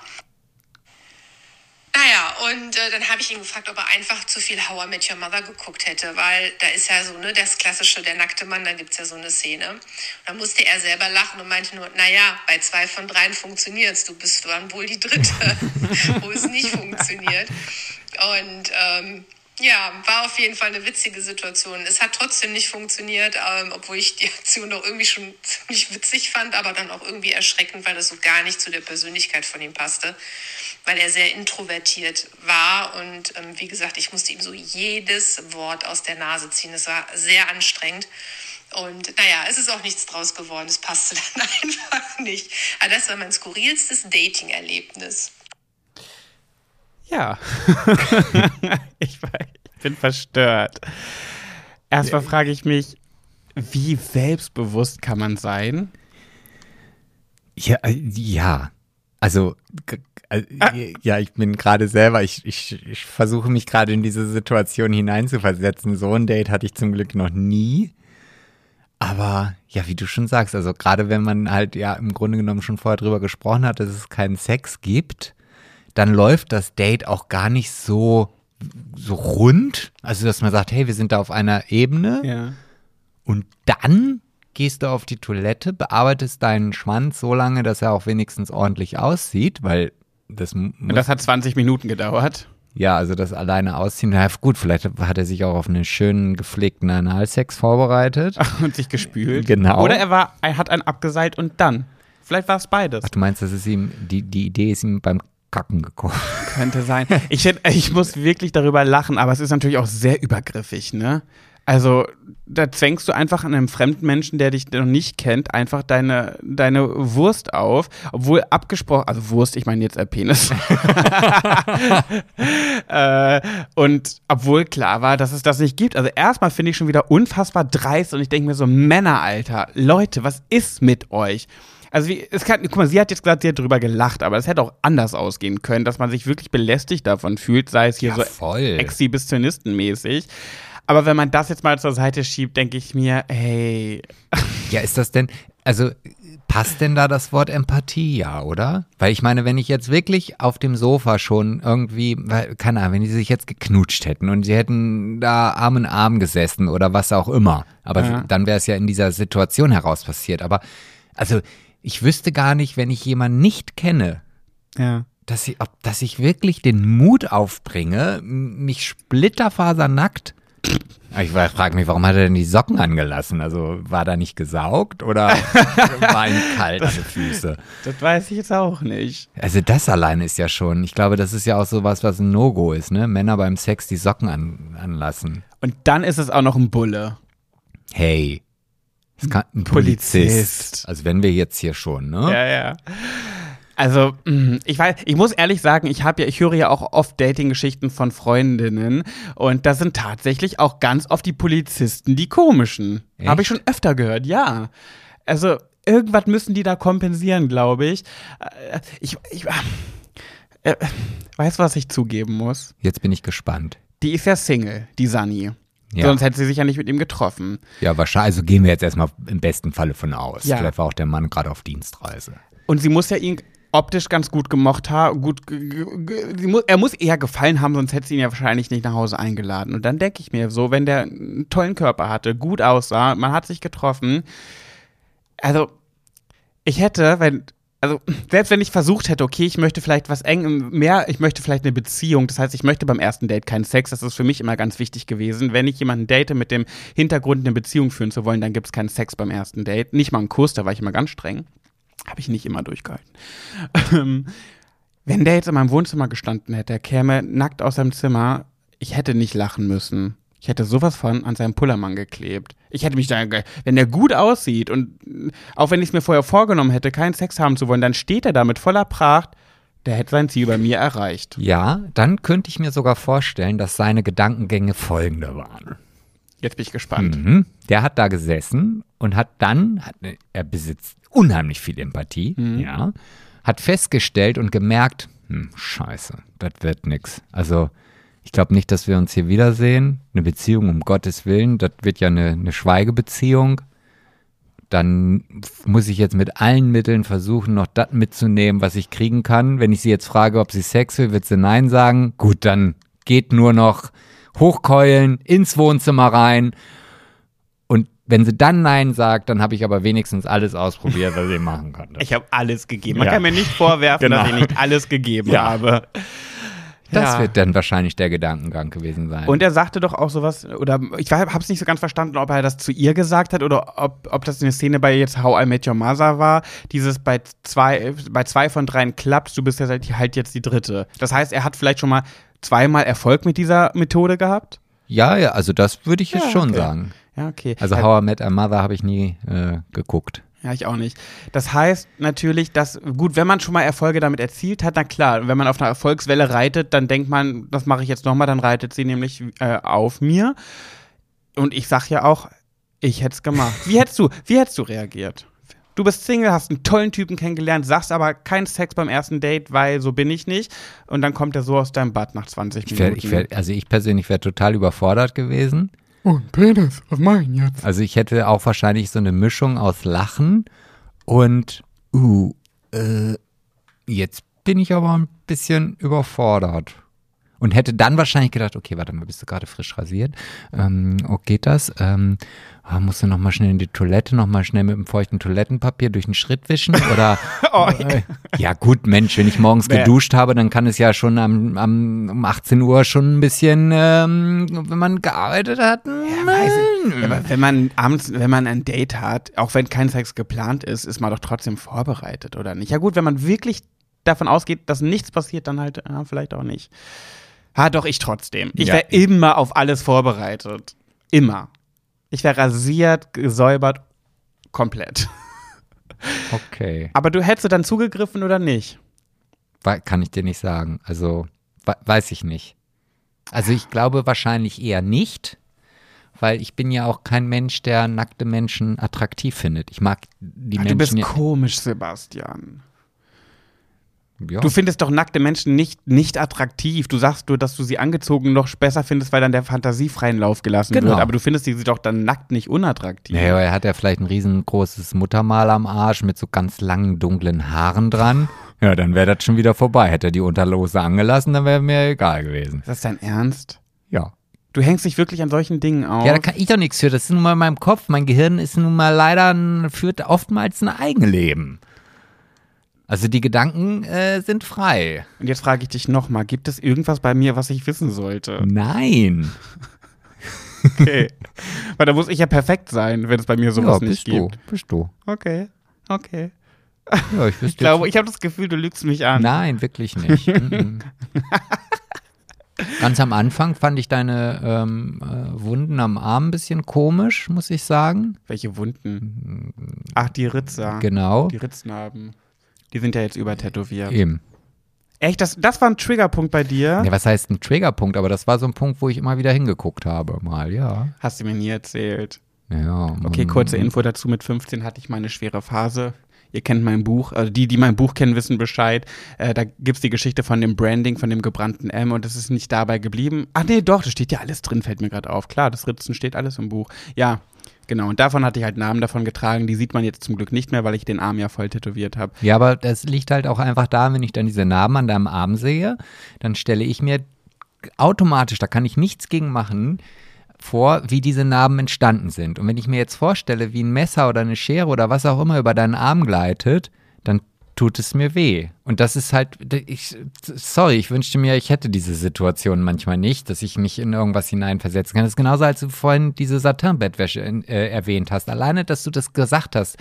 Naja, und äh, dann habe ich ihn gefragt, ob er einfach zu viel How I Your Mother geguckt hätte, weil da ist ja so, ne, das klassische, der nackte Mann, da gibt es ja so eine Szene. Und da musste er selber lachen und meinte nur, naja, bei zwei von dreien funktioniert's, du bist dann wohl die dritte, (laughs) wo es nicht funktioniert. Und ähm, ja, war auf jeden Fall eine witzige Situation. Es hat trotzdem nicht funktioniert, ähm, obwohl ich die Aktion doch irgendwie schon ziemlich witzig fand, aber dann auch irgendwie erschreckend, weil das so gar nicht zu der Persönlichkeit von ihm passte, weil er sehr introvertiert war und ähm, wie gesagt, ich musste ihm so jedes Wort aus der Nase ziehen. Es war sehr anstrengend. Und naja, es ist auch nichts draus geworden. Es passte (laughs) dann einfach nicht. Aber das war mein skurrilstes Dating-Erlebnis. Ja. (laughs) ich, war- ich bin verstört. Erstmal frage ich mich, wie selbstbewusst kann man sein? Ja, äh, ja. Also, g- äh, ja, ich bin gerade selber, ich, ich, ich versuche mich gerade in diese Situation hineinzuversetzen. So ein Date hatte ich zum Glück noch nie. Aber ja, wie du schon sagst, also gerade wenn man halt ja im Grunde genommen schon vorher drüber gesprochen hat, dass es keinen Sex gibt, dann läuft das Date auch gar nicht so, so rund. Also, dass man sagt, hey, wir sind da auf einer Ebene. Ja. Und dann gehst du auf die Toilette, bearbeitest deinen Schwanz so lange, dass er auch wenigstens ordentlich aussieht, weil das Und das hat 20 Minuten gedauert. Ja, also das alleine ausziehen. Na gut, vielleicht hat er sich auch auf einen schönen gepflegten Analsex vorbereitet. (laughs) Und sich gespült. Genau. Oder er war, er hat einen abgeseilt und dann. Vielleicht war es beides. Ach, du meinst, das ist ihm, die, die Idee ist ihm beim Kacken gekommen. Könnte sein. Ich, ich muss wirklich darüber lachen, aber es ist natürlich auch sehr übergriffig, ne? Also, da zwängst du einfach einem fremden Menschen, der dich noch nicht kennt, einfach deine, deine Wurst auf, obwohl abgesprochen, also Wurst, ich meine jetzt äh, Penis. (laughs) äh, und obwohl klar war, dass es das nicht gibt. Also erstmal finde ich schon wieder unfassbar dreist und ich denke mir so, Männer, Alter, Leute, was ist mit euch? Also wie, es kann, guck mal, sie hat jetzt gesagt, sie hat drüber gelacht, aber es hätte auch anders ausgehen können, dass man sich wirklich belästigt davon fühlt, sei es hier Ja, so voll. Exhibitionistenmäßig. Aber wenn man das jetzt mal zur Seite schiebt, denke ich mir, hey, Ja, ist das denn, also passt denn da das Wort Empathie, ja, oder? Weil ich meine, wenn ich jetzt wirklich auf dem Sofa schon irgendwie, weil, keine Ahnung, wenn die sich jetzt geknutscht hätten und sie hätten da Arm in Arm gesessen oder was auch immer, aber Ja. dann wäre es ja in dieser Situation heraus passiert. Aber, also, ich wüsste gar nicht, wenn ich jemanden nicht kenne, ja. dass ich, ob, dass ich wirklich den Mut aufbringe, mich splitterfasernackt. Ich frage mich, warum hat er denn die Socken angelassen? Also war da nicht gesaugt oder (laughs) war ihm kalt an Füße? Das weiß ich jetzt auch nicht. Also das alleine ist ja schon, ich glaube, das ist ja auch sowas, was ein No-Go ist, ne? Männer beim Sex die Socken an, anlassen. Und dann ist es auch noch ein Bulle. Hey, es kann ein Polizist. Polizist. Also wenn wir jetzt hier schon, ne? Ja, ja. Also, mh, ich weiß, ich muss ehrlich sagen, ich habe ja, ich höre ja auch oft Dating-Geschichten von Freundinnen und da sind tatsächlich auch ganz oft die Polizisten die komischen. Habe ich schon öfter gehört, ja. Also, irgendwas müssen die da kompensieren, glaube ich. Äh, Ich, ich äh, weißt du, was ich zugeben muss? Jetzt bin ich gespannt. Die ist ja Single, die Sani. Ja. Sonst hätte sie sich ja nicht mit ihm getroffen. Ja, wahrscheinlich, also gehen wir jetzt erstmal im besten Falle von aus. Ja. Vielleicht war auch der Mann gerade auf Dienstreise. Und sie muss ja ihn optisch ganz gut gemocht haben. Gut, er muss eher gefallen haben, sonst hätte sie ihn ja wahrscheinlich nicht nach Hause eingeladen. Und dann denke ich mir so, wenn der einen tollen Körper hatte, gut aussah, man hat sich getroffen. Also, ich hätte, wenn, also, selbst wenn ich versucht hätte, okay, ich möchte vielleicht was eng, mehr, ich möchte vielleicht eine Beziehung. Das heißt, ich möchte beim ersten Date keinen Sex. Das ist für mich immer ganz wichtig gewesen. Wenn ich jemanden date mit dem Hintergrund, eine Beziehung führen zu wollen, dann gibt es keinen Sex beim ersten Date. Nicht mal einen Kuss, da war ich immer ganz streng. Habe ich nicht immer durchgehalten. Ähm, Wenn der jetzt in meinem Wohnzimmer gestanden hätte, er käme nackt aus seinem Zimmer, ich hätte nicht lachen müssen. Ich hätte sowas von an seinem Pullermann geklebt. Ich hätte mich da, wenn der gut aussieht und auch wenn ich es mir vorher vorgenommen hätte, keinen Sex haben zu wollen, dann steht er da mit voller Pracht, der hätte sein Ziel bei mir erreicht. Ja, dann könnte ich mir sogar vorstellen, dass seine Gedankengänge folgende waren. Jetzt bin ich gespannt. Mhm. Der hat da gesessen und hat dann, hat, er besitzt unheimlich viel Empathie, ja, hat festgestellt und gemerkt, hm, scheiße, das wird nix. Also ich glaube nicht, dass wir uns hier wiedersehen. Eine Beziehung, um Gottes Willen, das wird ja eine, eine Schweigebeziehung. Dann muss ich jetzt mit allen Mitteln versuchen, noch das mitzunehmen, was ich kriegen kann. Wenn ich sie jetzt frage, ob sie Sex will, wird sie Nein sagen. Gut, dann geht nur noch hochkeulen, ins Wohnzimmer rein. Wenn sie dann Nein sagt, dann habe ich aber wenigstens alles ausprobiert, was ich machen konnte. Ich habe alles gegeben. Man Ja. kann mir nicht vorwerfen, dass Genau. ich nicht alles gegeben Ja. habe. Das Ja. wird dann wahrscheinlich der Gedankengang gewesen sein. Und er sagte doch auch sowas, oder ich habe es nicht so ganz verstanden, ob er das zu ihr gesagt hat oder ob, ob das eine Szene bei jetzt How I Met Your Mother war. Dieses bei zwei, bei zwei von dreien klappt, du bist ja halt jetzt die dritte. Das heißt, er hat vielleicht schon mal zweimal Erfolg mit dieser Methode gehabt? ja, ja, also das würde ich jetzt Ja, schon okay. sagen. Ja, okay. Also ja, How I Met a Mother habe ich nie äh, geguckt. ja, ich auch nicht. Das heißt natürlich, dass, gut, wenn man schon mal Erfolge damit erzielt hat, na klar, wenn man auf einer Erfolgswelle reitet, dann denkt man, das mache ich jetzt nochmal, dann reitet sie nämlich äh, auf mir. Und ich sag ja auch, ich hätte es gemacht. Wie hättest du, wie hättest du reagiert? Du bist Single, hast einen tollen Typen kennengelernt, sagst aber kein Sex beim ersten Date, weil so bin ich nicht. Und dann kommt er so aus deinem Bad nach 20 Ich Minuten. wär, ich wär, also ich persönlich wäre total überfordert gewesen. Ein Penis, was mach jetzt? Also ich hätte auch wahrscheinlich so eine Mischung aus Lachen und, uh, äh, jetzt bin ich aber ein bisschen überfordert. Und hätte dann wahrscheinlich gedacht, okay, warte mal, bist du gerade frisch rasiert? Ähm, oh, geht das? Ähm, ah, musst du noch mal schnell in die Toilette, noch mal schnell mit dem feuchten Toilettenpapier durch den Schritt wischen? Oder (laughs) Oh, äh, ja gut, Mensch, wenn ich morgens Wer- geduscht habe, dann kann es ja schon am, am, um 18 Uhr schon ein bisschen, ähm, wenn man gearbeitet hat. Weiß ich. Aber wenn man abends, wenn man ein Date hat, auch wenn kein Sex geplant ist, ist man doch trotzdem vorbereitet, oder nicht? Ja gut, wenn man wirklich davon ausgeht, dass nichts passiert, dann halt ja, vielleicht auch nicht. Ha, doch, ich trotzdem. Ich Ja. wäre immer auf alles vorbereitet. Immer. Ich wäre rasiert, gesäubert, komplett. Okay. Aber du hättest dann zugegriffen oder nicht? Kann ich dir nicht sagen. Also, we weiß ich nicht. Also, ich glaube wahrscheinlich eher nicht, weil ich bin ja auch kein Mensch, der nackte Menschen attraktiv findet. Ich mag die Ach, du bist Menschen ja, komisch, Sebastian. Ja. Du findest doch nackte Menschen nicht, nicht attraktiv. Du sagst nur, dass du sie angezogen noch besser findest, weil dann der Fantasie freien Lauf gelassen Genau. wird. Aber du findest sie doch dann nackt nicht unattraktiv. Naja, aber er hat ja vielleicht ein riesengroßes Muttermal am Arsch mit so ganz langen, dunklen Haaren dran. (laughs) Ja, dann wäre das schon wieder vorbei. Hätte er die Unterlose angelassen, dann wäre mir egal gewesen. Ist das dein Ernst? Ja. Du hängst dich wirklich an solchen Dingen auf. Ja, da kann ich doch nichts für. Das ist nun mal in meinem Kopf. Mein Gehirn ist nun mal leider, führt oftmals ein Eigenleben. Also die Gedanken äh, sind frei. Und jetzt frage ich dich nochmal, gibt es irgendwas bei mir, was ich wissen sollte? Nein. (laughs) Okay. Weil da muss ich ja perfekt sein, wenn es bei mir sowas ja, nicht bist du. gibt. Bist du. Okay. Okay. Ja, ich Ich glaube, ich habe das Gefühl, du lügst mich an. Nein, wirklich nicht. Mhm. (laughs) Ganz am Anfang fand ich deine ähm, äh, Wunden am Arm ein bisschen komisch, muss ich sagen. Welche Wunden? Ach, die Ritzer. Genau. Die Ritznarben. Die sind ja jetzt übertätowiert. Eben. Echt, das, das war ein Triggerpunkt bei dir? Ja, was heißt ein Triggerpunkt? Aber das war so ein Punkt, wo ich immer wieder hingeguckt habe, mal, ja. Hast du mir nie erzählt. Ja. Okay, kurze Info dazu. Mit 15 hatte ich meine schwere Phase. Ihr kennt mein Buch, also die, die mein Buch kennen, wissen Bescheid. Äh, da gibt's die Geschichte von dem Branding, von dem gebrannten M und das ist nicht dabei geblieben. Ach nee, doch, das steht ja alles drin, fällt mir gerade auf. Klar, das Ritzen steht alles im Buch. Ja, genau. Und davon hatte ich halt Namen davon getragen. Die sieht man jetzt zum Glück nicht mehr, weil ich den Arm ja voll tätowiert habe. Ja, aber das liegt halt auch einfach da, wenn ich dann diese Narben an deinem Arm sehe, dann stelle ich mir automatisch, da kann ich nichts gegen machen, vor, wie diese Narben entstanden sind. Und wenn ich mir jetzt vorstelle, wie ein Messer oder eine Schere oder was auch immer über deinen Arm gleitet, dann tut es mir weh. Und das ist halt, ich, sorry, ich wünschte mir, ich hätte diese Situation manchmal nicht, dass ich mich in irgendwas hineinversetzen kann. Das ist genauso, als du vorhin diese Satin-Bettwäsche äh, erwähnt hast. Alleine, dass du das gesagt hast,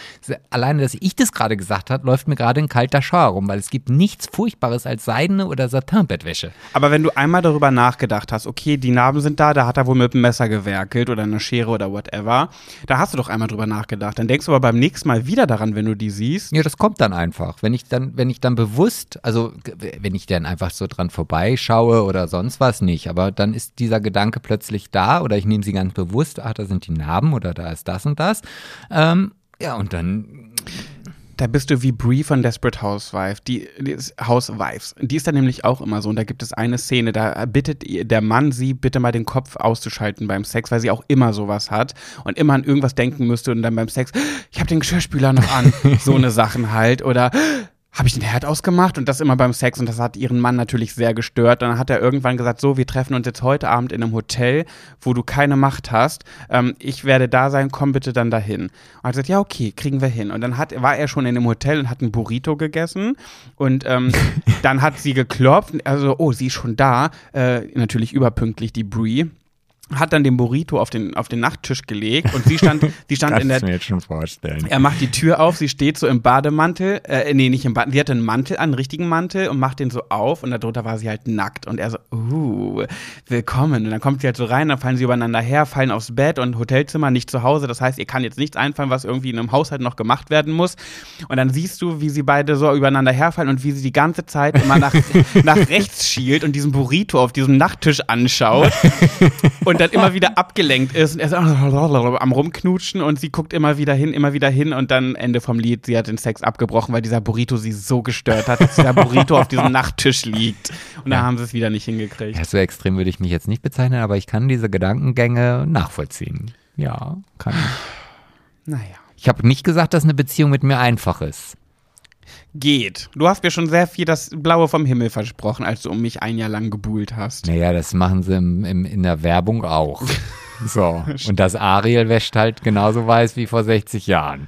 alleine, dass ich das gerade gesagt habe, läuft mir gerade ein kalter Schauer rum, weil es gibt nichts Furchtbares als seidene oder Satin-Bettwäsche. Aber wenn du einmal darüber nachgedacht hast, okay, die Narben sind da, da hat er wohl mit dem Messer gewerkelt oder einer Schere oder whatever, da hast du doch einmal drüber nachgedacht. Dann denkst du aber beim nächsten Mal wieder daran, wenn du die siehst. Ja, das kommt dann einfach. Wenn ich dann, wenn ich dann bewusst, also g- wenn ich dann einfach so dran vorbeischaue oder sonst was nicht, aber dann ist dieser Gedanke plötzlich da oder ich nehme sie ganz bewusst, ach, da sind die Narben oder da ist das und das. Ähm, ja, und dann, Da bist du wie Brie von Desperate Housewife, die, die ist Housewives. Die ist dann nämlich auch immer so. Und da gibt es eine Szene, da bittet der Mann sie bitte mal den Kopf auszuschalten beim Sex, weil sie auch immer sowas hat und immer an irgendwas denken müsste und dann beim Sex, ich habe den Geschirrspüler noch an. (laughs) so eine Sachen halt. Oder habe ich den Herd ausgemacht und das immer beim Sex und das hat ihren Mann natürlich sehr gestört. Dann hat er irgendwann gesagt, so, wir treffen uns jetzt heute Abend in einem Hotel, wo du keine Macht hast. Ähm, ich werde da sein, komm bitte dann dahin. Und er hat gesagt, ja, okay, kriegen wir hin. Und dann hat, war er schon in dem Hotel und hat einen Burrito gegessen und ähm, (laughs) dann hat sie geklopft, also, oh, sie ist schon da. Äh, natürlich überpünktlich, die Brie. Hat dann den Burrito auf den, auf den Nachttisch gelegt und sie stand, sie stand in der, mir jetzt schon vorstellen. er macht die Tür auf, sie steht so im Bademantel, äh, nee, nicht im Bademantel, sie hatte einen Mantel an, einen richtigen Mantel und macht den so auf und darunter war sie halt nackt und er so, uh, willkommen. Und dann kommt sie halt so rein, dann fallen sie übereinander her, fallen aufs Bett und Hotelzimmer nicht zu Hause. Das heißt, ihr kann jetzt nichts einfallen, was irgendwie in einem Haushalt noch gemacht werden muss. Und dann siehst du, wie sie beide so übereinander herfallen und wie sie die ganze Zeit immer nach, (laughs) nach rechts schielt und diesen Burrito auf diesem Nachttisch anschaut und dann immer wieder abgelenkt ist und er ist (laughs) am rumknutschen und sie guckt immer wieder hin, immer wieder hin und dann Ende vom Lied, sie hat den Sex abgebrochen, weil dieser Burrito sie so gestört hat, dass dieser Burrito auf diesem Nachttisch liegt. Und da haben sie es wieder nicht hingekriegt. Ja, so extrem würde ich mich jetzt nicht bezeichnen, aber ich kann diese Gedankengänge nachvollziehen. Ja, kann ich. (sighs) Naja. Ich habe nicht gesagt, dass eine Beziehung mit mir einfach ist. Geht. Du hast mir schon sehr viel das Blaue vom Himmel versprochen, als du um mich ein Jahr lang gebuhlt hast. Naja, das machen sie im, im, in der Werbung auch. (laughs) So. Und das Ariel wäscht halt genauso weiß wie vor 60 Jahren.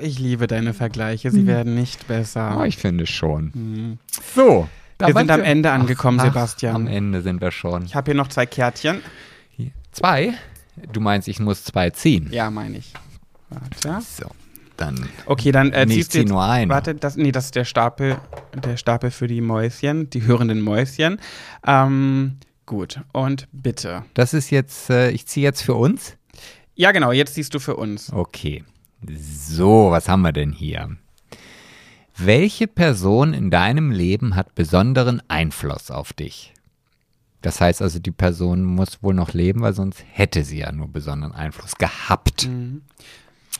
Ich liebe deine Vergleiche, sie werden nicht besser. Oh, ich finde schon. So. da Wir sind am Ende angekommen, ach, Sebastian. Am Ende sind wir schon. Ich habe hier noch zwei Kärtchen. Zwei? Du meinst, ich muss zwei ziehen? Ja, meine ich. Warte. So. Dann. Okay, dann äh, ziehst du jetzt, nur einen. Warte, das, nee, das ist der Stapel, der Stapel für die Mäuschen, die hörenden Mäuschen. Ähm, gut, und bitte. Das ist jetzt, äh, ich ziehe jetzt für uns. Ja, genau, jetzt siehst du für uns. Okay. So, was haben wir denn hier? Welche Person in deinem Leben hat besonderen Einfluss auf dich? Das heißt also, die Person muss wohl noch leben, weil sonst hätte sie ja nur besonderen Einfluss gehabt. Mhm.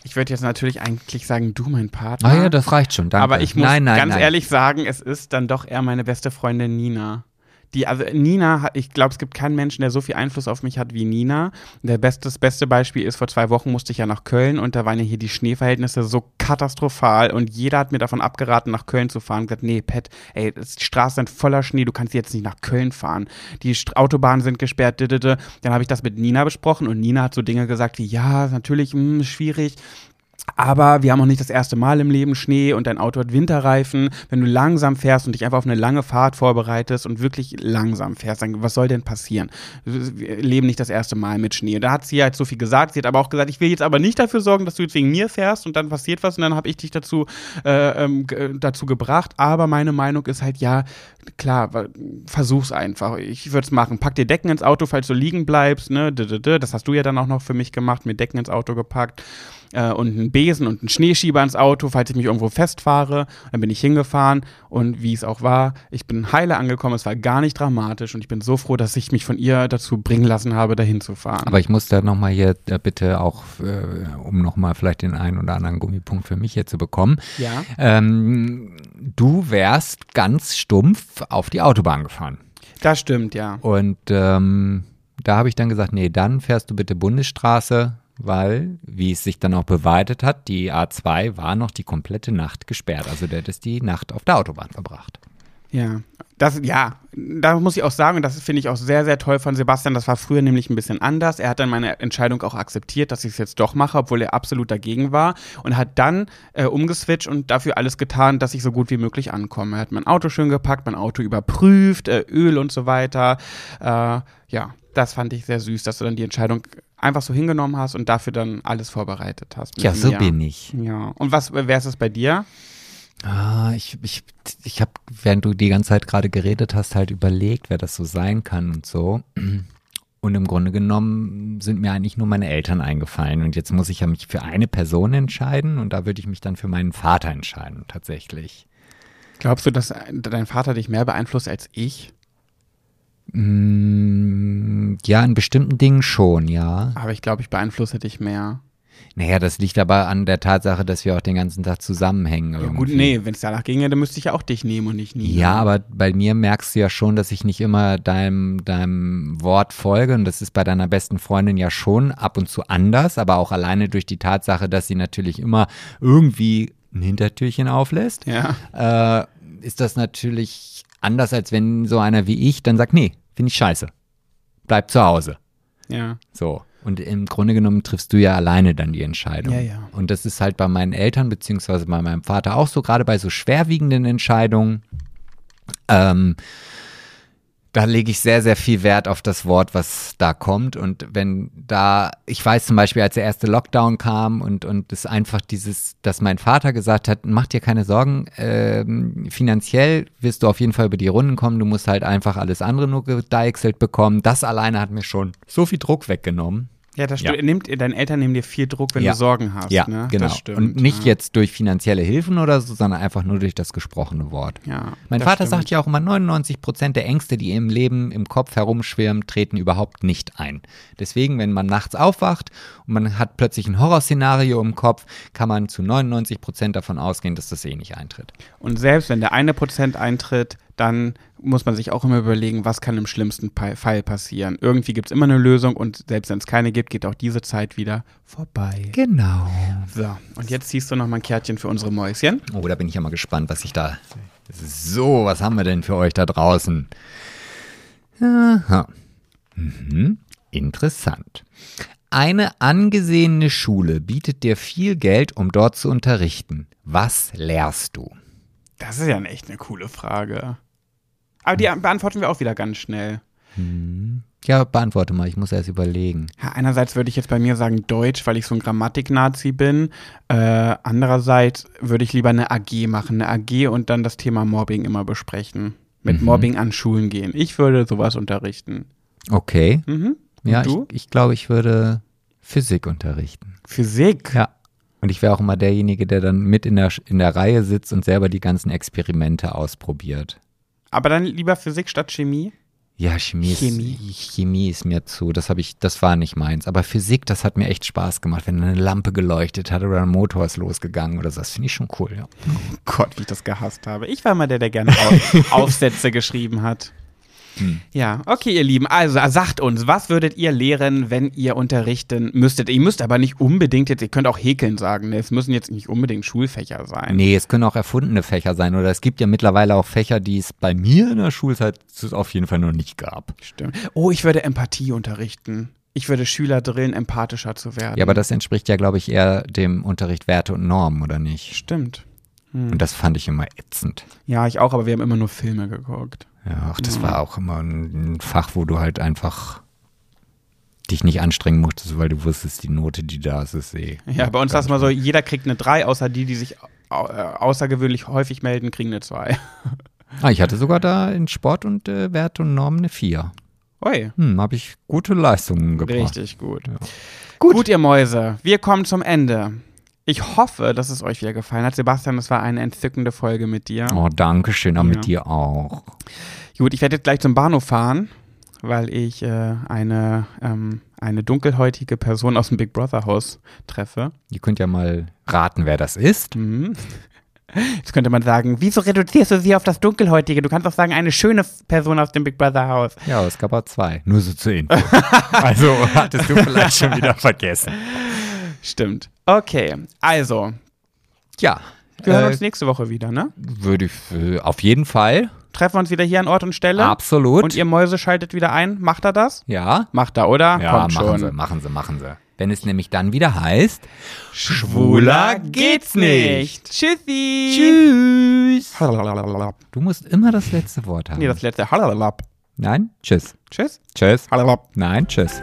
Ich würde jetzt natürlich eigentlich sagen, du, mein Partner. Ah ja, das reicht schon, danke. Aber ich muss nein, nein, ganz nein. ehrlich sagen, es ist dann doch eher meine beste Freundin Nina. Die, also Nina, hat- ich glaube, es gibt keinen Menschen, der so viel Einfluss auf mich hat wie Nina. Der beste, das beste Beispiel ist, vor zwei Wochen musste ich ja nach Köln und da waren ja hier die Schneeverhältnisse so katastrophal und jeder hat mir davon abgeraten, nach Köln zu fahren. Gesagt, nee, Pat, ey, die Straßen sind voller Schnee, du kannst jetzt nicht nach Köln fahren. Die Autobahnen sind gesperrt, didede. Dann habe ich das mit Nina besprochen und Nina hat so Dinge gesagt wie, ja, natürlich, mh, schwierig. Aber wir haben auch nicht das erste Mal im Leben Schnee und dein Auto hat Winterreifen. Wenn du langsam fährst und dich einfach auf eine lange Fahrt vorbereitest und wirklich langsam fährst, dann was soll denn passieren? Wir leben nicht das erste Mal mit Schnee. Und da hat sie halt so viel gesagt. Sie hat aber auch gesagt, ich will jetzt aber nicht dafür sorgen, dass du jetzt wegen mir fährst und dann passiert was und dann habe ich dich dazu, äh, ähm, ge- dazu gebracht. Aber meine Meinung ist halt, ja, klar, versuch's einfach. Ich würde es machen. Pack dir Decken ins Auto, falls du liegen bleibst. Ne? Das hast du ja dann auch noch für mich gemacht, mir Decken ins Auto gepackt äh, und einen Besen und einen Schneeschieber ins Auto, falls ich mich irgendwo festfahre. Dann bin ich hingefahren und wie es auch war, ich bin heile angekommen. Es war gar nicht dramatisch und ich bin so froh, dass ich mich von ihr dazu bringen lassen habe, dahin zu fahren. Aber ich muss da nochmal hier äh, bitte auch, äh, um nochmal vielleicht den einen oder anderen Gummipunkt für mich hier zu bekommen. ja, Ähm, du wärst ganz stumpf auf die Autobahn gefahren. das stimmt, ja. Und ähm, da habe ich dann gesagt, nee, dann fährst du bitte Bundesstraße, weil, wie es sich dann auch beweitet hat, die A2 war noch die komplette Nacht gesperrt. Also du hättest die Nacht auf der Autobahn verbracht. Ja, das, ja, da muss ich auch sagen, das finde ich auch sehr, sehr toll von Sebastian. Das war früher nämlich ein bisschen anders. Er hat dann meine Entscheidung auch akzeptiert, dass ich es jetzt doch mache, obwohl er absolut dagegen war und hat dann äh, umgeswitcht und dafür alles getan, dass ich so gut wie möglich ankomme. Er hat mein Auto schön gepackt, mein Auto überprüft, äh, Öl und so weiter. Äh, ja, das fand ich sehr süß, dass du dann die Entscheidung einfach so hingenommen hast und dafür dann alles vorbereitet hast. Ja, so mir. bin ich. Ja, und was, wer ist es bei dir? Ah, ich, ich, ich habe, während du die ganze Zeit gerade geredet hast, halt überlegt, wer das so sein kann und so. Und im Grunde genommen sind mir eigentlich nur meine Eltern eingefallen. Und jetzt muss ich ja mich für eine Person entscheiden und da würde ich mich dann für meinen Vater entscheiden, tatsächlich. Glaubst du, dass dein Vater dich mehr beeinflusst als ich? Mm, ja, in bestimmten Dingen schon, ja. Aber ich glaube, ich beeinflusse dich mehr. Naja, das liegt aber an der Tatsache, dass wir auch den ganzen Tag zusammenhängen. Ja, irgendwie. gut, nee, wenn es danach ginge, dann müsste ich ja auch dich nehmen und nicht Nina. Ja, aber bei mir merkst du ja schon, dass ich nicht immer deinem, deinem Wort folge. Und das ist bei deiner besten Freundin ja schon ab und zu anders, aber auch alleine durch die Tatsache, dass sie natürlich immer irgendwie ein Hintertürchen auflässt, Ja. äh, ist das natürlich anders, als wenn so einer wie ich dann sagt, nee, finde ich scheiße. Bleib zu Hause. Ja. So. Und im Grunde genommen triffst du ja alleine dann die Entscheidung. Ja, ja. Und das ist halt bei meinen Eltern beziehungsweise bei meinem Vater auch so, gerade bei so schwerwiegenden Entscheidungen. Ähm, da lege ich sehr, sehr viel Wert auf das Wort, was da kommt. Und wenn da, ich weiß zum Beispiel, als der erste Lockdown kam und, und es einfach dieses, dass mein Vater gesagt hat, mach dir keine Sorgen, ähm, finanziell wirst du auf jeden Fall über die Runden kommen, du musst halt einfach alles andere nur gedeichselt bekommen. Das alleine hat mir schon so viel Druck weggenommen. Ja, das Ja. stimmt. Nimmt, deine Eltern nehmen dir viel Druck, wenn Ja. du Sorgen hast. Ja, ne? genau. Stimmt. und nicht ja. jetzt durch finanzielle Hilfen oder so, sondern einfach nur durch das gesprochene Wort. Ja, Mein Vater stimmt. sagt ja auch immer, 99 Prozent der Ängste, die im Leben im Kopf herumschwirren, treten überhaupt nicht ein. Deswegen, wenn man nachts aufwacht und man hat plötzlich ein Horrorszenario im Kopf, kann man zu 99 Prozent davon ausgehen, dass das eh nicht eintritt. Und selbst wenn der eine Prozent eintritt, dann muss man sich auch immer überlegen, was kann im schlimmsten Fall passieren. Irgendwie gibt es immer eine Lösung und selbst wenn es keine gibt, geht auch diese Zeit wieder vorbei. Genau. So, und jetzt ziehst du noch mal ein Kärtchen für unsere Mäuschen. Oh, da bin ich ja mal gespannt, was ich da. So, was haben wir denn für euch da draußen? Aha. Mhm. Interessant. Eine angesehene Schule bietet dir viel Geld, um dort zu unterrichten. Was lehrst du? Das ist ja echt eine coole Frage. Aber die beantworten wir auch wieder ganz schnell. Ja, beantworte mal, ich muss erst überlegen. Ja, einerseits würde ich jetzt bei mir sagen Deutsch, weil ich so ein Grammatik-Nazi bin. Äh, andererseits würde ich lieber eine AG machen, eine AG und dann das Thema Mobbing immer besprechen. Mit Mobbing an Schulen gehen. Ich würde sowas unterrichten. Okay. Mhm. Ja, du? ich, ich glaube, ich würde Physik unterrichten. Physik. Ja. Und ich wäre auch immer derjenige, der dann mit in der, in der Reihe sitzt und selber die ganzen Experimente ausprobiert. Aber dann lieber Physik statt Chemie. Ja, Chemie, Chemie. Ist, Chemie ist mir zu, das habe ich, das war nicht meins. Aber Physik, das hat mir echt Spaß gemacht, wenn eine Lampe geleuchtet hat oder ein Motor ist losgegangen oder so. Das finde ich schon cool, ja. Oh Gott, wie ich das gehasst habe. Ich war mal der, der gerne Auf (laughs) Aufsätze geschrieben hat. Ja, okay, ihr Lieben. Also sagt uns, was würdet ihr lehren, wenn ihr unterrichten müsstet? Ihr müsst aber nicht unbedingt jetzt, ihr könnt auch häkeln sagen. Ne? Es müssen jetzt nicht unbedingt Schulfächer sein. Nee, es können auch erfundene Fächer sein oder es gibt ja mittlerweile auch Fächer, die es bei mir in der Schulzeit auf jeden Fall noch nicht gab. Stimmt. Oh, ich würde Empathie unterrichten. Ich würde Schüler drillen, empathischer zu werden. Ja, aber das entspricht ja, glaube ich, eher dem Unterricht Werte und Normen, oder nicht? Stimmt. Und das fand ich immer ätzend. Ja, ich auch, aber wir haben immer nur Filme geguckt. Ja, ach, das war auch immer ein, ein Fach, wo du halt einfach dich nicht anstrengen musstest, weil du wusstest, die Note, die da ist, ist eh. Ja, bei uns war es mal so, jeder kriegt eine 3, außer die, die sich äh, außergewöhnlich häufig melden, kriegen eine 2. Ah, ich hatte sogar da in Sport und äh, Werte und Normen eine 4. Ui, Hm, habe ich gute Leistungen gebracht. richtig gut. gut. ihr Mäuse, wir kommen zum Ende. Ich hoffe, dass es euch wieder gefallen hat. Sebastian, das war eine entzückende Folge mit dir. Oh, danke schön, auch Ja. mit dir auch. Gut, ich werde jetzt gleich zum Bahnhof fahren, weil ich äh, eine, ähm, eine dunkelhäutige Person aus dem Big Brother Haus treffe. Ihr könnt ja mal raten, wer das ist. Mhm. Jetzt könnte man sagen, wieso reduzierst du sie auf das Dunkelhäutige? Du kannst auch sagen, eine schöne Person aus dem Big Brother Haus. Ja, es gab auch zwei. Nur so zu Info. (laughs) also hattest du vielleicht schon wieder vergessen. (laughs) Stimmt. Okay, also, Ja. wir hören äh, uns nächste Woche wieder, ne? Würde ich äh, auf jeden Fall. Treffen wir uns wieder hier an Ort und Stelle. Absolut. Und ihr Mäuse schaltet wieder ein. Macht er das? ja. Macht er, oder? Ja, Kommt machen schon. sie, machen sie, machen sie. Wenn es nämlich dann wieder heißt, Schwuler geht's nicht. Tschüssi. Tschüss. Tschüss. Du musst immer das letzte Wort haben. Nee, das letzte. Halalab. Nein? Tschüss. Tschüss. Tschüss. Halalab. Nein, tschüss.